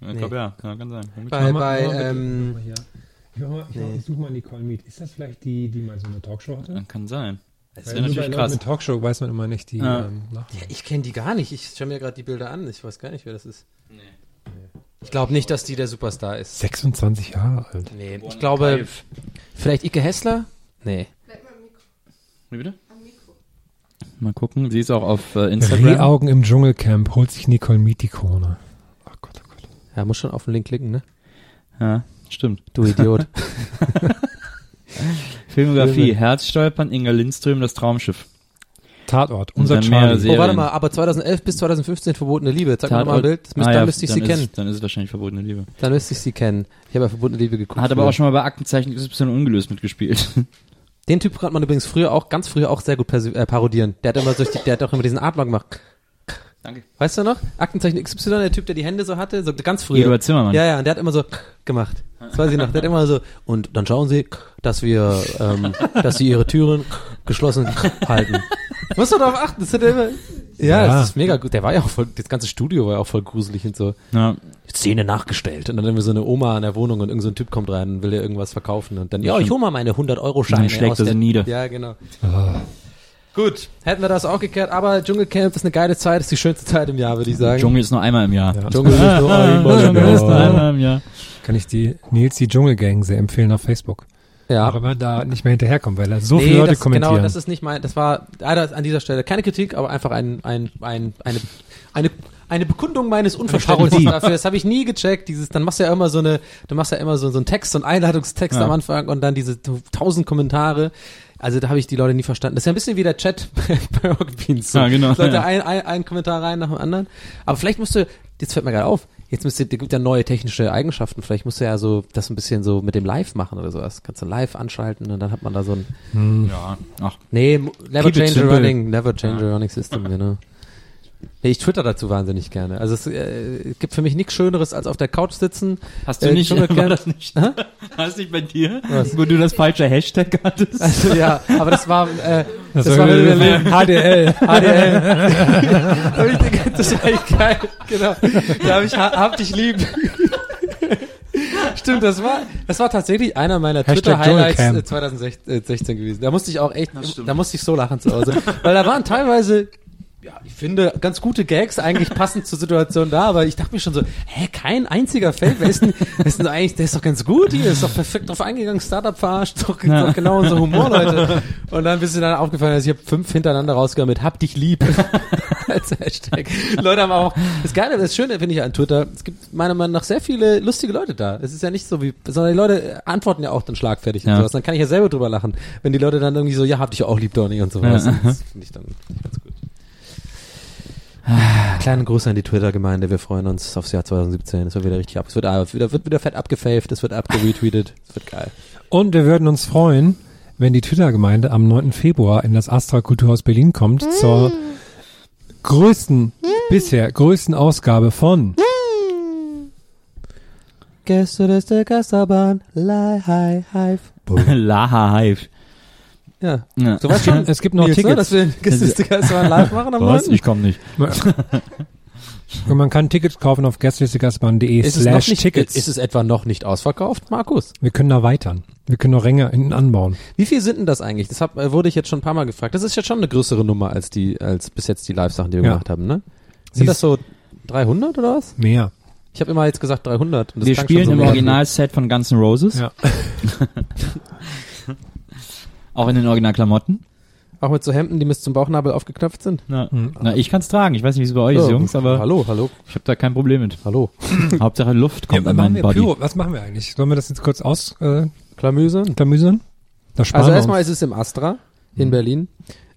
Ich glaube ja. ja, kann sein. Bei, bei ähm. Ich, mal, ich, mach- ich suche mal Nicole Mead. Ist das vielleicht die, die mal so eine Talkshow hatte? Kann sein. Das wäre bei natürlich Leuten krass. Mit Talkshow weiß man immer nicht die Ja. ähm, Nachnamen. ich kenne die gar nicht. Ich schaue mir gerade die Bilder an. Ich weiß gar nicht, wer das ist. Ich glaube nicht, dass die der Superstar ist. 26 Jahre alt. Nee, ich glaube, vielleicht Ike Hessler? Nee. Bleib mal am Mikro. Wie bitte? Am Mikro. Mal gucken. Sie ist auch auf äh, Instagram. Rehaugen im Dschungelcamp holt sich Nicole Mead die Krone. Oh Gott, oh Gott. Ja, muss schon auf den Link klicken, ne? Ja, stimmt. Du Idiot. Filmografie. Filme. Herzstolpern, Inga Lindström, das Traumschiff. Tatort, unser Charlie. Oh, warte mal, aber 2011 bis 2015 verbotene Liebe. Zeig mir mal ein Bild. Das müsste, Ah, dann ja, müsste ich dann sie ist, kennen. Dann ist es wahrscheinlich verbotene Liebe. Dann müsste ich sie kennen. Ich habe ja verbotene Liebe geguckt. Hat aber früher. auch schon mal bei Aktenzeichen XY ungelöst mitgespielt. Den Typ konnte man übrigens früher auch, ganz früher auch sehr gut äh, parodieren. Der hat immer durch die, der hat auch immer diesen Atmer gemacht. Danke. Weißt du noch? Aktenzeichen XY, der Typ, der die Hände so hatte, so ganz früher. Eduard Zimmermann. Ja, ja, und der hat immer so gemacht. Das weiß ich noch. Der hat immer so, und dann schauen Sie, dass wir, ähm, dass Sie Ihre Türen geschlossen halten. Musst du darauf achten, das hat er immer, ja, Ja. das ist mega gut. Der war ja auch voll, das ganze Studio war ja auch voll gruselig und so. Ja. Szene nachgestellt. Und dann haben wir so eine Oma in der Wohnung und irgend so ein Typ kommt rein und will ihr irgendwas verkaufen. Und dann, ja, ich hol mal meine 100-Euro-Scheine. Dann schlägt er sie der- nieder. Ja, genau. Gut, hätten wir das auch geklärt, aber Dschungelcamp ist eine geile Zeit, ist die schönste Zeit im Jahr, würde ich sagen. Dschungel ist nur einmal im Jahr. Ja. Dschungel ist nur einmal im Dschungel ist nur Jahr. einmal im Jahr. Kann ich die Nils die Dschungelgang sehr empfehlen auf Facebook. Ja. Wenn man da nicht mehr hinterherkommt, weil da so Nee, viele Leute das, kommentieren. Genau, das ist nicht mein, das war leider an dieser Stelle keine Kritik, aber einfach ein, ein, ein, eine, eine, eine Bekundung meines Unverständnisses Parodie. dafür. Das habe ich nie gecheckt. Dieses, dann machst du ja immer so eine, du machst ja immer so, so einen Text, so einen Einladungstext Ja. am Anfang und dann diese tausend Kommentare. Also da habe ich die Leute nie verstanden. Das ist ja ein bisschen wie der Chat bei Rocket Beans. So. Ja, genau. Leute Ja. ein, ein, ein Kommentar rein nach dem anderen. Aber vielleicht musst du, jetzt fällt mir gerade auf, jetzt müsste, der gibt ja neue technische Eigenschaften. Vielleicht musst du ja so das ein bisschen so mit dem Live machen oder sowas. Kannst du live anschalten und dann hat man da so ein Ja. Ach, Nee, never Keep change a running, never change a running system, genau. Nee, ich twitter dazu wahnsinnig gerne. Also es äh, gibt für mich nichts Schöneres, als auf der Couch sitzen. hast du Äh, nicht, Dschungelcamp- war das nicht, war das nicht bei dir? Was? Wo du das falsche Hashtag hattest? Also ja, aber das war, äh, das, das, war war wieder HDL. HDL. Und ich denke, das war echt geil. Genau. Da habe ich ha- hab dich lieb. Stimmt, das war, das war tatsächlich einer meiner Twitter-Highlights Dschungelcamp. äh, 2016 gewesen. Da musste ich auch echt, da musste ich so lachen zu Hause. Weil da waren teilweise, ja, ich finde, ganz gute Gags eigentlich passend zur Situation da, aber ich dachte mir schon so, hä, kein einziger fällt, wer ist denn, wer ist denn eigentlich, der ist doch ganz gut hier, ist doch perfekt drauf eingegangen, Startup verarscht, doch, ist doch genau unser Humor, Leute. Und dann bist du dann aufgefallen, dass ich habe fünf hintereinander rausgehört mit Hab dich lieb als Hashtag. Leute haben auch, das Geile, das Schöne finde ich an Twitter, es gibt meiner Meinung nach sehr viele lustige Leute da. Es ist ja nicht so wie, sondern die Leute antworten ja auch dann schlagfertig und Ja. sowas. Dann kann ich ja selber drüber lachen, wenn die Leute dann irgendwie so, ja, hab dich auch lieb, Donny und sowas. Ja. Das finde ich dann ganz gut. Kleinen Gruß an die Twitter-Gemeinde. Wir freuen uns aufs Jahr 2017. Es wird wieder richtig ab. Es wird, wieder, wird wieder fett abgefaved. Es wird abgeretweetet. Es wird geil. Und wir würden uns freuen, wenn die Twitter-Gemeinde am 9. Februar in das Astra Kulturhaus Berlin kommt zur größten, bisher größten Ausgabe von Gäste des Geisterbahn. Hive. Laha Hive. Ja. Ja. So was schon. Es gibt noch Nils, ne, Tickets. dass wir der Geisterbahn live machen am Was? 9. Ich komme nicht. Und man kann Tickets kaufen auf gästelistegasbahn.de Ist es, noch slash nicht, Tickets. ist es etwa noch nicht ausverkauft, Markus? wir können erweitern. Wir können noch Ränge hinten anbauen. Wie viel sind denn das eigentlich? Das hab, äh, wurde ich jetzt schon ein paar Mal gefragt. Das ist jetzt schon eine größere Nummer als die, als bis jetzt die Live-Sachen, die wir Ja. gemacht haben, ne? Sie Sind das ist- so 300 oder was? Mehr. Ich habe immer jetzt gesagt 300. und das Wir spielen schon so im Originalset von Guns N' Roses. Ja. Auch in den Originalklamotten. Auch mit so Hemden, die bis zum Bauchnabel aufgeknöpft sind. Na, na ich kann's tragen. Ich weiß nicht, wie es bei euch ist, Oh, Jungs, aber Hallo, hallo, ich habe da kein Problem mit. hallo. Hauptsache Luft kommt ja, in machen meinen Body. Pyro. Was machen wir eigentlich? Sollen wir das jetzt kurz aus äh, Klamüse. klamüsern? Das sparen Also erstmal ist es im Astra in Berlin.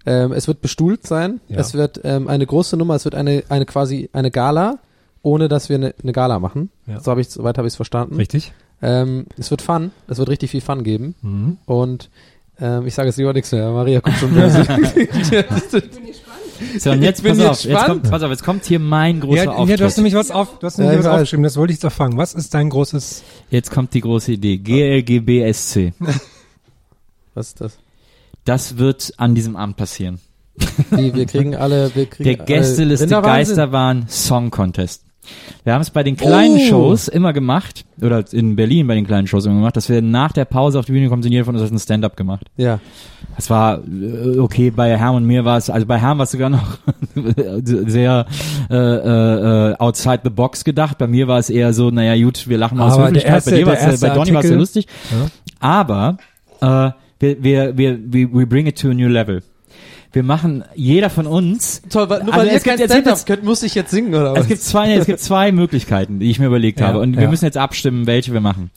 Ähm, es wird bestuhlt sein. Ja. Es wird ähm, eine große Nummer. Es wird eine eine quasi eine Gala, ohne dass wir eine, eine Gala machen. Ja. So habe ich soweit habe ich es verstanden. Richtig. Ähm, es wird Fun. Es wird richtig viel Fun geben. Mhm. Und ähm, ich sage jetzt lieber nichts mehr. Maria guckt schon böse. Ich bin gespannt. So, und jetzt, pass jetzt auf, jetzt gespannt. kommt, pass auf, jetzt kommt hier mein großer Ja, ja, Auftritt. du hast nämlich was auf, du hast Ja, nämlich ich was aufgeschrieben, das wollte ich doch fragen. Was ist dein großes Jetzt kommt die große Idee. GLGBSC. Was ist das? Das wird an diesem Abend passieren. Die, wir kriegen alle, wir kriegen Der Gästeliste. Geisterbahn Song Contest. Wir haben es bei den kleinen Oh. Shows immer gemacht, oder in Berlin bei den kleinen Shows immer gemacht, dass wir nach der Pause auf die Bühne kommen, sind jeder von uns hat ein Stand-up gemacht. Ja. Das war äh, okay, bei Herm und mir war es, also bei Herm war es sogar noch sehr äh, äh, äh, outside the box gedacht. Bei mir war es eher so, naja gut, wir lachen mal aus Höflichkeit. erste- bei dir war es, äh, bei Donny war es Artikel- lustig. Aber äh, wir, wir, wir, we bring it to a new level. Wir machen, jeder von uns Toll, weil, nur Also weil ihr es gibt- kein es Stand-up jetzt- könnt, muss ich jetzt singen, oder es was? gibt zwei, es gibt zwei Möglichkeiten, die ich mir überlegt Ja, habe. Und wir ja. müssen jetzt abstimmen, welche wir machen.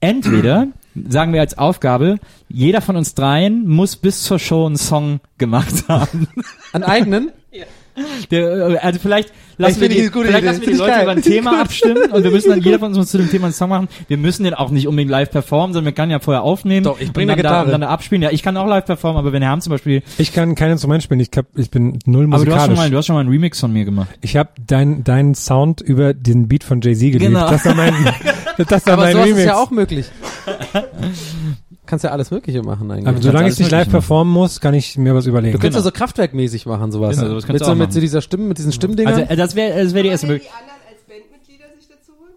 Entweder sagen wir als Aufgabe, jeder von uns dreien muss bis zur Show einen Song gemacht haben. Einen eigenen? Der, äh, also vielleicht lassen wir die, vielleicht Idee. lassen wir die Leute geil. über ein Thema abstimmen und wir müssen dann jeder von uns muss zu dem Thema einen Song machen. Wir müssen den auch nicht unbedingt live performen, sondern wir können ja vorher aufnehmen. Doch, ich bring und eine da, Gitarre. und dann da abspielen. Ja, ich kann auch live performen, aber wenn Herr Ham zum Beispiel, Ich kann kein Instrument spielen. Ich, hab, ich bin null aber du hast schon musikalisch. mal, du hast schon mal einen Remix von mir gemacht. ich habe deinen deinen Sound über den Beat von Jay Z geliebt. Genau. Das war mein, das war Aber mein sowas Remix. ist ja auch möglich. kannst ja alles Mögliche machen eigentlich. aber solange ich nicht live machen. performen muss, kann ich mir was überlegen. du könntest Genau. ja so kraftwerkmäßig machen, sowas. Genau, sowas kannst mit du so, mit machen. so dieser Stimme, mit diesen Stimmdingern. Also äh, das wäre das wäre die erste Möglichkeit. die anderen als Bandmitglieder sich dazu holen?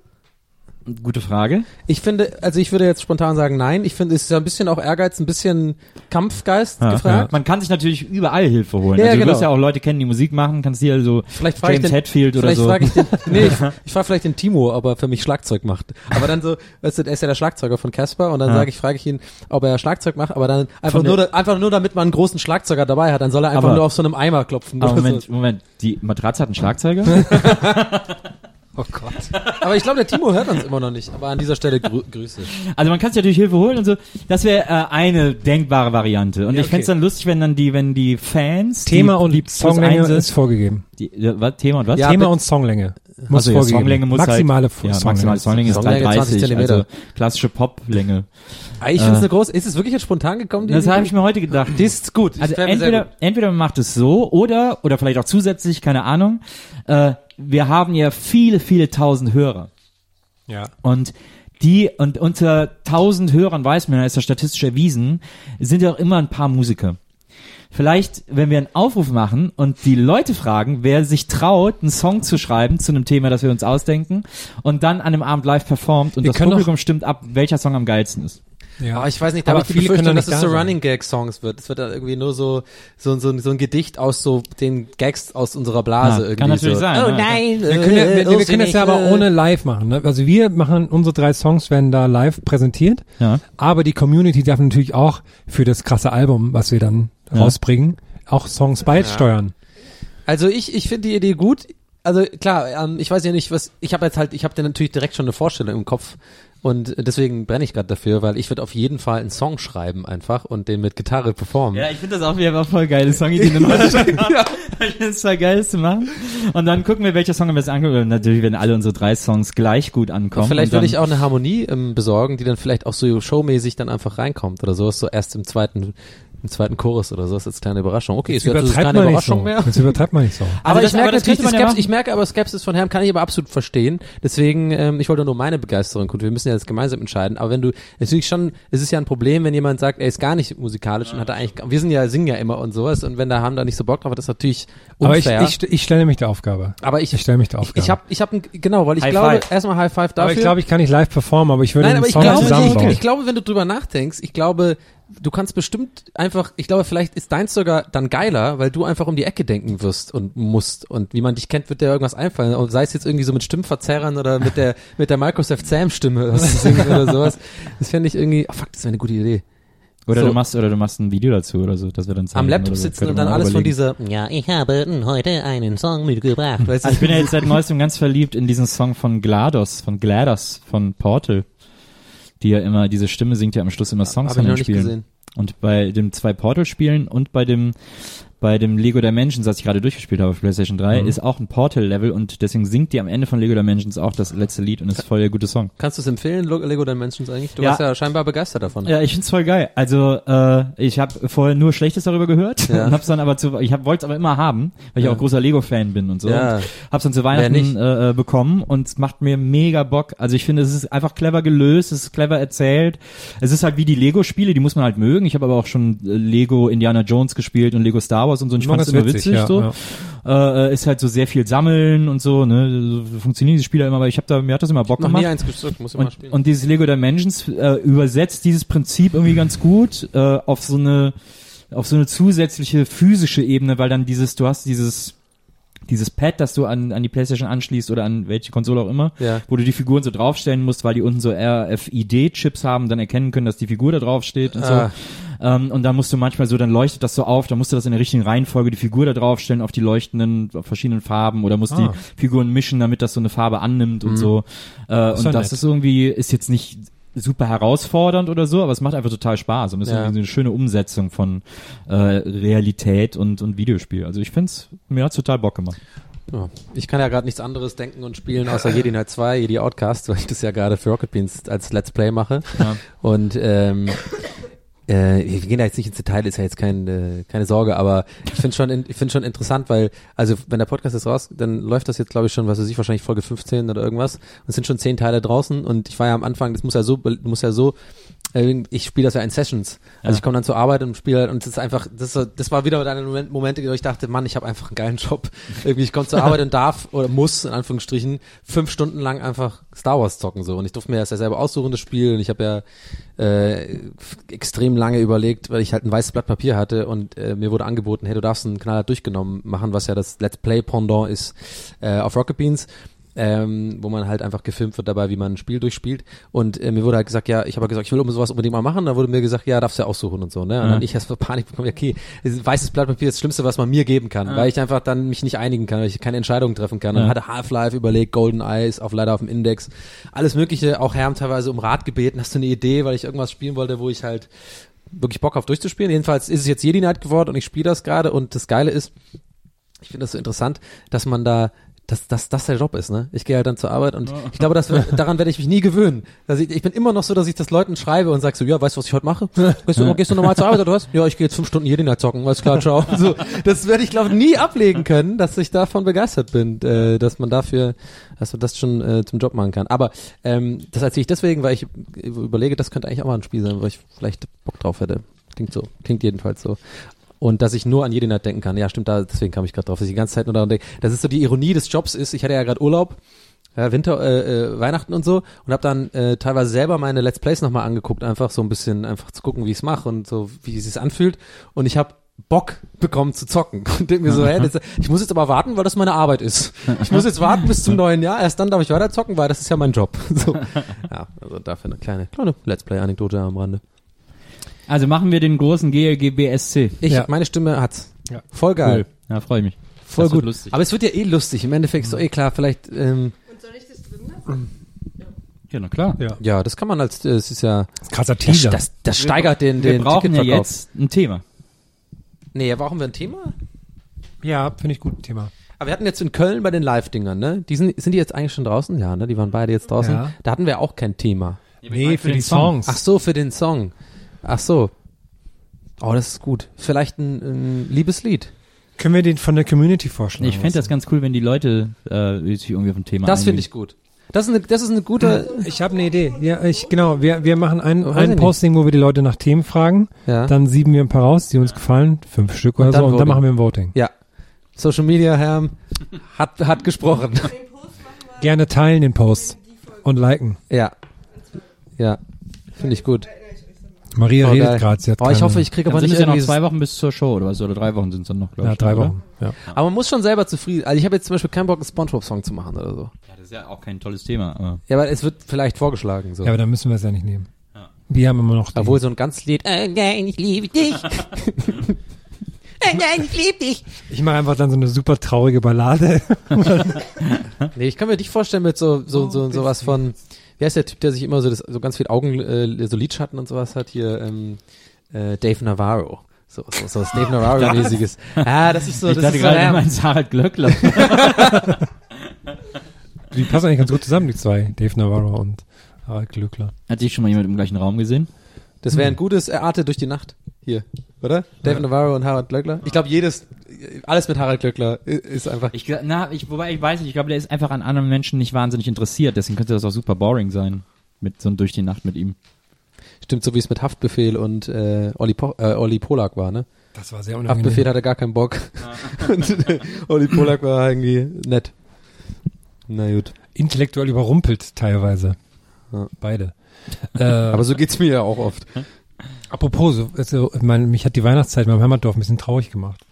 Gute Frage. ich finde, also ich würde jetzt spontan sagen, nein. Ich finde, es ist ja ein bisschen auch Ehrgeiz, ein bisschen Kampfgeist Ja, gefragt. Man kann sich natürlich überall Hilfe holen. Ja, also du genau. wirst ja auch Leute kennen, die Musik machen, kannst dir also Vielleicht James den, Hetfield oder so. frage ich den, nee, ich, ich frage vielleicht den Timo, ob er für mich Schlagzeug macht. Aber dann so, weißt du, er ist ja der Schlagzeuger von Casper und dann Ja. sage ich, frage ich ihn, ob er Schlagzeug macht, aber dann einfach Von nur, der- einfach nur damit man einen großen Schlagzeuger dabei hat, dann soll er einfach Aber- nur auf so einem Eimer klopfen. Aber Moment, so. Moment, die Matratze hat einen Schlagzeuger? Oh Gott. Aber ich glaube, der Timo hört uns immer noch nicht. Aber an dieser Stelle grü Grüße. Also man kann sich natürlich Hilfe holen und so. Das wäre äh, eine denkbare Variante. Und Ja, ich fände es okay. dann lustig, wenn dann die, wenn die Fans Thema die, und Songlänge eins ist vorgegeben. die, äh, was, Thema und was? Ja, Thema und Songlänge muss Also vorgegeben. Songlänge muss maximale halt, ja, Songlänge. maximale Songlänge ist Songlänge 20 330, also Zentimeter. klassische Poplänge. Ich finde es eine große, ist es wirklich jetzt spontan gekommen? die- Das habe ich mir heute gedacht. Die ist gut. Also Das entweder, entweder man macht es so oder, oder vielleicht auch zusätzlich, keine Ahnung. Äh, wir haben ja viele, viele tausend Hörer. Ja. Und die, und unter tausend Hörern weiß man, da ist ja statistisch erwiesen, sind ja auch immer ein paar Musiker. Vielleicht, wenn wir einen Aufruf machen und die Leute fragen, wer sich traut, einen Song zu schreiben zu einem Thema, das wir uns ausdenken, und dann an einem Abend live performt und Wir das Publikum stimmt ab, welcher Song am geilsten ist. Ja. Aber ich weiß nicht, da Aber habe ich die viele können dass nicht es so sein. Running Gag Songs wird. Es wird dann irgendwie nur so, so, so, so ein Gedicht aus so den Gags aus unserer Blase Ja, irgendwie. kann natürlich so. sein, Oh ja. nein, Wir können, ja, wir, wir können das ja aber ohne live machen. Ne? Also wir machen, unsere drei Songs werden da live präsentiert, Ja. aber die Community darf natürlich auch für das krasse Album, was wir dann Ja. rausbringen, auch Songs beisteuern. Also ich, ich finde die Idee gut. Also klar, ähm, ich weiß ja nicht, was ich habe jetzt halt, ich habe da natürlich direkt schon eine Vorstellung im Kopf und deswegen brenne ich gerade dafür, weil ich würde auf jeden Fall einen Song schreiben einfach und den mit Gitarre performen. Ja, ich finde das auch wieder auch voll geile Songideen. Deutschland. Ich finde es voll geil, das zu machen. Und dann gucken wir, welcher Song am besten ankommt. Und natürlich werden alle unsere drei Songs gleich gut ankommen. Und vielleicht würde ich auch eine Harmonie ähm, besorgen, die dann vielleicht auch so showmäßig dann einfach reinkommt oder so, so erst im zweiten im zweiten Chorus oder so, das ist als kleine Überraschung. Okay, ist Das jetzt übertreibt keine man nicht Überraschung so. mehr. Das übertreibt man nicht so. Aber das- ich merke aber das natürlich, die ja Skepsis, machen. ich merke aber Skepsis von Herrn kann ich aber absolut verstehen. Deswegen, ähm, ich wollte nur meine Begeisterung kundtun. Wir müssen ja jetzt gemeinsam entscheiden. Aber wenn du, natürlich schon, es ist ja ein Problem, wenn jemand sagt, er ist gar nicht musikalisch und hat er eigentlich, wir sind ja, singen ja immer und sowas und wenn da haben da nicht so Bock drauf hat, ist natürlich Aber ich, unfair. ich, ich stelle mich der Aufgabe. aber ich, Ich stelle mich der ich, Aufgabe. ich habe, ich habe, genau, weil ich High glaube, five. erstmal High Five dafür. aber ich glaube, ich kann nicht live performen, aber ich würde Nein, einen aber ich glaube, ich, zusammenbauen. ich glaube, wenn du drüber nachdenkst, ich glaube, du kannst bestimmt einfach, ich glaube, vielleicht ist deins sogar dann geiler, weil du einfach um die Ecke denken wirst und musst. Und wie man dich kennt, wird dir irgendwas einfallen. Und sei es jetzt irgendwie so mit Stimmverzerrern oder mit der, mit der Microsoft Sam Stimme was zu singen oder sowas. Das fände ich irgendwie, oh fuck, das wäre eine gute Idee. oder so. du machst, oder du machst ein Video dazu oder so, dass wir dann zeigen. Am Laptop so. sitzen und dann alles von überlegen. dieser, Ja, ich habe heute einen Song mitgebracht. weißt Also ich bin ja jetzt seit neuestem ganz verliebt in diesen Song von GLaDOS, von GLaDOS, von Portal. Die ja immer, diese Stimme singt ja am Schluss immer Songs von den Spielen. gesehen. Und bei dem zwei Portal-Spielen und bei dem bei dem Lego Dimensions, das ich gerade durchgespielt habe auf PlayStation 3, Mhm. ist auch ein Portal-Level und deswegen singt die am Ende von Lego Dimensions auch das letzte Lied und ist voll der gute Song. Kannst du es empfehlen, Lego Dimensions eigentlich? Du Ja. warst ja scheinbar begeistert davon. Ja, ich find's voll geil. Also äh, ich habe vorher nur Schlechtes darüber gehört Ja. und hab's dann aber zu, ich wollte es aber immer haben, weil ich Ja. auch großer Lego-Fan bin und so. Ja. Und hab's dann zu Weihnachten äh, äh, bekommen und es macht mir mega Bock. Also ich finde, es ist einfach clever gelöst, es ist clever erzählt. Es ist halt wie die Lego-Spiele, die muss man halt mögen. Ich habe aber auch schon äh, Lego Indiana Jones gespielt und Lego Star Wars Wars und so. Und ich Immer fand es immer witzig, witzig, ja, so. ja. Äh, ist halt so sehr viel sammeln und so, ne? So funktionieren die Spieler immer, aber ich habe da, mir hat das immer Bock Noch gemacht. nie eins gespielt, muss ich Und, spielen. und dieses Lego Dimensions äh, übersetzt dieses Prinzip irgendwie ganz gut äh, auf so eine auf so eine zusätzliche physische Ebene, weil dann dieses, du hast dieses dieses Pad, das du an, an die Playstation anschließt oder an welche Konsole auch immer, Ja. wo du die Figuren so draufstellen musst, weil die unten so RFID-Chips haben, dann erkennen können, dass die Figur da draufsteht und Ah. so. Ähm, und dann musst du manchmal so, dann leuchtet das so auf, dann musst du das in der richtigen Reihenfolge die Figur da draufstellen auf die leuchtenden auf verschiedenen Farben oder musst Ah. die Figuren mischen, damit das so eine Farbe annimmt und so. Äh, ist und das nett. ist irgendwie, ist jetzt nicht super herausfordernd oder so, aber es macht einfach total Spaß und es ist Ja. irgendwie so eine schöne Umsetzung von äh, Realität und, und Videospiel. Also ich find's, mir hat's total Bock gemacht. Ja. Ich kann ja gerade nichts anderes denken und spielen außer Jedi Knight 2, Jedi Outcast, weil ich das ja gerade für Rocket Beans als Let's Play mache. Ja. Und ähm, äh, wir gehen da jetzt nicht ins Detail, ist ja jetzt kein, äh, keine Sorge, aber ich finde schon, ich finde schon interessant, weil, also wenn der Podcast ist raus, dann läuft das jetzt, glaube ich, schon, was weiß ich, wahrscheinlich Folge 15 oder irgendwas. Und es sind schon zehn Teile draußen und ich war ja am Anfang, das muss ja so, muss ja so, ich spiele das ja in Sessions. Also Ja. ich komme dann zur Arbeit und spiele halt, und es ist einfach, das, das war wieder eine Moment, Momente, wo ich dachte, Mann, ich habe einfach einen geilen Job. Irgendwie, ich komme zur Arbeit und darf oder muss, in Anführungsstrichen, fünf Stunden lang einfach Star Wars zocken so. Und ich durfte mir das ja selber aussuchen, das Spiel. Und ich habe ja äh, extrem lange überlegt, weil ich halt ein weißes Blatt Papier hatte und äh, mir wurde angeboten, hey, du darfst einen Knaller durchgenommen machen, was ja das Let's Play Pendant ist äh, auf Rocket Beans. Ähm, wo man halt einfach gefilmt wird dabei, wie man ein Spiel durchspielt. Und äh, mir wurde halt gesagt, ja, ich habe gesagt, ich will um sowas unbedingt mal machen. Da wurde mir gesagt, ja, darfst du ja aussuchen und so. Ne? Und Ja. dann ich erst für Panik bekommen, okay, weißes Blatt Papier ist das Schlimmste, was man mir geben kann, weil ich einfach dann mich nicht einigen kann, weil ich keine Entscheidungen treffen kann. Dann Ja. hatte Half-Life überlegt, Golden Eyes, auf leider auf dem Index, alles mögliche, auch Herm teilweise um Rat gebeten, hast du eine Idee, weil ich irgendwas spielen wollte, wo ich halt wirklich Bock auf durchzuspielen. Jedenfalls ist es jetzt Jedi Knight geworden und ich spiele das gerade und das Geile ist, ich finde das so interessant, dass man da dass dass das der Job ist, ne? Ich gehe halt dann zur Arbeit und ich glaube, dass wir, daran werde ich mich nie gewöhnen. Dass ich, ich bin immer noch so, dass ich das Leuten schreibe und sag so, ja, weißt du, was ich heute mache? Gehst du, gehst du normal zur Arbeit oder was? Ja, ich gehe jetzt fünf Stunden Jedi Knight zocken, alles klar, ciao. So, das werde ich glaube nie ablegen können, dass ich davon begeistert bin, äh, dass man dafür, dass man das schon äh, zum Job machen kann. Aber ähm, das erzähle ich deswegen, weil ich überlege, das könnte eigentlich auch mal ein Spiel sein, wo ich vielleicht Bock drauf hätte. Klingt so, klingt jedenfalls so. Und dass ich nur an Jedi Knight denken kann. Ja, stimmt, da, deswegen kam ich gerade drauf, dass ich die ganze Zeit nur daran denke. Das ist so die Ironie des Jobs ist, ich hatte ja gerade Urlaub, ja, Winter, äh, äh, Weihnachten und so und habe dann äh, teilweise selber meine Let's Plays nochmal angeguckt, einfach so ein bisschen, einfach zu gucken, wie ich es mache und so, wie es sich anfühlt. Und ich habe Bock bekommen zu zocken. Und denk mir so, hey, das, ich muss jetzt aber warten, weil das meine Arbeit ist. Ich muss jetzt warten bis zum neuen Jahr, erst dann darf ich weiter zocken, weil das ist ja mein Job. So. Ja, also dafür eine kleine, kleine Let's Play-Anekdote am Rande. Also machen wir den großen GLGBSC. Ich, Ja. meine Stimme hat's. Ja. Voll geil. Cool. Ja, freue ich mich. Voll Das gut. lustig. Aber es wird ja eh lustig. Im Endeffekt ist doch eh klar, vielleicht, ähm, Und soll ich das drin lassen? Ja, na klar. Ja. ja, das kann man als, äh, es ist ja, Krasser das, Teaser. das, das steigert den, Wir den brauchen ja jetzt ein Thema. Nee, brauchen wir ein Thema? ja, finde ich gut, Thema. Aber wir hatten jetzt in Köln bei den Live-Dingern, ne? Die sind, sind die jetzt eigentlich schon draußen? Ja, ne? Die waren beide jetzt draußen. Ja. Da hatten wir auch kein Thema. Nee, für die Songs. Ach so, für den Song. Ach so. Oh, das ist gut. Vielleicht ein, ein Liebeslied. Können wir den von der Community vorschlagen? Ich fände das ganz cool, wenn die Leute äh, sich irgendwie auf ein Thema Das finde ich gut. Das ist eine, das ist eine gute, Ich habe eine Idee. Ja, ich genau. Wir wir machen ein, Weiß ein. Posting, wo wir die Leute nach Themen fragen. ja. Dann sieben wir ein paar raus, die uns gefallen, fünf Stück oder Und dann so, und dann machen wir ein Voting. ja. Social Media, Herr, hat, hat gesprochen. Gerne teilen den Post und liken. ja. Ja. Finde ich gut. Maria Oh, redet gerade. Sie hat Oh, ich hoffe, ich kriege aber nicht es ja noch zwei Wochen bis zur Show oder was? Oder drei Wochen sind es dann noch, glaube ja ich. drei oder? Wochen. Ja. Aber man muss schon selber zufrieden. Also ich habe jetzt zum Beispiel keinen Bock, einen Spongebob-Song zu machen oder so. Ja, das ist ja auch kein tolles Thema. Aber Ja, aber es wird vielleicht vorgeschlagen. So. ja, aber dann müssen wir es ja nicht nehmen. Ja. Wir haben immer noch. Obwohl so ein ganz Lied. Oh nein, ich liebe dich. Oh nein, ich liebe dich. ich mache einfach dann so eine super traurige Ballade. Nee, ich kann mir dich vorstellen mit so so so sowas von. Wie heißt der Typ, der sich immer so das, so ganz viel Augen, äh, so Lidschatten und sowas hat hier? Ähm, äh, Dave Navarro. So, so, so was Dave Navarro-mäßiges. Ah, das ist so, ich das dachte ist so Herm. meinst Harald Glöckler. Die passen eigentlich ganz gut zusammen, die zwei. Dave Navarro und Harald Glückler. Hat dich schon mal jemand im gleichen Raum gesehen? Das wäre ein gutes Erate durch die Nacht. Hier, oder? Dave Navarro und Harald Glöckler. Ich glaube, jedes, alles mit Harald Glöckler ist einfach. Ich, na, ich, wobei ich weiß nicht, ich glaube, der ist einfach an anderen Menschen nicht wahnsinnig interessiert, deswegen könnte das auch super boring sein. Mit so einem durch die Nacht mit ihm. Stimmt, so wie es mit Haftbefehl und äh, Olli, po äh, Olli Polak war, ne? Das war sehr unangenehm. Haftbefehl hatte gar keinen Bock. Und äh, Olli Polak war irgendwie nett. Na gut. Intellektuell überrumpelt teilweise. Ja. Beide. Äh, Aber so geht's mir ja auch oft. Apropos, so, also, ich meine, mich hat die Weihnachtszeit in meinem Heimatdorf ein bisschen traurig gemacht.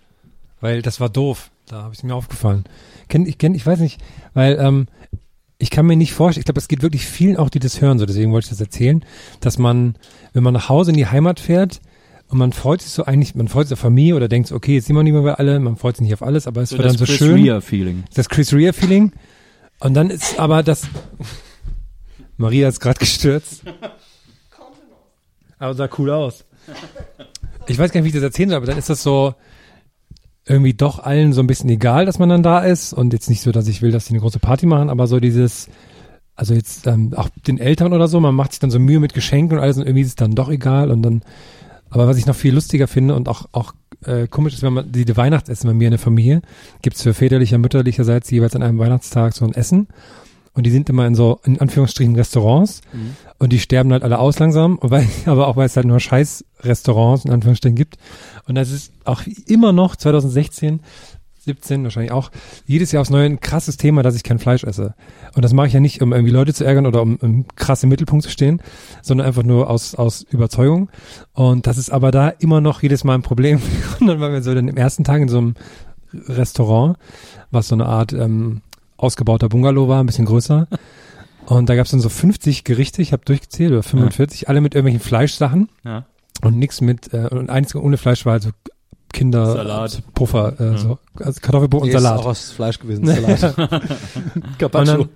Weil das war doof. Da habe ich mir aufgefallen. Kenn, ich kenn, ich weiß nicht, weil ähm, ich kann mir nicht vorstellen, ich glaube, es geht wirklich vielen auch, die das hören, so deswegen wollte ich das erzählen, dass man, wenn man nach Hause in die Heimat fährt und man freut sich so eigentlich, man freut sich auf Familie oder denkt so, okay, jetzt sind wir nicht mehr bei alle, man freut sich nicht auf alles, aber es So wird das dann so Chris schön. Rea-Feeling. Das Chris Rea Feeling. Und dann ist aber das. Maria ist gerade gestürzt. Aber sah cool aus. Ich weiß gar nicht, wie ich das erzählen soll, aber dann ist das so irgendwie doch allen so ein bisschen egal, dass man dann da ist. Und jetzt nicht so, dass ich will, dass die eine große Party machen, aber so dieses, also jetzt ähm, auch den Eltern oder so, man macht sich dann so Mühe mit Geschenken und alles und irgendwie ist es dann doch egal. Und dann, aber was ich noch viel lustiger finde und auch, auch äh, komisch ist, wenn man die, Weihnachtsessen bei mir in der Familie, gibt's für väterlicher, mütterlicherseits jeweils an einem Weihnachtstag so ein Essen. Und die sind immer in so, in Anführungsstrichen, Restaurants. Und die sterben halt alle aus langsam. Weil, aber auch weil es halt nur scheiß Restaurants in Anführungsstrichen gibt. Und das ist auch immer noch 2016, 17 wahrscheinlich auch, jedes Jahr aufs Neue ein krasses Thema, dass ich kein Fleisch esse. Und das mache ich ja nicht, um irgendwie Leute zu ärgern oder um, um krass im Mittelpunkt zu stehen, sondern einfach nur aus, aus Überzeugung. Und das ist aber da immer noch jedes Mal ein Problem. Und dann waren wir so dann im ersten Tag in so einem Restaurant, was so eine Art ähm, ausgebauter Bungalow war, ein bisschen größer. Und da gab es dann so 50 Gerichte, ich habe durchgezählt, oder 45, alle mit irgendwelchen Fleischsachen Ja. und nichts mit, äh, und eins ohne Fleisch war also Kinder, Salat. Puffer, äh, so, also Kartoffelpuffer und Nee, ist Salat. auch aus Fleisch gewesen, Salat. Und, dann,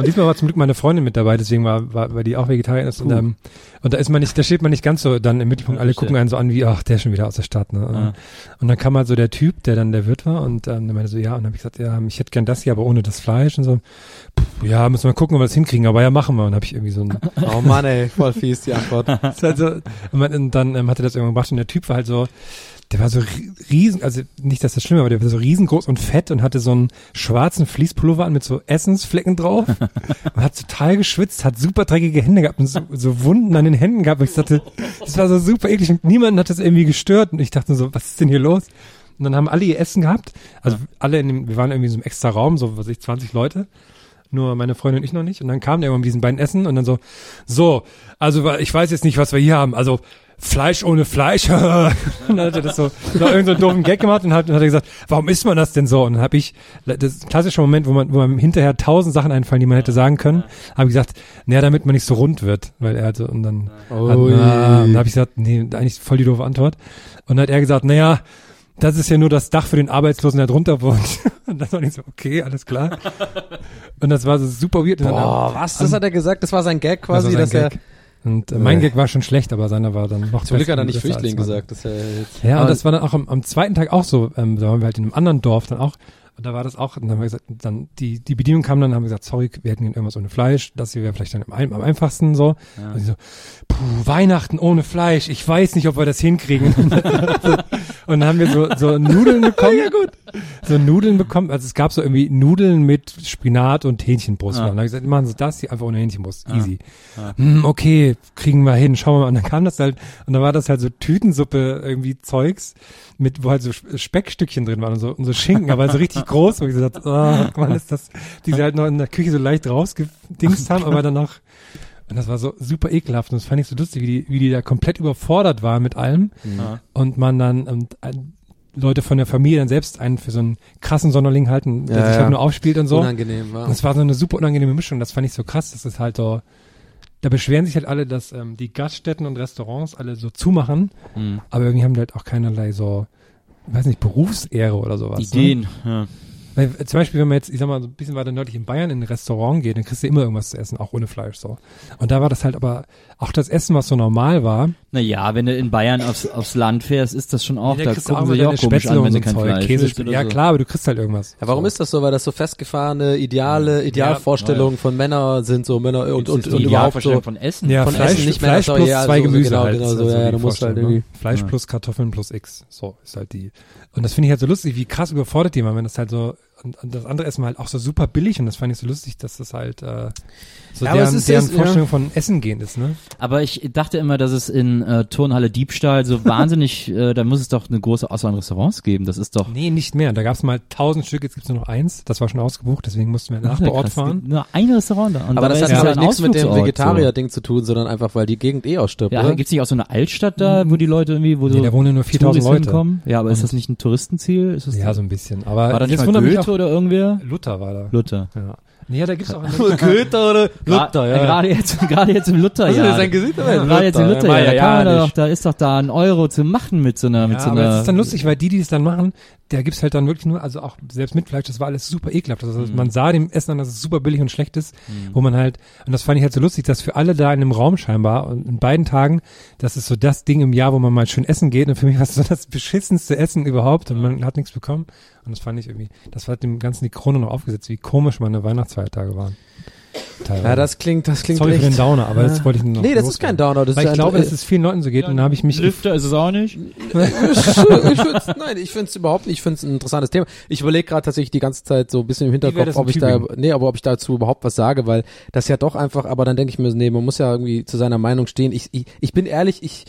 und diesmal war zum Glück meine Freundin mit dabei, deswegen war, war weil die auch Vegetarierin ist. Und, ähm, und da ist man nicht, da steht man nicht ganz so dann im Mittelpunkt. Alle gucken einen so an wie, ach, der ist schon wieder aus der Stadt. Ne? Ja. Und dann kam halt so der Typ, der dann der Wirt war und ähm, der meinte so, ja, und dann habe ich gesagt, ja, ich hätte gern das hier, aber ohne das Fleisch und so. Pff, ja, müssen wir gucken, ob wir das hinkriegen, aber ja, machen wir. Und habe ich irgendwie so ein Oh Mann, ey, voll fies die Antwort. ist halt so, und, man, und dann ähm, hat er das irgendwann gemacht und der Typ war halt so, der war so ri- riesen, also nicht, dass das schlimm war, aber der war so riesengroß und fett und hatte so einen schwarzen Fließpullover an mit so Essensflecken drauf und hat total geschwitzt, hat super dreckige Hände gehabt und so, so Wunden an den Händen gehabt. Und ich dachte, das war so super eklig und niemand hat das irgendwie gestört und ich dachte so, was ist denn hier los? Und dann haben alle ihr Essen gehabt, also alle in dem, wir waren irgendwie in so einem extra Raum, so was ich, 20 Leute nur meine Freundin und ich noch nicht. Und dann kamen der mit diesen beiden Essen und dann so, so, also ich weiß jetzt nicht, was wir hier haben. Also Fleisch ohne Fleisch. und dann hat er das so, noch irgendeinen so einen doofen Gag gemacht und hat, und hat er gesagt, warum isst man das denn so? Und dann habe ich, das ist ein klassischer Moment, wo man, wo man hinterher tausend Sachen einfallen, die man hätte sagen können, habe ich gesagt, naja, damit man nicht so rund wird. Weil er hatte, und dann, hat, na, und dann habe ich gesagt, nee, eigentlich voll die doofe Antwort. Und dann hat er gesagt, naja, das ist ja nur das Dach für den Arbeitslosen, der drunter wohnt. Und dann war ich so, okay, alles klar. Und das war so super weird. Und dann- Boah, was? Das hat er gesagt? Das war sein Gag das quasi, sein dass er... Und äh, mein Gag war schon schlecht, aber seiner war dann noch Zum Glück hat er nicht Flüchtling gesagt. Das ist ja jetzt, Ja, und das war dann auch am, am zweiten Tag auch so. Ähm, da waren wir halt in einem anderen Dorf dann auch. Und da war das auch, und dann haben wir gesagt, dann die, die Bedienung kam dann, haben wir gesagt, sorry, wir hätten irgendwas ohne Fleisch. Das hier wäre vielleicht dann am, am einfachsten so. Und sie so, puh, Weihnachten ohne Fleisch. Ich weiß nicht, ob wir das hinkriegen. und dann haben wir so, so Nudeln bekommen. ja, gut. So Nudeln bekommen. Also es gab so irgendwie Nudeln mit Spinat und Hähnchenbrust. Und dann habe ich gesagt, machen Sie das hier einfach ohne Hähnchenbrust. Easy. Hm, okay, kriegen wir hin, schauen wir mal. Und dann kam das halt, und dann war das halt so Tütensuppe irgendwie Zeugs, mit, wo halt so Sp- Speckstückchen drin waren und so, und so Schinken, aber so richtig groß, wo ich gesagt, oh, Mann, ist das, die sie halt noch in der Küche so leicht rausgedingst haben, aber dann noch, und das war so super ekelhaft und das fand ich so lustig, wie die, wie die da komplett überfordert waren mit allem und man dann, und, Leute von der Familie dann selbst einen für so einen krassen Sonderling halten, der Ja, sich ja. halt nur aufspielt und so. unangenehm war. Und es war so eine super unangenehme Mischung. Das fand ich so krass. Das ist halt so. Da beschweren sich halt alle, dass ähm, die Gaststätten und Restaurants alle so zumachen. Mhm. Aber irgendwie haben die halt auch keinerlei so, ich weiß nicht, Berufsehre oder sowas. Ne? Ideen. Ja. Weil, äh, zum Beispiel, wenn man jetzt, ich sag mal, so ein bisschen weiter nördlich in Bayern in ein Restaurant geht, dann kriegst du immer irgendwas zu essen, auch ohne Fleisch so. Und da war das halt aber, auch das Essen, was so normal war, Naja, wenn du in Bayern aufs, aufs Land fährst, ist das schon auch, da da gucken sie auch komisch an, wenn du so kein Zeug, Fleisch Käse, Ja so. klar, aber du kriegst halt irgendwas. Ja, warum so. ist das so? Weil das so festgefahrene Ideale, Idealvorstellungen von Männern sind, so Männer und, und, und überhaupt so. Von Essen. Ja, von Fleisch, Essen nicht Fleisch plus ja zwei so- Gemüse genau, halt. genau so, also ja, du musst halt ne? irgendwie- Fleisch Ja. plus Kartoffeln plus X. So ist halt die. Und das finde ich halt so lustig, wie krass überfordert die waren, wenn das halt so und, und das andere Essen war halt auch so super billig und das fand ich so lustig, dass das halt äh, so Ja, deren, es ist- deren es- ja. Vorstellung von Essen gehen ist, ne? Aber ich dachte immer, dass es in äh, Turnhalle Diebstahl so wahnsinnig, äh, da muss es doch eine große Auswahl an Restaurants geben. Das ist doch Nee, nicht mehr. Da gab es mal tausend Stück, jetzt gibt's nur noch eins. Das war schon ausgebucht, deswegen mussten wir nach Ja, vor Ort krass. fahren. Nur ein Restaurant da. Und Aber das ist hat es ja ein nichts mit dem Vegetarier-Ding zu tun, sondern einfach, weil die Gegend eh ausstirbt, So. Ja, oder? gibt's nicht auch so eine Altstadt da, wo die Leute irgendwie, wo so Nee, da wohnen nur 4000 Touris Leute. hinkommen? Ja, aber ist Und- das nicht ein Touristenziel? Ist das Ja, so ein bisschen. Aber war da nicht jetzt mal wundert mich Goethe oder irgendwer? Luther war da. Luther. Ja. Nee, da gibt's auch Goethe oder Luther, ja. Gerade jetzt, gerade jetzt im Luther, Hast du ja. sein Gesicht ja, gerade jetzt im Luther, ja, ja, da ja, kann man ja, da doch, da ist doch da ein Euro zu machen mit so einer, mit Ja, so aber einer. es ist dann lustig, weil die, die es dann machen, da gibt's halt dann wirklich nur, also auch selbst mit Fleisch, das war alles super ekelhaft. Also Mhm. man sah dem Essen an, dass es super billig und schlecht ist, wo man halt, und das fand ich halt so lustig, dass für alle da in einem Raum scheinbar und in beiden Tagen, das ist so das Ding im Jahr, wo man mal schön essen geht und für mich war es so das beschissenste Essen überhaupt und man hat nichts bekommen und das fand ich irgendwie, das war dem Ganzen die Krone noch aufgesetzt, wie komisch meine Weihnachtsfeiertage waren. Teilweise. Ja, das klingt, das klingt Sorry echt. für den Downer, aber das wollte ich nur noch Nee, das ist kein Downer, das Weil ist ich glaube, dass es vielen Leuten so geht und da habe ich mich Lüfter ist es auch nicht. ich find's, nein, ich finde es überhaupt nicht. Ich finde es ein interessantes Thema. Ich überlege gerade tatsächlich die ganze Zeit so ein bisschen im Hinterkopf, ob ich da, nee, aber ob ich dazu überhaupt was sage, weil das ja doch einfach. Aber dann denke ich mir, nee, man muss ja irgendwie zu seiner Meinung stehen. Ich, ich, ich bin ehrlich, ich,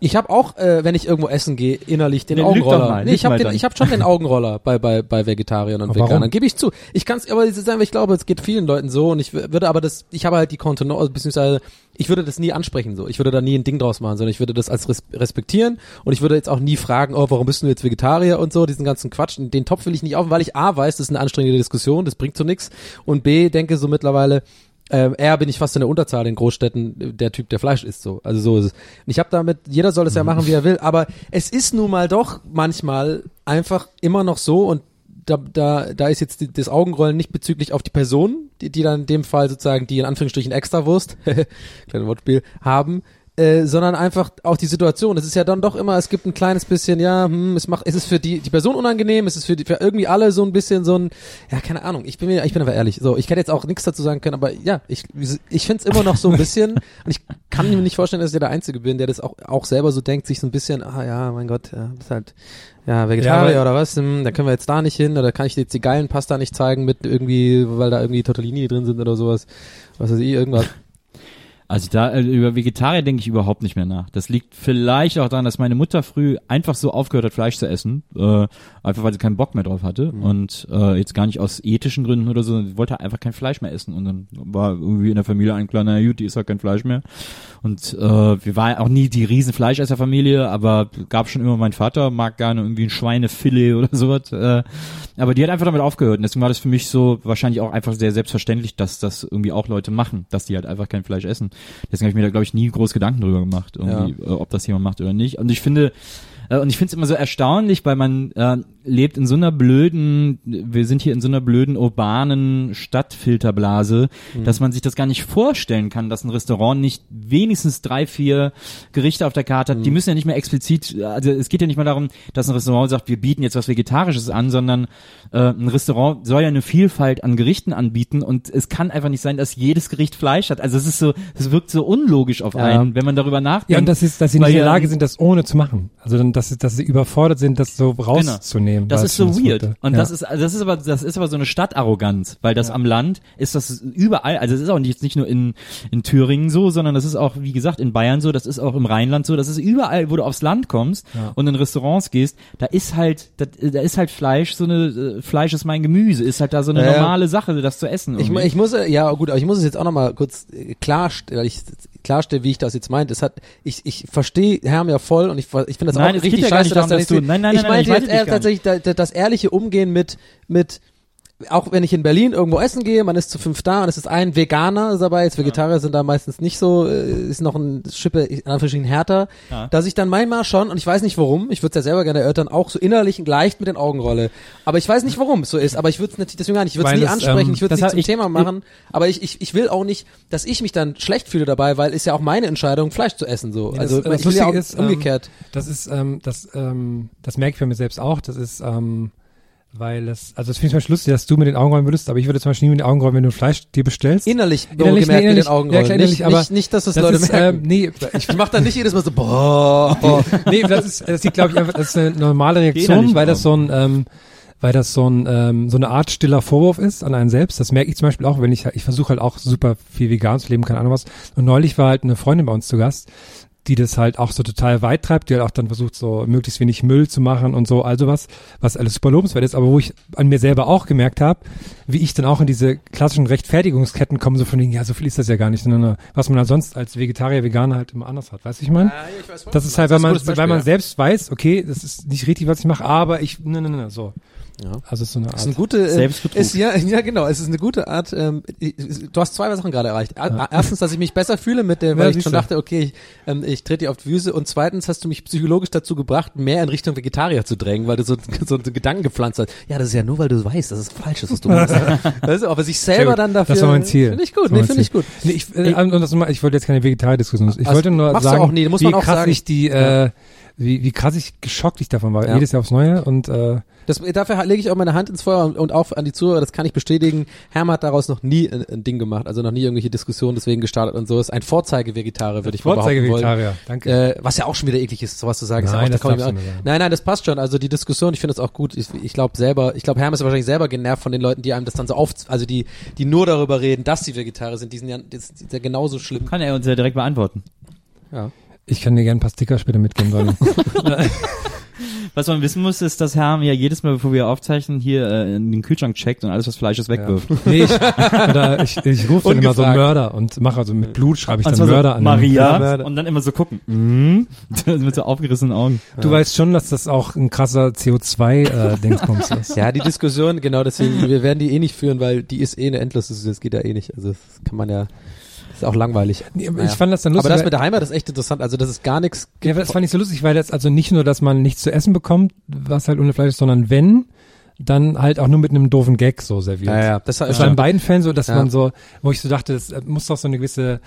ich habe auch, äh, wenn ich irgendwo essen gehe, innerlich den doch Augenroller. mal, nee, ich habe den, ich habe schon den Augenroller bei bei bei Vegetariern und Aber? Veganern. Gebe ich zu. Ich kann es aber ist einfach, ich glaube, es geht vielen Leuten so und ich w- würde aber das, ich habe halt die Kontenance, beziehungsweise ich würde das nie ansprechen so. Ich würde da nie ein Ding draus machen, sondern ich würde das als res respektieren und ich würde jetzt auch nie fragen, oh, warum bist du jetzt Vegetarier und so, diesen ganzen Quatsch. Und Den Topf will ich nicht auf, weil ich A weiß, das ist eine anstrengende Diskussion, das bringt so nichts und B denke so mittlerweile, ähm, eher bin ich fast in der Unterzahl in Großstädten äh, der Typ, der Fleisch isst so. Also so ist es. Und ich habe damit, jeder soll es ja machen, wie er will, aber es ist nun mal doch manchmal einfach immer noch so und da, da, da ist jetzt die, das Augenrollen nicht bezüglich auf die Person, die, die dann in dem Fall sozusagen die in Anführungsstrichen Extrawurst, kleines Wortspiel, haben, äh, sondern einfach auch die Situation. Es ist ja dann doch immer, es gibt ein kleines bisschen, ja, hm, es macht, es ist für die, die Person unangenehm, es ist für, die, für irgendwie alle so ein bisschen so ein, ja, keine Ahnung, ich bin mir, ich bin aber ehrlich, so, ich hätte jetzt auch nichts dazu sagen können, aber ja, ich, ich finde es immer noch so ein bisschen, und ich kann mir nicht vorstellen, dass ich der Einzige bin, der das auch, auch selber so denkt, sich so ein bisschen, ah ja, mein Gott, ja, ist halt, ja, Vegetarier Ja, oder was, hm, da können wir jetzt da nicht hin, oder kann ich jetzt die geilen Pasta nicht zeigen mit irgendwie, weil da irgendwie Tortellini drin sind oder sowas, was weiß ich, irgendwas. Also da äh, über Vegetarier denke ich überhaupt nicht mehr nach. Das liegt vielleicht auch daran, dass meine Mutter früh einfach so aufgehört hat, Fleisch zu essen, äh, einfach weil sie keinen Bock mehr drauf hatte und äh, jetzt gar nicht aus ethischen Gründen oder so, sie wollte einfach kein Fleisch mehr essen und dann war irgendwie in der Familie ein kleiner gut, die isst halt kein Fleisch mehr und äh, wir waren auch nie die riesen Fleischesserfamilie, aber gab schon immer mein Vater mag gerne irgendwie ein Schweinefilet oder sowas, äh, aber die hat einfach damit aufgehört und deswegen war das für mich so wahrscheinlich auch einfach sehr selbstverständlich, dass das irgendwie auch Leute machen, dass die halt einfach kein Fleisch essen. Deswegen habe ich mir da glaube ich nie groß Gedanken drüber gemacht, irgendwie, äh, ob das jemand macht oder nicht. Und ich finde äh, und ich finde es immer so erstaunlich, weil man äh, lebt in so einer blöden, wir sind hier in so einer blöden urbanen Stadtfilterblase, dass man sich das gar nicht vorstellen kann, dass ein Restaurant nicht wenigstens drei, vier Gerichte auf der Karte hat. Die müssen ja nicht mehr explizit, also es geht ja nicht mal darum, dass ein Restaurant sagt, wir bieten jetzt was Vegetarisches an, sondern äh, ein Restaurant soll ja eine Vielfalt an Gerichten anbieten und es kann einfach nicht sein, dass jedes Gericht Fleisch hat. Also es ist so, es wirkt so unlogisch auf Ja. einen, wenn man darüber nachdenkt. Ja, und das ist, dass sie nicht in der ja- Lage sind, das ohne zu machen. Also dann, dass, sie- dass sie überfordert sind, das so rauszunehmen. Das weil ist so weird. wurde. Und ja. das ist, das ist aber, das ist aber so eine Stadtarroganz, weil das am Land ist das überall, also es ist auch nicht, nicht nur in, in Thüringen so, sondern das ist auch, wie gesagt, in Bayern so, das ist auch im Rheinland so, das ist überall, wo du aufs Land kommst und in Restaurants gehst, da ist halt, da, da ist halt Fleisch, so eine, äh, Fleisch ist mein Gemüse, ist halt da so eine Ja, ja. normale Sache, das zu essen. Ich, irgendwie. ich muss, ja gut, aber ich muss es jetzt auch nochmal kurz äh, klarstellen, weil ich klarstelle, wie ich das jetzt meinte. Es hat, ich, ich verstehe Herm ja voll und ich, ich finde das Nein, auch richtig scheiße, dass darum, da dass du- nein, nein, Ich nein, nein, meinte ich jetzt eher tatsächlich da, da, das ehrliche Umgehen mit, mit, auch wenn ich in Berlin irgendwo essen gehe, man ist zu fünf da und es ist ein Veganer dabei, jetzt Vegetarier sind da meistens nicht so, äh, ist noch ein Schippe, in Anführungsstrichen härter, Ja. dass ich dann manchmal schon, und ich weiß nicht warum, ich würde es ja selber gerne erörtern, auch so innerlich leicht mit den Augen rolle. Aber ich weiß nicht warum es so ist, aber ich würde es natürlich deswegen gar nicht, ich würde es nie es, ansprechen, ähm, ich würde es das nicht zum ich- Thema machen, aber ich, ich, ich will auch nicht, dass ich mich dann schlecht fühle dabei, weil ist ja auch meine Entscheidung, Fleisch zu essen, so. Nee, also, das, das ich will ja auch ist, ähm, umgekehrt. Das ist, ähm, das, ähm, das merke ich bei mir selbst auch. Das ist, ähm, weil es, also es finde ich zum Beispiel lustig, dass du mit den Augen rollen würdest, aber ich würde zum Beispiel nie mit den Augen rollen, wenn du Fleisch dir bestellst. Innerlich, Innerlich, gemerkt nee, mit innerlich, den Augen ja, rollen. klar, nicht, innerlich, aber nicht, nicht, dass das, das Leute ist, merken. ähm, nee, ich mache dann nicht jedes Mal so, boah. nee, das ist, das liegt, glaube ich, einfach, das ist eine normale Innerlich Reaktion, weil das so ein, ähm, weil das so ein ähm, so eine Art stiller Vorwurf ist an einen selbst. Das merke ich zum Beispiel auch, wenn ich ich versuche halt auch super viel vegan zu leben, keine Ahnung was. Und neulich war halt eine Freundin bei uns zu Gast, die das halt auch so total weit treibt, die halt auch dann versucht, so möglichst wenig Müll zu machen und so, also was, was alles super lobenswert ist, aber wo ich an mir selber auch gemerkt habe, wie ich dann auch in diese klassischen Rechtfertigungsketten komme, so von wegen, ja, so viel ist das ja gar nicht, sondern was man halt sonst als Vegetarier, Veganer halt immer anders hat, weißt du, ich meine? Das ist halt, weil man, weil man selbst weiß, okay, das ist nicht richtig, was ich mache, aber ich, ne, ne, ne, so. Ja. Also es ist so eine Art. Das ist eine gute, äh, ist, ja, ja, genau. Es ist eine gute Art. Ähm, ich- du hast zwei Sachen gerade erreicht. A- Erstens, dass ich mich besser fühle mit der, weil Ja, ich schon dachte, okay, ich, ähm, ich trete dir auf die Füße. Und zweitens hast du mich psychologisch dazu gebracht, mehr in Richtung Vegetarier zu drängen, weil du so, so einen Gedanken gepflanzt hast. Ja, das ist ja nur, weil du weißt, dass es falsch ist, was du machst. weißt du, aber sich selber dann dafür. Das war mein Ziel. Finde ich gut. Nee, finde ich gut. Nee, ich, äh, und das, mal- ich wollte jetzt keine Vegetarier-Diskussion. Ich Also, wollte nur du sagen, auch nie, muss wie man auch krass sagen. ich die, äh, wie, wie krass ich geschockt ich davon war. Ja. Jedes Jahr aufs Neue und äh, Das, dafür lege ich auch meine Hand ins Feuer und, und auch an die Zuhörer, das kann ich bestätigen. Herm hat daraus noch nie ein, ein Ding gemacht, also noch nie irgendwelche Diskussionen deswegen gestartet und so. Ist ein Vorzeige-Vegetarier, würde ich mal behaupten wollen. Vorzeige-Vegetarier. Danke. Äh, was ja auch schon wieder eklig ist, sowas zu sagen. ist ja Nein, auch, das da. Nein, nein, das passt schon. Also die Diskussion, ich finde das auch gut. Ich, ich glaube selber, ich glaube, Herm ist wahrscheinlich selber genervt von den Leuten, die einem das dann so auf, also die, die nur darüber reden, dass sie Vegetarier sind. Die sind ja, das ist ja genauso schlimm. Kann er uns ja direkt beantworten. Ja. Ich kann dir gerne ein paar Sticker später mitgeben, Donny. Was man wissen muss, ist, dass Herm ja jedes Mal, bevor wir aufzeichnen, hier äh, in den Kühlschrank checkt und alles, was Fleisch ist, wegwirft. nee, ich, oder ich, ich rufe dann immer so. Mörder und mache also mit Blut schreibe ich dann zwar Mörder so, an. Maria Ja, Mörder. und dann immer so gucken. Mhm. Mit so aufgerissenen Augen. Du weißt schon, dass das auch ein krasser CO2-Dingsbums ist. Ja, die Diskussion, genau deswegen, wir werden die eh nicht führen, weil die ist eh eine endlose, das geht ja eh nicht. Also das kann man ja, ist auch langweilig. Naja. Ich fand das dann lustig. Aber das mit der Heimat ist echt interessant. Also das ist gar nichts. Ja, das fand ich so lustig, weil das also nicht nur, dass man nichts zu essen bekommt, was halt ohne Fleisch ist, sondern wenn, dann halt auch nur mit einem doofen Gag so serviert. Ja, ja, das, Das war in beiden Fällen so, dass Ja. man so, wo ich so dachte, das äh, muss doch so eine gewisse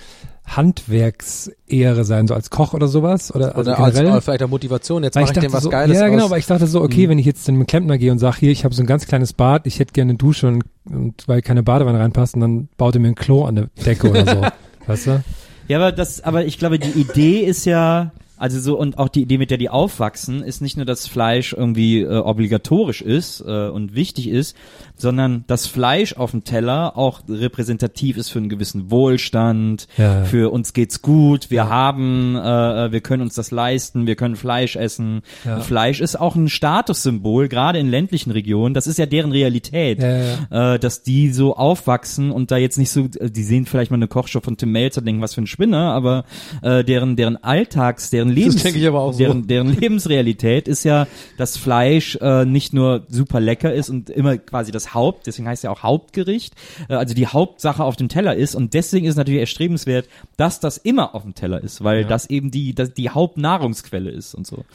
Handwerksehre sein, so als Koch oder sowas. Oder, also oder als, generell. oder vielleicht auch Motivation. Jetzt Weil mache ich, dem dachte was so, Geiles Ja, genau, aus. weil ich dachte so, okay, Mhm. wenn ich jetzt zu einem Klempner gehe und sage, hier, ich habe so ein ganz kleines Bad, ich hätte gerne eine Dusche und, und weil keine Badewanne reinpasst, und dann baut er mir ein Klo an der Decke oder so. weißt du? Ja, aber das, aber ich glaube, die Idee ist ja, also so und auch die Idee, mit der die aufwachsen, ist nicht nur, dass Fleisch irgendwie äh, obligatorisch ist äh, und wichtig ist, sondern dass Fleisch auf dem Teller auch repräsentativ ist für einen gewissen Wohlstand, Ja. für uns geht's gut, wir haben, äh, wir können uns das leisten, wir können Fleisch essen. Ja. Fleisch ist auch ein Statussymbol, gerade in ländlichen Regionen. Das ist ja deren Realität Ja, ja. äh, dass die so aufwachsen und da jetzt nicht so, äh, die sehen vielleicht mal eine Kochshow von Tim Melzer, denken, was für ein Spinner, aber äh, deren deren Alltags, deren Lebens, so. deren deren Lebensrealität ist ja, dass Fleisch äh, nicht nur super lecker ist und immer quasi das Haupt, deswegen heißt ja auch Hauptgericht, äh, also die Hauptsache auf dem Teller ist und deswegen ist es natürlich erstrebenswert, dass das immer auf dem Teller ist, weil das eben die das die Hauptnahrungsquelle ist und so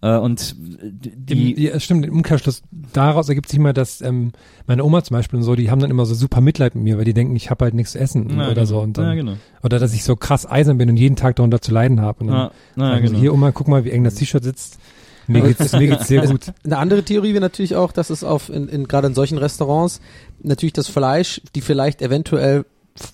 äh, und die Im, ja, stimmt, im Umkehrschluss daraus ergibt sich mal, dass ähm, meine Oma zum Beispiel und so, die haben dann immer so super Mitleid mit mir, weil die denken, ich habe halt nichts zu essen Ja, oder genau. so. Und dann, Ja, genau. Oder dass ich so krass eisern bin und jeden Tag darunter zu leiden habe. Und dann Ja, ja, sagen sie, genau. hier Oma, guck mal, wie eng das T-Shirt sitzt. Mir geht's, mir geht's sehr gut. Eine andere Theorie wäre natürlich auch, dass es auf in, in gerade in solchen Restaurants natürlich das Fleisch, die vielleicht eventuell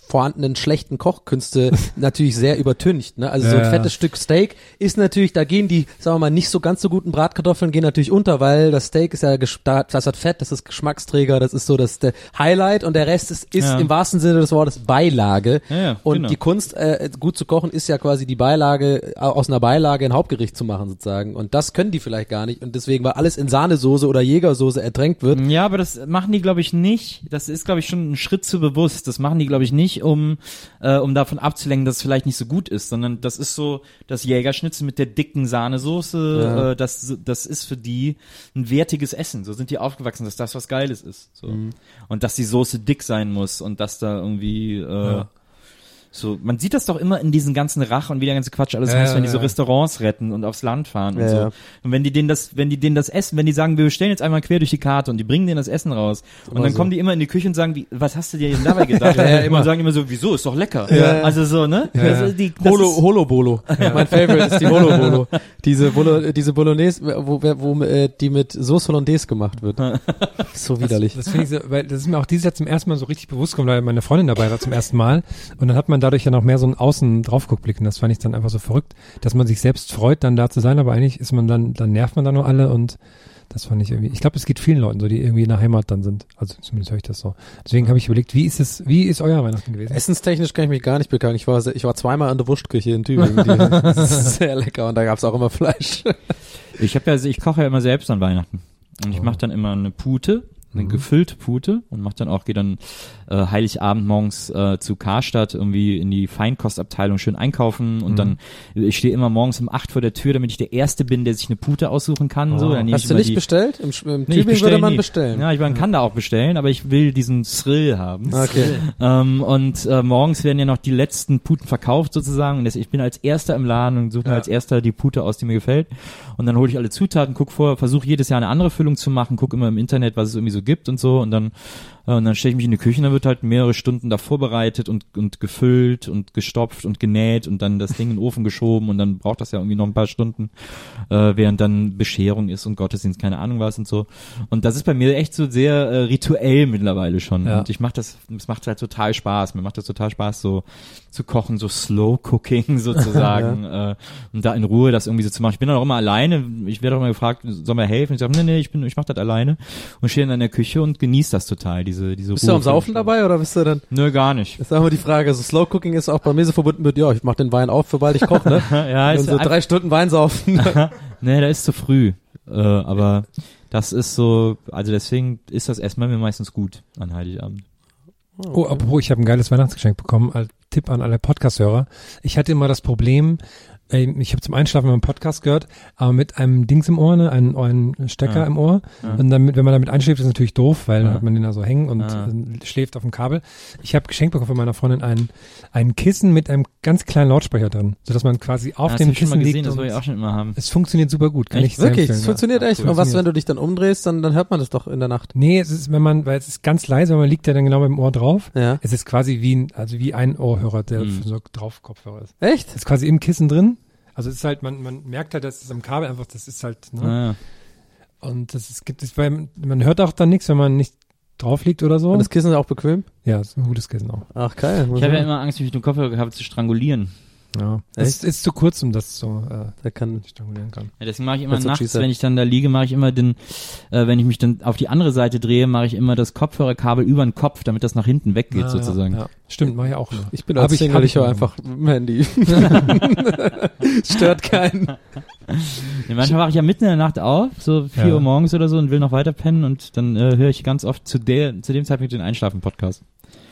vorhandenen schlechten Kochkünste natürlich sehr übertüncht. Ne? Also so ein Ja. fettes Stück Steak ist natürlich, da gehen die, sagen wir mal, nicht so ganz so guten Bratkartoffeln gehen natürlich unter, weil das Steak ist ja, das hat Fett, das ist Geschmacksträger, das ist so das der Highlight und der Rest ist, ist Ja. im wahrsten Sinne des Wortes Beilage. Ja, ja, und genau. die Kunst, äh, gut zu kochen, ist ja quasi die Beilage, aus einer Beilage ein Hauptgericht zu machen sozusagen. Und das können die vielleicht gar nicht. Und deswegen, weil alles in Sahnesoße oder Jägersoße ertränkt wird, Ja, aber das machen die, glaube ich, nicht. Das ist, glaube ich, schon ein Schritt zu bewusst. Das machen die, glaube ich, nicht, um, äh, um davon abzulenken, dass es vielleicht nicht so gut ist, sondern das ist so das Jägerschnitzel mit der dicken Sahnesoße. Ja. Äh, das, das ist für die ein wertiges Essen. So sind die aufgewachsen, dass das was Geiles ist. So. Mhm. Und dass die Soße dick sein muss und dass da irgendwie äh, Ja. So, man sieht das doch immer in diesen ganzen Rach und wie der ganze Quatsch alles Ja, heißt, wenn die so. Restaurants retten und aufs Land fahren und Ja, so. ja. Und wenn die denen das, wenn die denen das Essen, wenn die sagen, wir bestellen jetzt einmal quer durch die Karte und die bringen denen das Essen raus und Immer dann so. kommen die immer in die Küche und sagen, wie, was hast du dir denn dabei gedacht? Ja, ja, immer. Und sagen immer so, wieso, ist doch lecker. Ja. Also so, ne? Ja. Also die, das Holo, ist, Holobolo. Mein Favorite ist die Holobolo. Diese, Bolo, diese Bolognese, wo, wo, wo äh, die mit Sauce Hollandaise gemacht wird. so widerlich. Das finde ich so, weil das ist mir auch dieses Jahr zum ersten Mal so richtig bewusst geworden, weil meine Freundin dabei war zum ersten Mal. Und dann hat man dadurch ja noch mehr so einen außen draufguckblick. Und das fand ich dann einfach so verrückt, dass man sich selbst freut, dann da zu sein, aber eigentlich ist man dann, dann nervt man da nur alle und Das fand ich irgendwie. Ich glaube, es geht vielen Leuten so, die irgendwie in der Heimat dann sind. Also zumindest höre ich das so. Deswegen habe ich überlegt, wie ist es, wie ist euer Weihnachten gewesen? Essenstechnisch kann ich mich gar nicht beklagen. Ich war, ich war zweimal an der Wurstküche in Tübingen. Die das ist sehr lecker und da gab's auch immer Fleisch. Ich habe ja, ich koche ja immer selbst an Weihnachten. Und ich mache dann immer eine Pute, eine gefüllte Pute und mache dann auch, gehe dann äh, Heiligabend morgens äh, zu Karstadt irgendwie in die Feinkostabteilung schön einkaufen und dann, ich stehe immer morgens um acht vor der Tür, damit ich der Erste bin, der sich eine Pute aussuchen kann. so, dann Hast du nicht die, bestellt? Im, im Nee, Tübingen bestell würde man nie. bestellen. Ja, ich man kann da auch bestellen, aber ich will diesen Thrill haben. Okay. Ähm, und äh, morgens werden ja noch die letzten Puten verkauft sozusagen. Und das, ich bin als Erster im Laden und suche mir als Erster die Pute aus, die mir gefällt. Und dann hole ich alle Zutaten, guck vor, versuche jedes Jahr eine andere Füllung zu machen, guck immer im Internet, was es irgendwie so gibt und so. Und dann und dann stelle ich mich in die Küche und dann wird halt mehrere Stunden da vorbereitet und, und gefüllt und gestopft und genäht und dann das Ding in den Ofen geschoben und dann braucht das ja irgendwie noch ein paar Stunden, äh, während dann Bescherung ist und Gottesdienst, keine Ahnung was und so. Und das ist bei mir echt so sehr äh, rituell mittlerweile schon. Ja. Und ich mache das, es macht halt total Spaß. Mir macht das total Spaß, so zu kochen, so Slow Cooking sozusagen. äh, und da in Ruhe das irgendwie so zu machen. Ich bin dann auch immer alleine. Ich werde auch immer gefragt, soll man helfen? Ich sage, nee, nee, ich bin, ich mache das alleine und stehe dann in der Küche und genieße das total, diese, diese Bist du Ruhe. am Saufen dabei oder bist du dann? Nö, gar nicht. Das ist immer die Frage. Also Slow Cooking ist auch bei mir so verbunden mit, ja, ich mach den Wein auf, sobald ich koche, ne? ja, Und ist so einfach- drei Stunden Wein saufen. Nee, da ist zu früh. Äh, aber das ist so, also deswegen ist das erstmal mir meistens gut an Heiligabend. Oh, apropos, ich habe ein geiles Weihnachtsgeschenk bekommen, als Tipp an alle Podcast-Hörer. Ich hatte immer das Problem, ich habe zum Einschlafen einen Podcast gehört, aber mit einem Dings im Ohr, ne, einen, einen Stecker Ja. im Ohr. Und damit, wenn man damit einschläft, ist es natürlich doof, weil dann Ja. hat man den da so hängen und Ja. äh, schläft auf dem Kabel. Ich habe geschenkt bekommen von meiner Freundin ein, ein Kissen mit einem ganz kleinen Lautsprecher drin, sodass man quasi auf dem du schon mal Kissen gesehen, liegt. das und ich auch schon immer haben. es funktioniert super gut, kann Echt? ich Wirklich, ja. funktioniert echt. cool. Und was, wenn du dich dann umdrehst, dann, dann hört man das doch in der Nacht. Nee, es ist, wenn man, weil es ist ganz leise, weil man liegt ja dann genau beim Ohr drauf. Ja. Es ist quasi wie ein, also wie ein Ohrhörer, der Mhm. so drauf Kopfhörer ist. Echt? Es ist quasi im Kissen drin. Also es ist halt, man, man merkt halt, dass es am Kabel einfach, das ist halt, ne? Ah, Und das ist, gibt es beim, man hört auch dann nichts, wenn man nicht drauf liegt oder so. Und das Kissen ist auch bequem? ja, ist ein gutes Kissen auch. Ach, geil. Ich habe ja immer Angst, mich mit dem Kopfhörer gehabt zu strangulieren. Ja. Es ist, ist zu kurz, um das so, äh, Der kann, stimulieren kann. Ja, deswegen mache ich immer That's nachts, wenn ich dann da liege, mache ich immer den, äh, wenn ich mich dann auf die andere Seite drehe, mache ich immer das Kopfhörerkabel über den Kopf, damit das nach hinten weggeht Ah, sozusagen. Ja, ja. Stimmt, mach ich auch immer. ich bin Hab als ich- Single, hab ich höre immer. einfach mit dem Handy. Stört keinen. Ja, manchmal wache ich ja mitten in der Nacht auf, so vier Ja. Uhr morgens oder so und will noch weiter pennen und dann äh, höre ich ganz oft zu der, zu dem Zeitpunkt den Einschlafen-Podcast.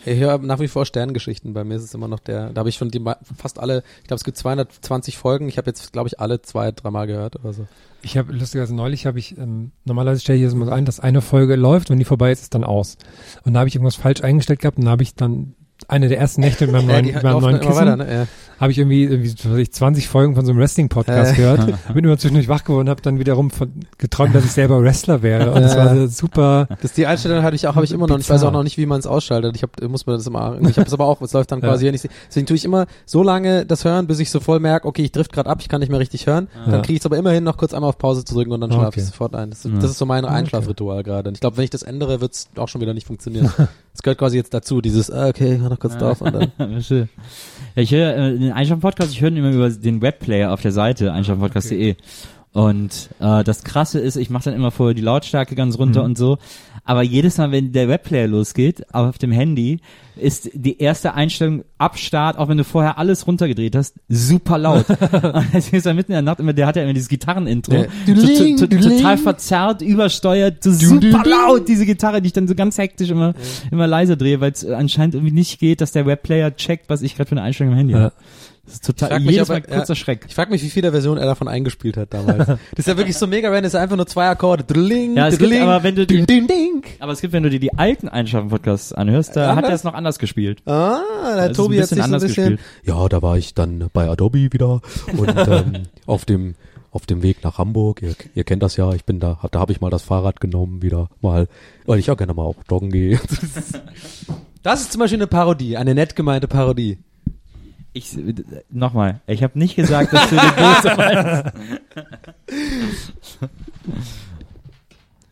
Ich höre nach wie vor Sterngeschichten. Bei mir ist es immer noch der, da habe ich schon die fast alle, ich glaube es gibt 220 Folgen. Ich habe jetzt, glaube ich, alle zwei, dreimal gehört oder so. Ich habe lustigerweise neulich habe ich ähm, normalerweise stelle ich jetzt mal ein, dass eine Folge läuft, wenn die vorbei ist, ist dann aus. Und da habe ich irgendwas falsch eingestellt gehabt und da habe ich dann eine der ersten Nächte in meinem neuen, in meinem neuen Kissen weiter, ne? Ja. habe ich irgendwie, irgendwie was weiß ich, 20 Folgen von so einem Wrestling-Podcast Äh. gehört. Bin immer zwischendurch wach geworden und habe dann wiederum von, geträumt, dass ich selber Wrestler wäre. Und das Ja. war so super. Das die Einstellung hatte ich auch, habe ich immer noch. Ich weiß auch noch nicht, wie man es ausschaltet. Ich hab, muss mir das immer. Ich habe es aber auch. Es läuft dann Ja. quasi hier nicht. Deswegen tue ich immer so lange das hören, bis ich so voll merke, okay, ich drift gerade ab, ich kann nicht mehr richtig hören. Ja. Dann kriege ich es aber immerhin noch kurz einmal auf Pause zu drücken und dann schlafe Okay. ich sofort ein. Das, Ja. das ist so mein Einschlafritual gerade. Und ich glaube, wenn ich das ändere, wird es auch schon wieder nicht funktionieren. Das gehört quasi jetzt dazu. Dieses, ah, okay, hör noch kurz drauf und dann. Ja, schön. Ja, ich höre äh, den Einschlafen-Podcast, ich höre ihn immer über den Webplayer auf der Seite, einschlafenpodcast.de. Und äh, das Krasse ist, ich mache dann immer vorher die Lautstärke ganz runter Mhm. und so. Aber jedes Mal, wenn der Webplayer losgeht, auf dem Handy, ist die erste Einstellung Abstart, auch wenn du vorher alles runtergedreht hast, super laut. und deswegen ist er mitten in der Nacht immer, der hat ja immer dieses Gitarrenintro. Total verzerrt, übersteuert, so super laut, diese Gitarre, die ich dann so ganz hektisch immer, immer leise drehe, weil es anscheinend irgendwie nicht geht, dass der Webplayer checkt, was ich gerade für eine Einstellung im Handy habe. Das ist Ich total, mich jedes aber, Mal kurzer ja, Schreck. Ich frage mich, wie viele Versionen er davon eingespielt hat damals. das ist ja wirklich so mega random, das ist einfach nur zwei Akkorde. Dling, Ja, es gibt dling, aber, wenn du die- ding, ding, ding. Aber es gibt, wenn du dir die alten Einschlafen-Podcasts anhörst, da hat Anders? er es noch anders gespielt. Ah, der Tobi ein hat sich so ein anders bisschen. gespielt. Ja, da war ich dann bei Adobe wieder und ähm, auf dem auf dem Weg nach Hamburg. Ihr, ihr kennt das ja. Ich bin da, da habe ich mal das Fahrrad genommen wieder mal, weil ich auch gerne mal auch joggen gehe. Das ist zum Beispiel eine Parodie, eine nett gemeinte Parodie. Ich, nochmal, ich habe nicht gesagt, dass du den böse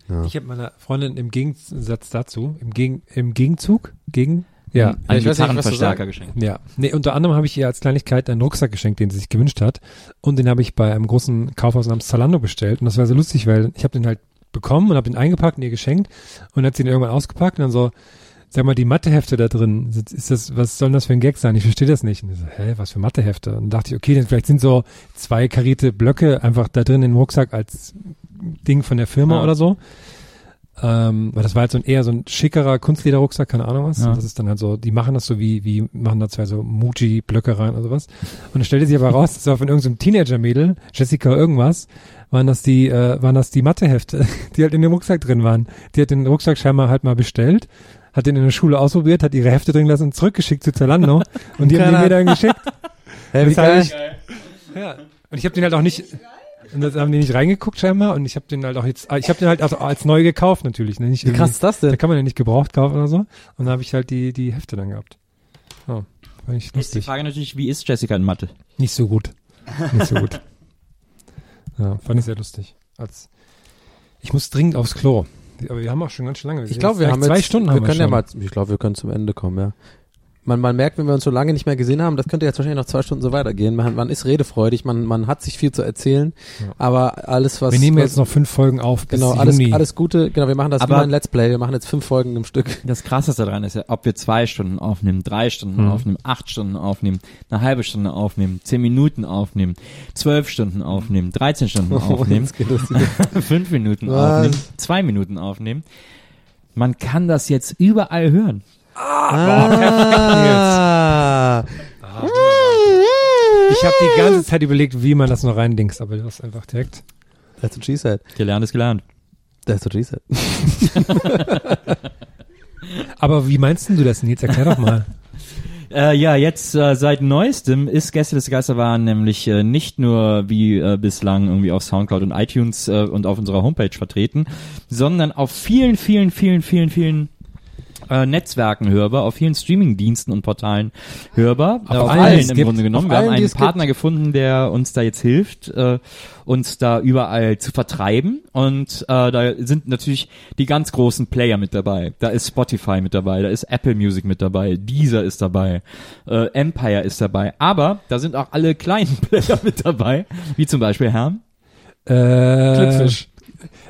meinst. Ich habe meiner Freundin im Gegensatz dazu, im, Gegen, im Gegenzug, gegen, ja, Einen ich weiß nicht, was du Gitarrenverstärker geschenkt. Ja, nee, unter anderem habe ich ihr als Kleinigkeit einen Rucksack geschenkt, den sie sich gewünscht hat. Und den habe ich bei einem großen Kaufhaus namens Zalando bestellt. Und das war so lustig, weil ich habe den halt bekommen und habe den eingepackt und ihr geschenkt und hat sie ihn irgendwann ausgepackt und dann so, sag mal, die Mathehefte da drin, ist das, was soll denn das für ein Gag sein? Ich verstehe das nicht. Und ich so, hä, was für Mathehefte? Und dann dachte ich, okay, dann vielleicht sind so zwei karierte Blöcke einfach da drin im Rucksack als Ding von der Firma Ja. oder so. Ähm, weil das war halt so ein eher so ein schickerer Kunstlederrucksack, keine Ahnung was. Ja. Und das ist dann halt so, die machen das so wie, wie machen da zwei so Muji-Blöcke rein oder sowas. Und dann stellte sich aber raus, das war von irgendeinem Teenager-Mädel, Jessica irgendwas, waren das die, äh, waren das die Mathehefte, die halt in dem Rucksack drin waren. Die hat den Rucksack scheinbar halt mal bestellt, hat den in der Schule ausprobiert, hat ihre Hefte drin gelassen und zurückgeschickt zu Zalando und die haben den mir dann geschickt. Hä, wie geil. ich, ja. Und ich habe den halt auch nicht, und das haben die nicht reingeguckt scheinbar und ich habe den halt auch jetzt, ich habe den halt also als neu gekauft natürlich. Ne? Nicht Wie krass ist das Da denn? kann man ja nicht gebraucht kaufen oder so. Und dann habe ich halt die, die Hefte dann gehabt. Oh, fand ich Ist die lustig. Frage natürlich, wie ist Jessica in Mathe? Nicht so gut. Nicht so gut. Ja, fand ich sehr lustig. Als ich muss dringend aufs Klo. Aber wir haben auch schon ganz schön lange. Ich glaube, wir haben zwei jetzt, Stunden wir wir können ja mal, ich glaube, wir können zum Ende kommen, ja. Man, man merkt, wenn wir uns so lange nicht mehr gesehen haben, das könnte jetzt wahrscheinlich noch zwei Stunden so weitergehen. Man, man ist redefreudig, man, man hat sich viel zu erzählen, aber alles, was... wir nehmen was, jetzt noch fünf Folgen auf bis Genau, alles, Juni. alles Gute, genau, wir machen das Aber- wie ein Let's Play, wir machen jetzt fünf Folgen im Stück. Das Krasseste daran ist ja, ob wir zwei Stunden aufnehmen, drei Stunden Mhm. aufnehmen, acht Stunden aufnehmen, eine halbe Stunde aufnehmen, zehn Minuten aufnehmen, zwölf Stunden aufnehmen, 13 Stunden aufnehmen, geht das wieder. fünf Minuten Was? aufnehmen, zwei Minuten aufnehmen. Man kann das jetzt überall hören. Ah, ich habe die ganze Zeit überlegt, wie man das noch reindingst, aber du hast einfach direkt. that's what she said. Gelernt ist gelernt. That's what she said. Aber wie meinst denn du das, Nils? Erklär doch mal. Äh, ja, jetzt äh, seit neuestem ist Gäste des Geisterwahn nämlich äh, nicht nur wie äh, bislang irgendwie auf Soundcloud und iTunes äh, und auf unserer Homepage vertreten, sondern auf vielen, vielen, vielen, vielen, vielen äh, Netzwerken hörbar, auf vielen Streamingdiensten und Portalen hörbar, Auf äh, auf allen, allen im gibt. Grunde genommen. Wir haben einen Partner gefunden, der uns da jetzt hilft, äh, uns da überall zu vertreiben und äh, da sind natürlich die ganz großen Player mit dabei. Da ist Spotify mit dabei, da ist Apple Music mit dabei, Deezer ist dabei, äh, Empire ist dabei, aber da sind auch alle kleinen Player mit dabei, wie zum Beispiel Herrn. Äh, Glückfisch.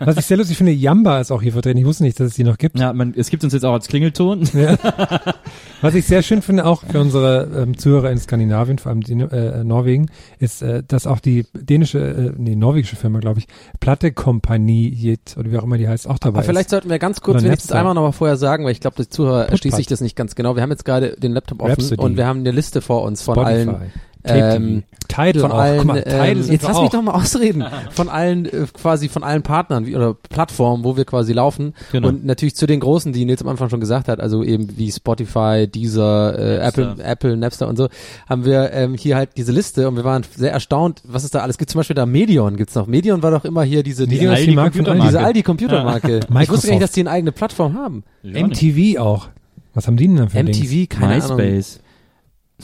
Was ich sehr lustig finde, Yamba ist auch hier vertreten. Ich wusste nicht, dass es die noch gibt. Ja, man, es gibt uns jetzt auch als Klingelton. Was ich sehr schön finde, auch für unsere ähm, Zuhörer in Skandinavien, vor allem die, äh, Norwegen, ist, äh, dass auch die dänische, äh, nee, norwegische Firma, glaube ich, Platte Kompanie, Jet, oder wie auch immer die heißt, auch dabei Aber vielleicht ist. sollten wir ganz kurz Oder wenigstens Napster. einmal noch mal vorher sagen, weil ich glaube, die Zuhörer Putpad. erschließt sich das nicht ganz genau. Wir haben jetzt gerade den Laptop offen Rhapsody. und wir haben eine Liste vor uns von Spotify, allen ähm, Tidal von auch. allen, Guck mal, Tidal ähm, jetzt lass auch. mich doch mal ausreden, von allen, äh, quasi von allen Partnern wie, oder Plattformen, wo wir quasi laufen Genau. und natürlich zu den großen, die Nils am Anfang schon gesagt hat, also eben wie Spotify, Deezer, äh, Napster. Apple, Apple, Napster und so, haben wir ähm, hier halt diese Liste und wir waren sehr erstaunt, was es da alles gibt. Zum Beispiel da Medion gibt's noch. Medion war doch immer hier diese, die Marke von Computermarke. diese Aldi Computermarke. Ich wusste gar nicht, dass die eine eigene Plattform haben. MTV auch. Was haben die denn dann für Dings? MTV, keine Ahnung.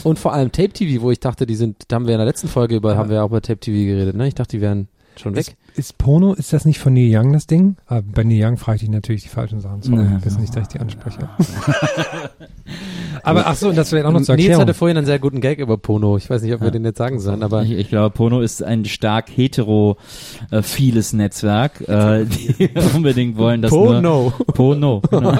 Und vor allem Tape TV, wo ich dachte, die sind, da haben wir in der letzten Folge über, haben wir auch über Tape TV geredet, ne? Ich dachte, die wären schon weg. Ist, ist Pono, ist das nicht von Neil Young das Ding? Aber bei Neil Young frage ich dich natürlich die falschen Sachen. Sorry, das ist nicht, dass ich die anspreche. aber ach so, und das vielleicht auch noch zur Nils Erklärung. hatte vorhin einen sehr guten Gag über Pono. Ich weiß nicht, ob wir Ja. den jetzt sagen sollen, aber Ich, ich glaube, Pono ist ein stark hetero-vieles Netzwerk, äh, die unbedingt wollen, dass nur Pono. Pono. Genau.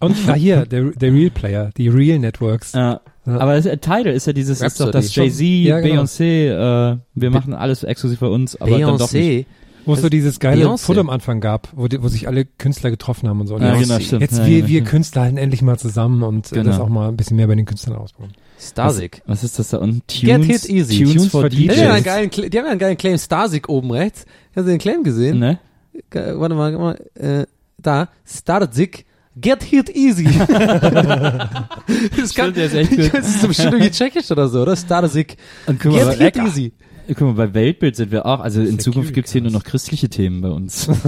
Und ah, hier, der, der Real Player, die Real Networks. Ja. Aber das, äh, Tidal ist ja dieses, ist doch das Rhapsody. Jay-Z, Ja, genau. Beyoncé, äh, wir machen alles exklusiv bei uns, aber dann doch nicht. Beyoncé. Wo es so dieses geile Beyoncé. Foto am Anfang gab, wo, die, wo sich alle Künstler getroffen haben und so. Und Ja, jetzt, genau, stimmt. jetzt Ja, wir, genau, wir. Künstler halten endlich mal zusammen und äh, Genau. das auch mal ein bisschen mehr bei den Künstlern rausbekommen. Starsik. Was ist das da unten? Get Tunes, hit easy. Tunes, Tunes for for Die DJs. haben, ja einen geilen, die haben ja einen geilen Claim Starsik oben rechts. Hast du den Claim gesehen? Ne? Ge- Warte mal, warte mal, äh, da, Starsik. Get hit easy. das kann, der ist echt gut. das ist bestimmt irgendwie tschechisch oder so, oder? Mal, Get hit lecker. easy. Guck mal, bei Weltbild sind wir auch, also in Security Zukunft gibt's hier nur noch christliche Themen bei uns.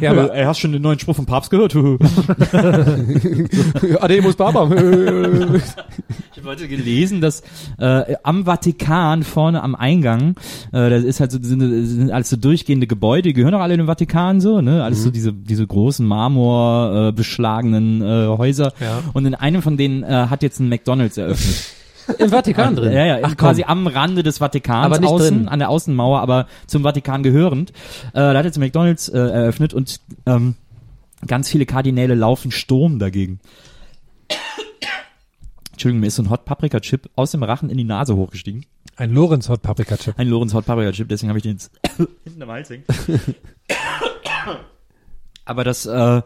Ja, aber Ey, hast schon den neuen Spruch vom Papst gehört? Ademus Babam. Ich habe heute gelesen, dass äh, am Vatikan vorne am Eingang, äh, das ist halt so sind, sind alles so durchgehende Gebäude, die gehören auch alle in den Vatikan so, ne? Alles so diese diese großen Marmor äh, beschlagenen äh, Häuser. Ja. Und in einem von denen äh, hat jetzt ein McDonald's eröffnet. Im Vatikan drin. Ja, ja, Ach, quasi komm. am Rande des Vatikans, Aber nicht außen, drin. an der Außenmauer, aber zum Vatikan gehörend. Äh, da hat jetzt McDonalds äh, eröffnet und ähm, ganz viele Kardinäle laufen Sturm dagegen. Entschuldigung, mir ist so ein Hot Paprika Chip aus dem Rachen in die Nase hochgestiegen. Ein Lorenz Hot Paprika Chip. Ein Lorenz Hot Paprika Chip, deswegen habe ich den jetzt hinten am Hals hängen. Aber das, äh,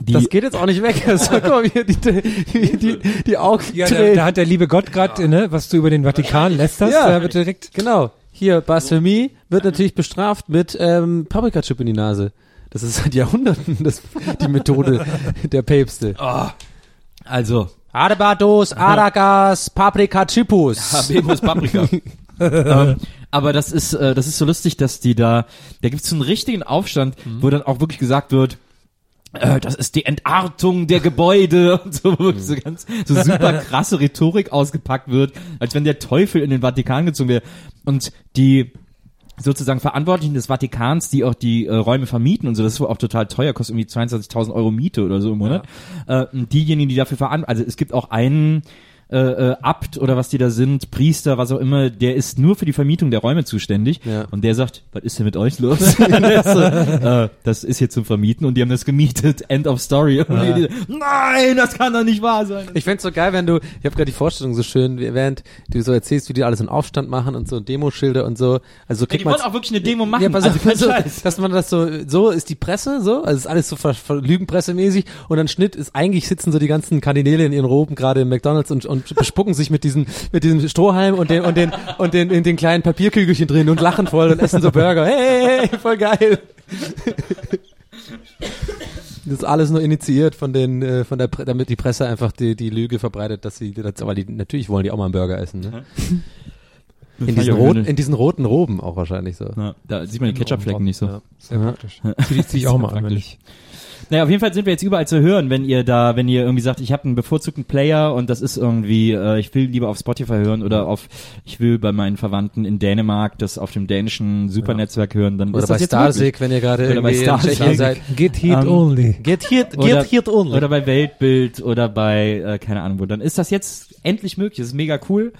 die, Das geht jetzt auch nicht weg. Also, guck mal, wie die, die, die, die Augen Ja, da, da hat der liebe Gott gerade, ne, was du über den Vatikan lässt hast, Ja. da wird direkt Genau. Hier, Blasphemie wird natürlich bestraft mit ähm, Paprikachip in die Nase. Das ist seit Jahrhunderten das, die Methode der Päpste. also, Adebados, Adagas, Paprikachipus. Habemus Paprika. ähm, aber das ist, äh, das ist so lustig, dass die da, da gibt's so einen richtigen Aufstand, wo dann auch wirklich gesagt wird, äh, das ist die Entartung der Gebäude und so, wo so ganz, so super krasse Rhetorik ausgepackt wird, als wenn der Teufel in den Vatikan gezogen wäre. Und die, sozusagen Verantwortlichen des Vatikans, die auch die äh, Räume vermieten und so, das ist wohl auch total teuer, kostet irgendwie 22.000 Euro Miete oder so im Monat. Äh, und diejenigen, die dafür verantwortlich, also es gibt auch einen äh, äh, Abt oder was die da sind, Priester, was auch immer, der ist nur für die Vermietung der Räume zuständig Ja. und der sagt, was ist denn mit euch los? das, äh, das ist hier zum Vermieten und die haben das gemietet, End of Story. Und die, nein, das kann doch nicht wahr sein. Ich fänd's so geil, wenn du, ich habe gerade die Vorstellung so schön, während du so erzählst, wie die alles in Aufstand machen und so Demoschilder und so. Also so Ja, kriegt die man auch wirklich eine Demo machen. Ja, pass also auf, so, dass man das so, so ist die Presse, so, also ist alles so ver, ver, Lügenpressemäßig und dann Schnitt ist, eigentlich sitzen so die ganzen Kardinäle in ihren Roben gerade im McDonalds und, und bespucken sich mit diesem, mit diesem Strohhalm und den, und den, und den, in den kleinen Papierkügelchen drin und lachen voll und essen so Burger. Hey, hey, hey voll geil. Das ist alles nur initiiert von den, äh, von der, Pre damit die Presse einfach die, die Lüge verbreitet, dass sie, das, aber die, natürlich wollen die auch mal einen Burger essen, ne? In diesen, roten, in diesen roten Roben auch wahrscheinlich so. Ja, da sieht man die Ketchupflecken nicht so. Ja. Sehr praktisch. Zieh, zieh ich auch mal an, wenn ich. Naja, auf jeden Fall sind wir jetzt überall zu hören, wenn ihr da, wenn ihr irgendwie sagt, ich habe einen bevorzugten Player und das ist irgendwie, äh, ich will lieber auf Spotify hören oder auf, ich will bei meinen Verwandten in Dänemark das auf dem dänischen Supernetzwerk hören, dann Oder ist bei das jetzt Starsig, wenn ihr gerade Oder bei Starsig. Tschechien seid. Get heat Ähm, only. Get Oder- get here only. Oder bei Weltbild oder bei, äh, keine Ahnung wo. Dann ist das jetzt endlich möglich. Das ist mega cool,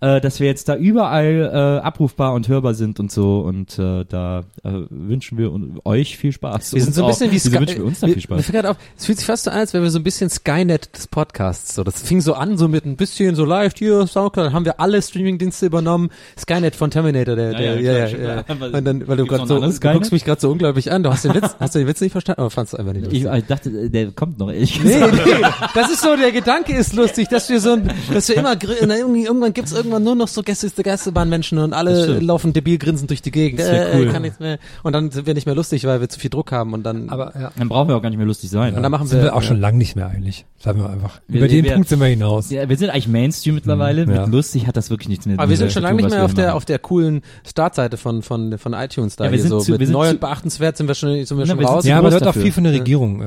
äh, dass wir jetzt da überall äh, abrufbar und hörbar sind und so. Und äh, da äh, wünschen wir euch viel Spaß. Wir sind so ein auch. bisschen wie Wieso Sky. wünschen wir uns da viel Mir Spaß. grad auf, es fühlt sich fast so an, als wären wir so ein bisschen Skynet des Podcasts. So, das fing so an, so mit ein bisschen so live hier, Soundcloud, dann haben wir alle Streamingdienste übernommen. Skynet von Terminator, der, Ja, der, ja, ja, ja, klar, ja. klar. Und dann, weil du gerade so, du guckst mich gerade so unglaublich an. Du hast den Witz, hast du den Witz nicht verstanden, aber fandst du einfach nicht Ich, lustig. ich dachte, äh, der kommt noch, ehrlich Nee, nee, das ist so, der Gedanke ist lustig, dass wir so, ein- dass wir immer, irgendwann gibt's irgendwann nur noch so Gäste, Geisterbahnmenschen und Das alle laufen debil grinsend durch die Gegend. Das Äh, cool. kann nichts mehr. Und dann sind wir nicht mehr lustig, weil wir zu viel Druck haben und dann, Aber ja. Dann brauchen wir auch gar nicht mehr lustig sein. und dann machen Sind wir, wir auch schon lang nicht mehr eigentlich. Sagen wir einfach. Wir- Über den wir- Punkt sind wir hinaus. Ja, wir sind eigentlich Mainstream mittlerweile. Mhm, ja. Mit lustig hat das wirklich nichts mehr Aber wir sind schon lange nicht mehr auf der, auf der coolen Startseite von, von, von iTunes da Ja, wir sind so. zu- wir mit sind neu zu- und beachtenswert sind wir schon, sind wir schon wir raus. zu Ja, aber groß da wird auch viel von der Regierung, äh,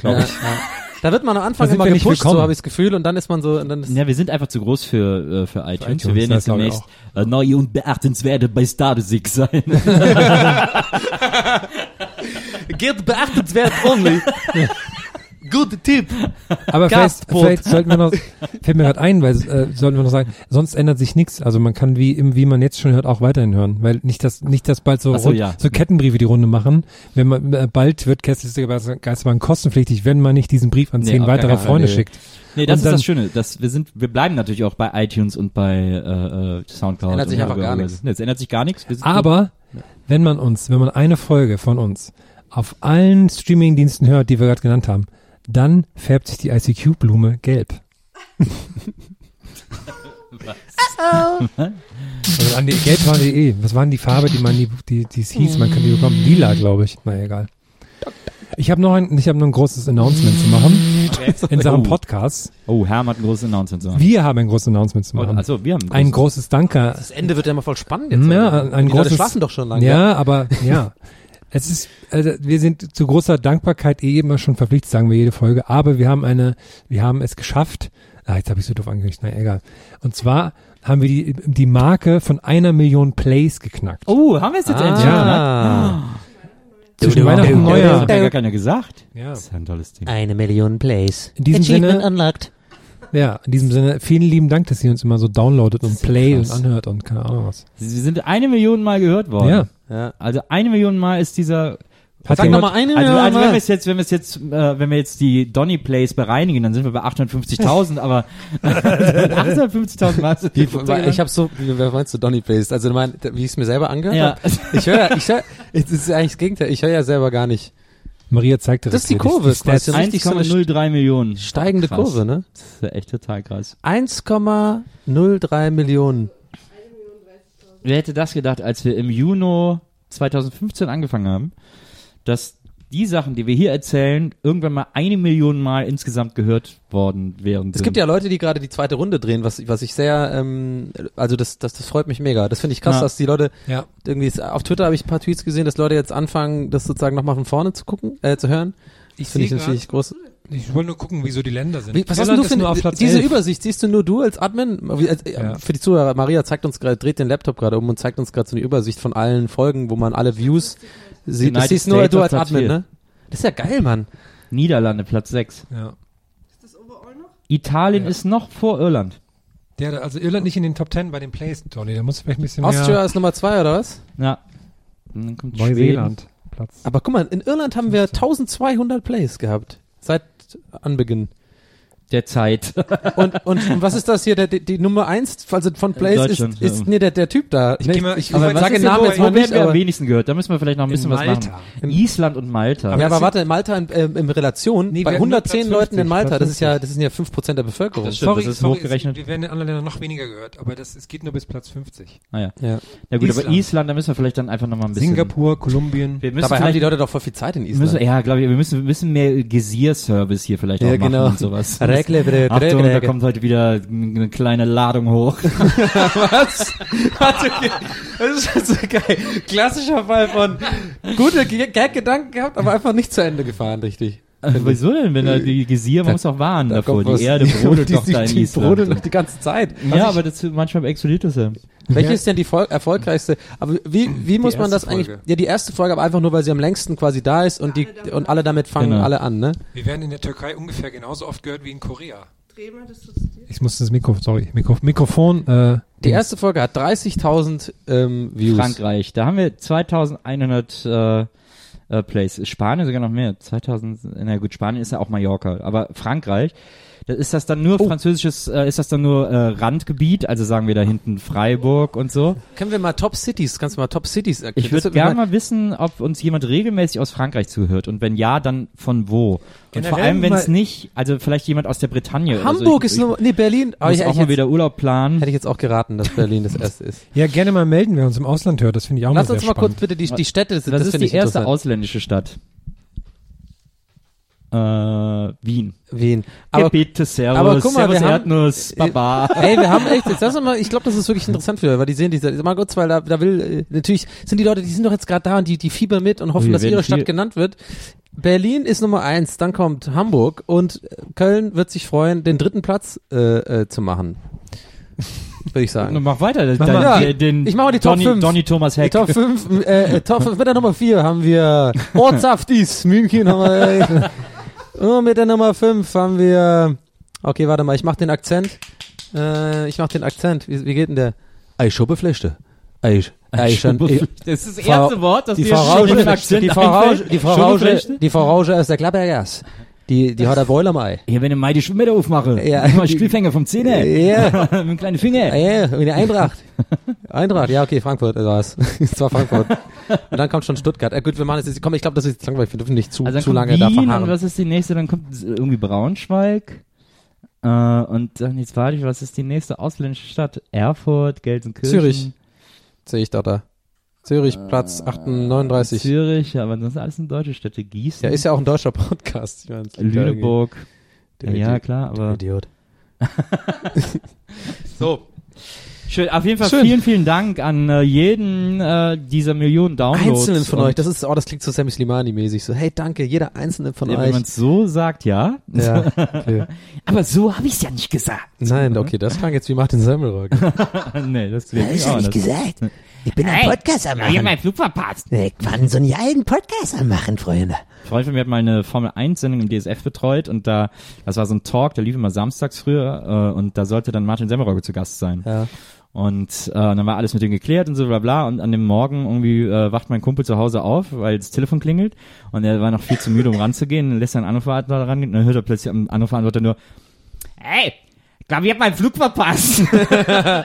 glaube ich. Da wird man am Anfang immer gepusht, so habe ich das Gefühl, und dann ist man so, und dann ist, Ja, wir sind einfach zu groß für, äh, für iTunes. iTunes, wir werden jetzt demnächst äh, neu und beachtenswerte bei Starsig sein. Geht beachtenswert only. Good Tipp. Aber vielleicht, vielleicht sollten wir noch, fällt mir gerade ein, weil äh, sollten wir noch sagen, sonst ändert sich nichts. Also man kann wie im- wie man jetzt schon hört auch weiterhin hören, weil nicht das nicht das bald so Ach so, rund- ja. so Kettenbriefe die Runde machen. Wenn man äh, bald wird Kästliche Geisterbahn kostenpflichtig, wenn man nicht diesen Brief an Nee, zehn gar weitere Freunde nee. schickt. nee, das Und ist dann- das Schöne. Das, wir sind, wir bleiben natürlich auch bei iTunes und bei äh, äh, Soundcloud. Ändert sich einfach gar nichts. Nee, es ändert sich gar nichts. Aber wenn man uns, wenn man eine Folge von uns auf allen Streamingdiensten hört, die wir gerade genannt haben, dann färbt sich die ICQ-Blume gelb. Also an die gelb.de. Was waren die Farbe, die man die, die, die es hieß? Man kann die bekommen. Lila, glaube ich. Na egal. Ich habe noch ein, ich habe noch ein großes Announcement zu machen in Sachen Oh. Podcasts. Oh, Herm hat ein großes Announcement zu machen. Wir haben ein großes Announcement zu Oh, machen. also, wir haben ein großes Danke Das Ende wird ja immer voll spannend jetzt. Ja, oder? ein Die Leute großes- schlafen doch schon lange. Ja, aber ja. Es ist, also wir sind zu großer Dankbarkeit eh immer schon verpflichtet, sagen wir jede Folge, aber wir haben eine, wir haben es geschafft. Ah, jetzt habe ich so doof angekündigt, na egal. Und zwar haben wir die, die Marke von einer Million Plays geknackt. Oh, haben wir es jetzt endlich Ah. Zwischen Weihnachten und Das Neujahr. hat ja gar keiner gesagt. Ja. Das ist ja ein tolles Ding. Eine Million Plays. In diesem Sinne- unlocked. Ja, in diesem Sinne, vielen lieben Dank, dass ihr uns immer so downloadet und play und anhört und keine Ahnung was. Sie sind eine Million Mal gehört worden. Ja. Ja. Also eine Million Mal ist dieser Hat Sag jemand- noch mal eine Also, Million also wenn wir Mal. es jetzt, wenn wir es jetzt, äh, wenn wir jetzt die Donny Plays bereinigen, dann sind wir bei 850.000, aber 850.000 Mal. ist- Wie, ich habe so, wie, wer meinst du Donny Based? Also du meinst, wie ich es mir selber angehört Ja. habe? Ich höre, ja- ich höre, es ist eigentlich das Gegenteil. Ich höre ja selber gar nicht. Maria zeigt Das ist die Kurve, Die, eine 1,03 Millionen. Steigende Krass. Kurve, ne? Das ist ja echt total krass. 1,03 Millionen. Wer hätte das gedacht, als wir im Juni 2015 angefangen haben, dass die Sachen, die wir hier erzählen, irgendwann mal eine Million Mal insgesamt gehört worden wären. Es gibt ja Leute, die gerade die zweite Runde drehen, was, was ich sehr, ähm, also das, das, das freut mich mega. Das finde ich krass, Ja. dass die Leute Ja. irgendwie, auf Twitter habe ich ein paar Tweets gesehen, dass Leute jetzt anfangen, das sozusagen nochmal von vorne zu gucken, äh, zu hören. Ich Das finde ich natürlich groß. Ich wollte nur gucken, wieso die Länder sind. Wie, was hast du nur auf für Platz diese 11. Übersicht? Siehst du nur du als Admin? Wie, als, äh, Ja. Für die Zuhörer, Maria zeigt uns gerade, dreht den Laptop gerade um und zeigt uns gerade so eine Übersicht von allen Folgen, wo man alle Views sieht. Das United siehst nur du als Admin, ne? Das ist ja geil, Mann. Niederlande, Platz 6. Ja. Ist das overall noch? Italien ist noch vor Irland. Der, also Irland nicht in den Top 10 bei den Plays, Tony. Da muss vielleicht ein bisschen Austria mehr. ist Nummer zwei, oder was? Ja. Und dann kommt. Neuseeland. Platz. Aber guck mal, in Irland haben wir 1200 Plays gehabt. Seit Anbeginn. Der Zeit. Und, und, und was ist das hier? Der, die, die Nummer eins also von Plays ist, ist ja. nee, der, der Typ da. Ich geh mal- ich- aber was sage ist den Namen wo- jetzt mal werden nicht, wir am aber, wenigsten gehört? Da müssen wir vielleicht noch ein bisschen was machen. In- Island und Malta. ja, Aber warte, in Malta in, ähm, in Relation, Nee, wir bei hatten nur 110 Platz Leuten in 50, Malta, das ist ja, 50. das sind ja 5% der Bevölkerung. Das stimmt. Sorry, das ist sorry, hochgerechnet. Es, wir werden in anderen Ländern noch weniger gehört, aber das, es geht nur bis Platz 50. Ah, ja. Ja. ja gut, aber Island. Island, da müssen wir vielleicht dann einfach noch mal ein bisschen. Singapur, Kolumbien. Wir müssen Dabei haben die Leute doch voll viel Zeit in wir müssen, Island. ja, glaube ich, wir müssen ein bisschen mehr Gear-Service hier vielleicht Ja, auch machen genau. und sowas. Regle, bre- Achtung, regle- da kommt heute wieder eine kleine Ladung hoch. Was? Das ist so geil. Klassischer Fall von gute Gag-Gedanken gehabt, aber einfach nicht zu Ende gefahren, richtig. Wieso denn, wenn da die Gesier, man muss auch warnen Da davor. Die was- Erde brodelt die, doch die, da in die Island. brodeln doch die ganze Zeit. ja, aber das manchmal explodiert das ja. Welche ist denn die Vol erfolgreichste? Aber wie, wie muss man das eigentlich? Folge. Ja, die erste Folge, aber einfach nur, weil sie am längsten quasi da ist und die und alle damit fangen Genau. alle an, ne? Wir werden in der Türkei ungefähr genauso oft gehört wie in Korea. Ich muss das Mikro, sorry, Mikro, Mikrofon, äh, Die erste Folge hat 30.000 ähm, Views. Frankreich, da haben wir 2100 äh, äh, Plays. Spanien sogar noch mehr. 2000, na gut, Spanien ist ja auch Mallorca, aber Frankreich, ist das dann nur Oh. französisches, äh, ist das dann nur äh, Randgebiet, also sagen wir da hinten Freiburg und so. Können wir mal Top Cities, kannst du mal Top Cities erklären? Ich würde gerne mal wissen, ob uns jemand regelmäßig aus Frankreich zuhört und wenn ja, dann von wo. Und Generell vor allem, wenn es nicht, also vielleicht jemand aus der Bretagne. oder Hamburg so. ist nur, nee, Berlin. Aber muss ich, auch ich mal jetzt, wieder Urlaub planen. hätte ich jetzt auch geraten, dass Berlin das erste ist. ja, gerne mal melden, wer uns im Ausland hört. Das finde ich auch Lass mal uns sehr mal kurz spannend. bitte die, die Städte, das, Das, das ist die ich erste ausländische Stadt. Äh, Wien. Wien. Aber bitte, Servus, aber guck mal, Servus wir haben- Erdnuss, Baba. Ey, wir haben echt, jetzt lass uns mal, ich glaube, das ist wirklich interessant für, weil die sehen diese, mal kurz, weil da, da will, äh, natürlich sind die Leute, die sind doch jetzt gerade da und die, die fiebern mit und hoffen, Wir dass ihre Stadt viel- genannt wird. Berlin ist Nummer eins, dann kommt Hamburg und äh, Köln wird sich freuen, den dritten Platz äh, äh, zu machen. Würde ich sagen. Mach weiter, Mach den, mal. den, den Ich mach mal die Top Donny, fünf. Donny Thomas Die Heck. Top 5, äh, äh, Top 5, mit der Nummer 4 haben wir Ortsaftis, München haben wir. Und mit der Nummer 5 haben wir, okay, warte mal, ich mach den Akzent. Äh, ich mach den Akzent. Wie, wie geht denn der? Eischuppeflechte. Eis. Eischen. Das ist das erste Wort, das Die dir Akzent die einfällt. die Schuppenflechte? die Frau Rauge aus der Klappergas. Die, die hat ein Boiler am Ei. Ja, wenn ich mal die Schwimmwette aufmache, Ja. ja. mal Spielfänger vom Zähne. Ja. Mit einem kleinen Finger. Ja, und die Eintracht. Eintracht, ja, okay, Frankfurt, äh, war's. Es war Frankfurt. Und dann kommt schon Stuttgart. Äh, gut, wir machen es jetzt, komm, ich glaube, das ist langweilig, wir dürfen nicht zu, Also zu lange da Wien und verharren. was ist die nächste? Dann kommt irgendwie Braunschweig. Äh, und dann jetzt warte ich, was ist die nächste ausländische Stadt? Erfurt, Gelsenkirchen. Zürich. Sehe ich doch da. Zürich, Platz 38. Zürich, ja, aber das sind alles in deutsche Städte. Gießen, Ja, ist ja auch ein deutscher Podcast. Ich irgendwie- Lüneburg. Ja, Idiot. klar, aber Idiot. So. Schön, auf jeden Fall Schön. vielen, vielen Dank an äh, jeden äh, dieser Millionen Downloads. Einzelnen von euch, das ist, oh, das klingt so Sammy Slimani-mäßig. So, hey, danke, jeder Einzelne von Ja, Wenn euch. man es so sagt, ja. Ja, okay. Aber so habe ich es ja nicht gesagt. Nein, okay, das klang jetzt wie Martin Semmelrock. nee, das klingt Das ich gesagt. Ich bin ein Podcast am Ich hab machen. meinen Flug verpasst. Ich war so einen alten Podcast am machen, Freunde. Ein Freund von mir hat mal eine Formel 1 Sendung im DSF betreut und da, das war so ein Talk, der lief immer samstags früher äh, und da sollte dann Martin Semmelrogge zu Gast sein. Ja. Und äh, dann war alles mit ihm geklärt und so bla bla und an dem Morgen irgendwie äh, wacht mein Kumpel zu Hause auf, weil das Telefon klingelt und er war noch viel zu müde, um ranzugehen, dann lässt er einen Anrufbeantworter rangehen und dann hört er plötzlich am Anrufbeantworter nur, Hey, ich glaube, ich hab meinen Flug verpasst.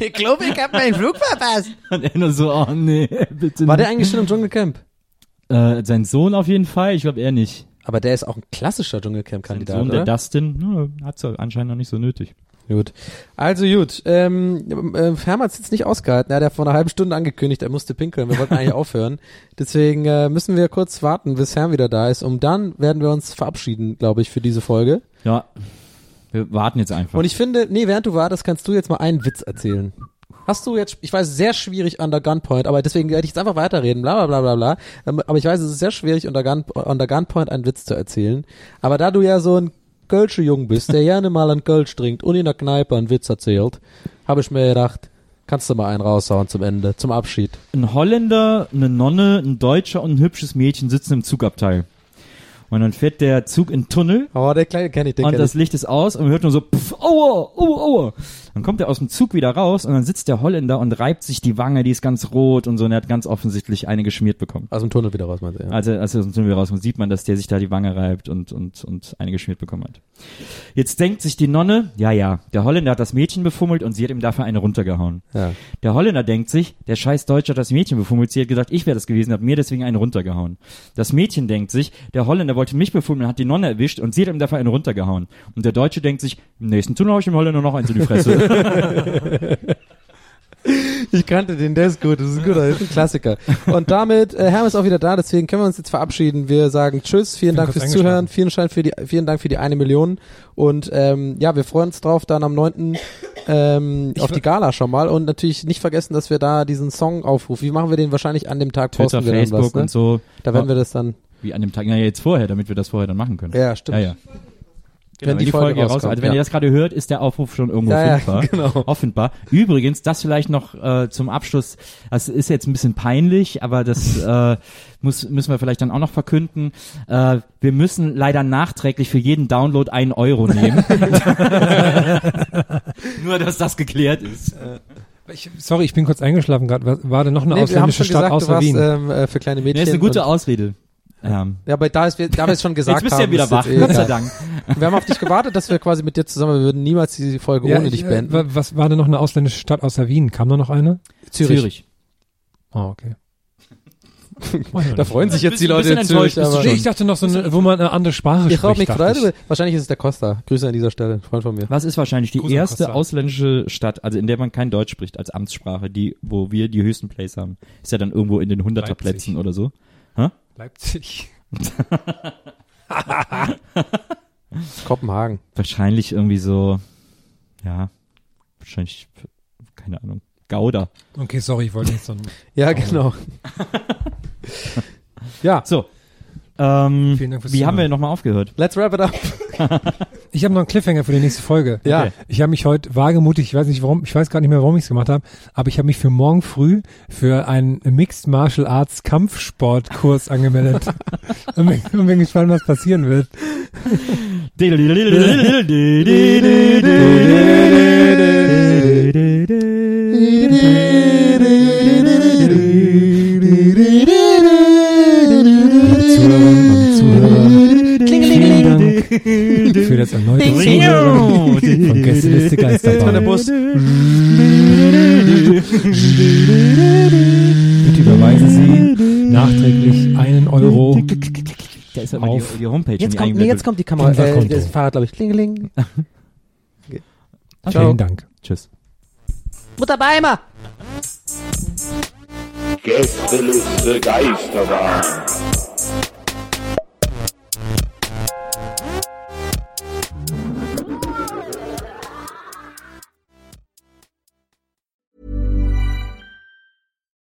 Ich glaube, ich hab meinen Flug verpasst. und er nur so, oh nee, bitte War der nicht. eigentlich schon im Dschungelcamp? äh, sein Sohn auf jeden Fall, ich glaube er nicht. Aber der ist auch ein klassischer Sein Dschungelcamp-Kandidat, Sohn, der oder? Dustin, ja, hat's anscheinend noch nicht so nötig. Gut. Also gut, ähm, äh, Hermann hat es jetzt nicht ausgehalten. Er hat ja vor einer halben Stunde angekündigt, er musste pinkeln. Wir wollten eigentlich aufhören. Deswegen äh, müssen wir kurz warten, bis Herr wieder da ist. Und dann werden wir uns verabschieden, glaube ich, für diese Folge. Ja, wir warten jetzt einfach. Und ich finde, nee, während du wartest, kannst du jetzt mal einen Witz erzählen. Hast du jetzt, ich weiß, sehr schwierig under Gunpoint, aber deswegen werde ich jetzt einfach weiterreden, bla bla bla bla bla. Ähm, Aber ich weiß, es ist sehr schwierig unter, Gun, unter Gunpoint einen Witz zu erzählen. Aber da du ja so ein Kölsche Jung bist, der gerne mal einen Kölsch trinkt und in der Kneipe einen Witz erzählt, habe ich mir gedacht, kannst du mal einen raushauen zum Ende, zum Abschied. ein Holländer, eine Nonne, ein Deutscher und ein hübsches Mädchen sitzen im Zugabteil. Und dann fährt der Zug in den Tunnel Oh, der kleine kenne ich, den und das ich. Licht ist aus und man hört nur so, pff, aua, aua, aua. Dann kommt er aus dem Zug wieder raus und dann sitzt der Holländer und reibt sich die Wange, die ist ganz rot und so und er hat ganz offensichtlich eine geschmiert bekommen. Aus dem Tunnel wieder raus, meinst du, ja. Also, als er aus dem Tunnel rauskommt, sieht man, dass der sich da die Wange reibt und, und, und eine geschmiert bekommen hat. Jetzt denkt sich die Nonne, ja, ja, der Holländer hat das Mädchen befummelt und sie hat ihm dafür eine runtergehauen. ja. Der Holländer denkt sich, der scheiß Deutsche hat das Mädchen befummelt. Sie hat gesagt, ich wäre das gewesen, hat mir deswegen einen runtergehauen. Das Mädchen denkt sich, der Holländer wollte mich befummeln, hat die Nonne erwischt und sie hat ihm dafür einen runtergehauen. Und der Deutsche denkt sich, im nächsten Tunnel hau ich dem Holländer noch eins in die Fresse. Ich kannte den, der ist gut, das ist ein guter, das ist ein Klassiker. Und damit, äh, Herm ist auch wieder da, deswegen können wir uns jetzt verabschieden. Wir sagen Tschüss, vielen Dank fürs. Zuhören, vielen, Schein für die, vielen Dank für die eine Million. Und ähm, ja, wir freuen uns drauf, dann am 9. Ähm, auf die Gala schon mal. Und natürlich nicht vergessen, dass wir da diesen Song aufrufen. Wie machen wir den wahrscheinlich an dem Tag Twitter, posten wir dann Facebook was, ne? und so. Da werden wir das dann. Wie an dem Tag, naja, jetzt vorher, damit wir das vorher dann machen können. Ja, stimmt. Ja, ja. Wenn die Folge raus, rauskommt, also wenn ja. ihr das gerade hört, ist der Aufruf schon irgendwo Ja, ja, findbar. genau. Offenbar. Übrigens, das vielleicht noch äh, zum Abschluss, das ist jetzt ein bisschen peinlich, aber das äh, muss, müssen wir vielleicht dann auch noch verkünden. Äh, wir müssen leider nachträglich für jeden Download einen Euro nehmen. Nur, dass das geklärt ist. Ich, sorry, ich bin kurz eingeschlafen gerade. War, war da noch eine Nee, ausländische Stadt gesagt, du außer warst Wien? ähm, äh, für kleine Mädchen. Ja, ist eine gute Ausrede. Ähm, Ja, aber da, ist, wir- da wir es schon gesagt jetzt bist du ja haben, wieder wach, eh Gott sei. Dank. Wir haben auf dich gewartet, dass wir quasi mit dir zusammen, wir würden niemals die Folge Ja, ohne ich, dich äh, beenden. wa- Was war denn noch eine ausländische Stadt außer Wien? Kam da noch eine? Zürich. Oh, okay. Da freuen sich jetzt die Leute in Zürich, aber ich dachte noch so eine, wo man eine andere Sprache ich spricht. mich gefreut. Wahrscheinlich ist es der Costa. Grüße an dieser Stelle, Freund von mir. Was ist wahrscheinlich die Gruß an erste Costa. ausländische Stadt, also in der man kein Deutsch spricht als Amtssprache, die, wo wir die höchsten Plays haben? Ist ja dann irgendwo in den Hunderterplätzen Leipzig. oder so. Leipzig. Kopenhagen. Wahrscheinlich irgendwie so, ja, wahrscheinlich, keine Ahnung, Gouda. Okay, sorry, ich wollte nicht so Ja, genau. ja, So, ähm, Vielen Dank fürs wie haben wir Zuhören. nochmal aufgehört? let's wrap it up. Ich habe noch einen Cliffhanger für die nächste Folge. Ja. Okay. Ich habe mich heute wagemutig, ich weiß nicht warum, ich weiß gar nicht mehr, warum ich es gemacht habe, aber ich habe mich für morgen früh für einen Mixed Martial Arts Kampfsportkurs angemeldet. und, bin, und bin gespannt, was passieren wird. Und Zuhörer, vielen Dank für das erneute Zuhören von Gästeliste Geisterbahn. Bitte überweisen Sie nachträglich einen Euro. Da ist aber die, Auf. die Homepage Jetzt kommt, nee, jetzt kommt die Kamera. Äh, das Fahrrad, glaube ich. Klingeling. Vielen Dank. Tschüss. Mutter Beimer. Gästeliste Geisterbahn.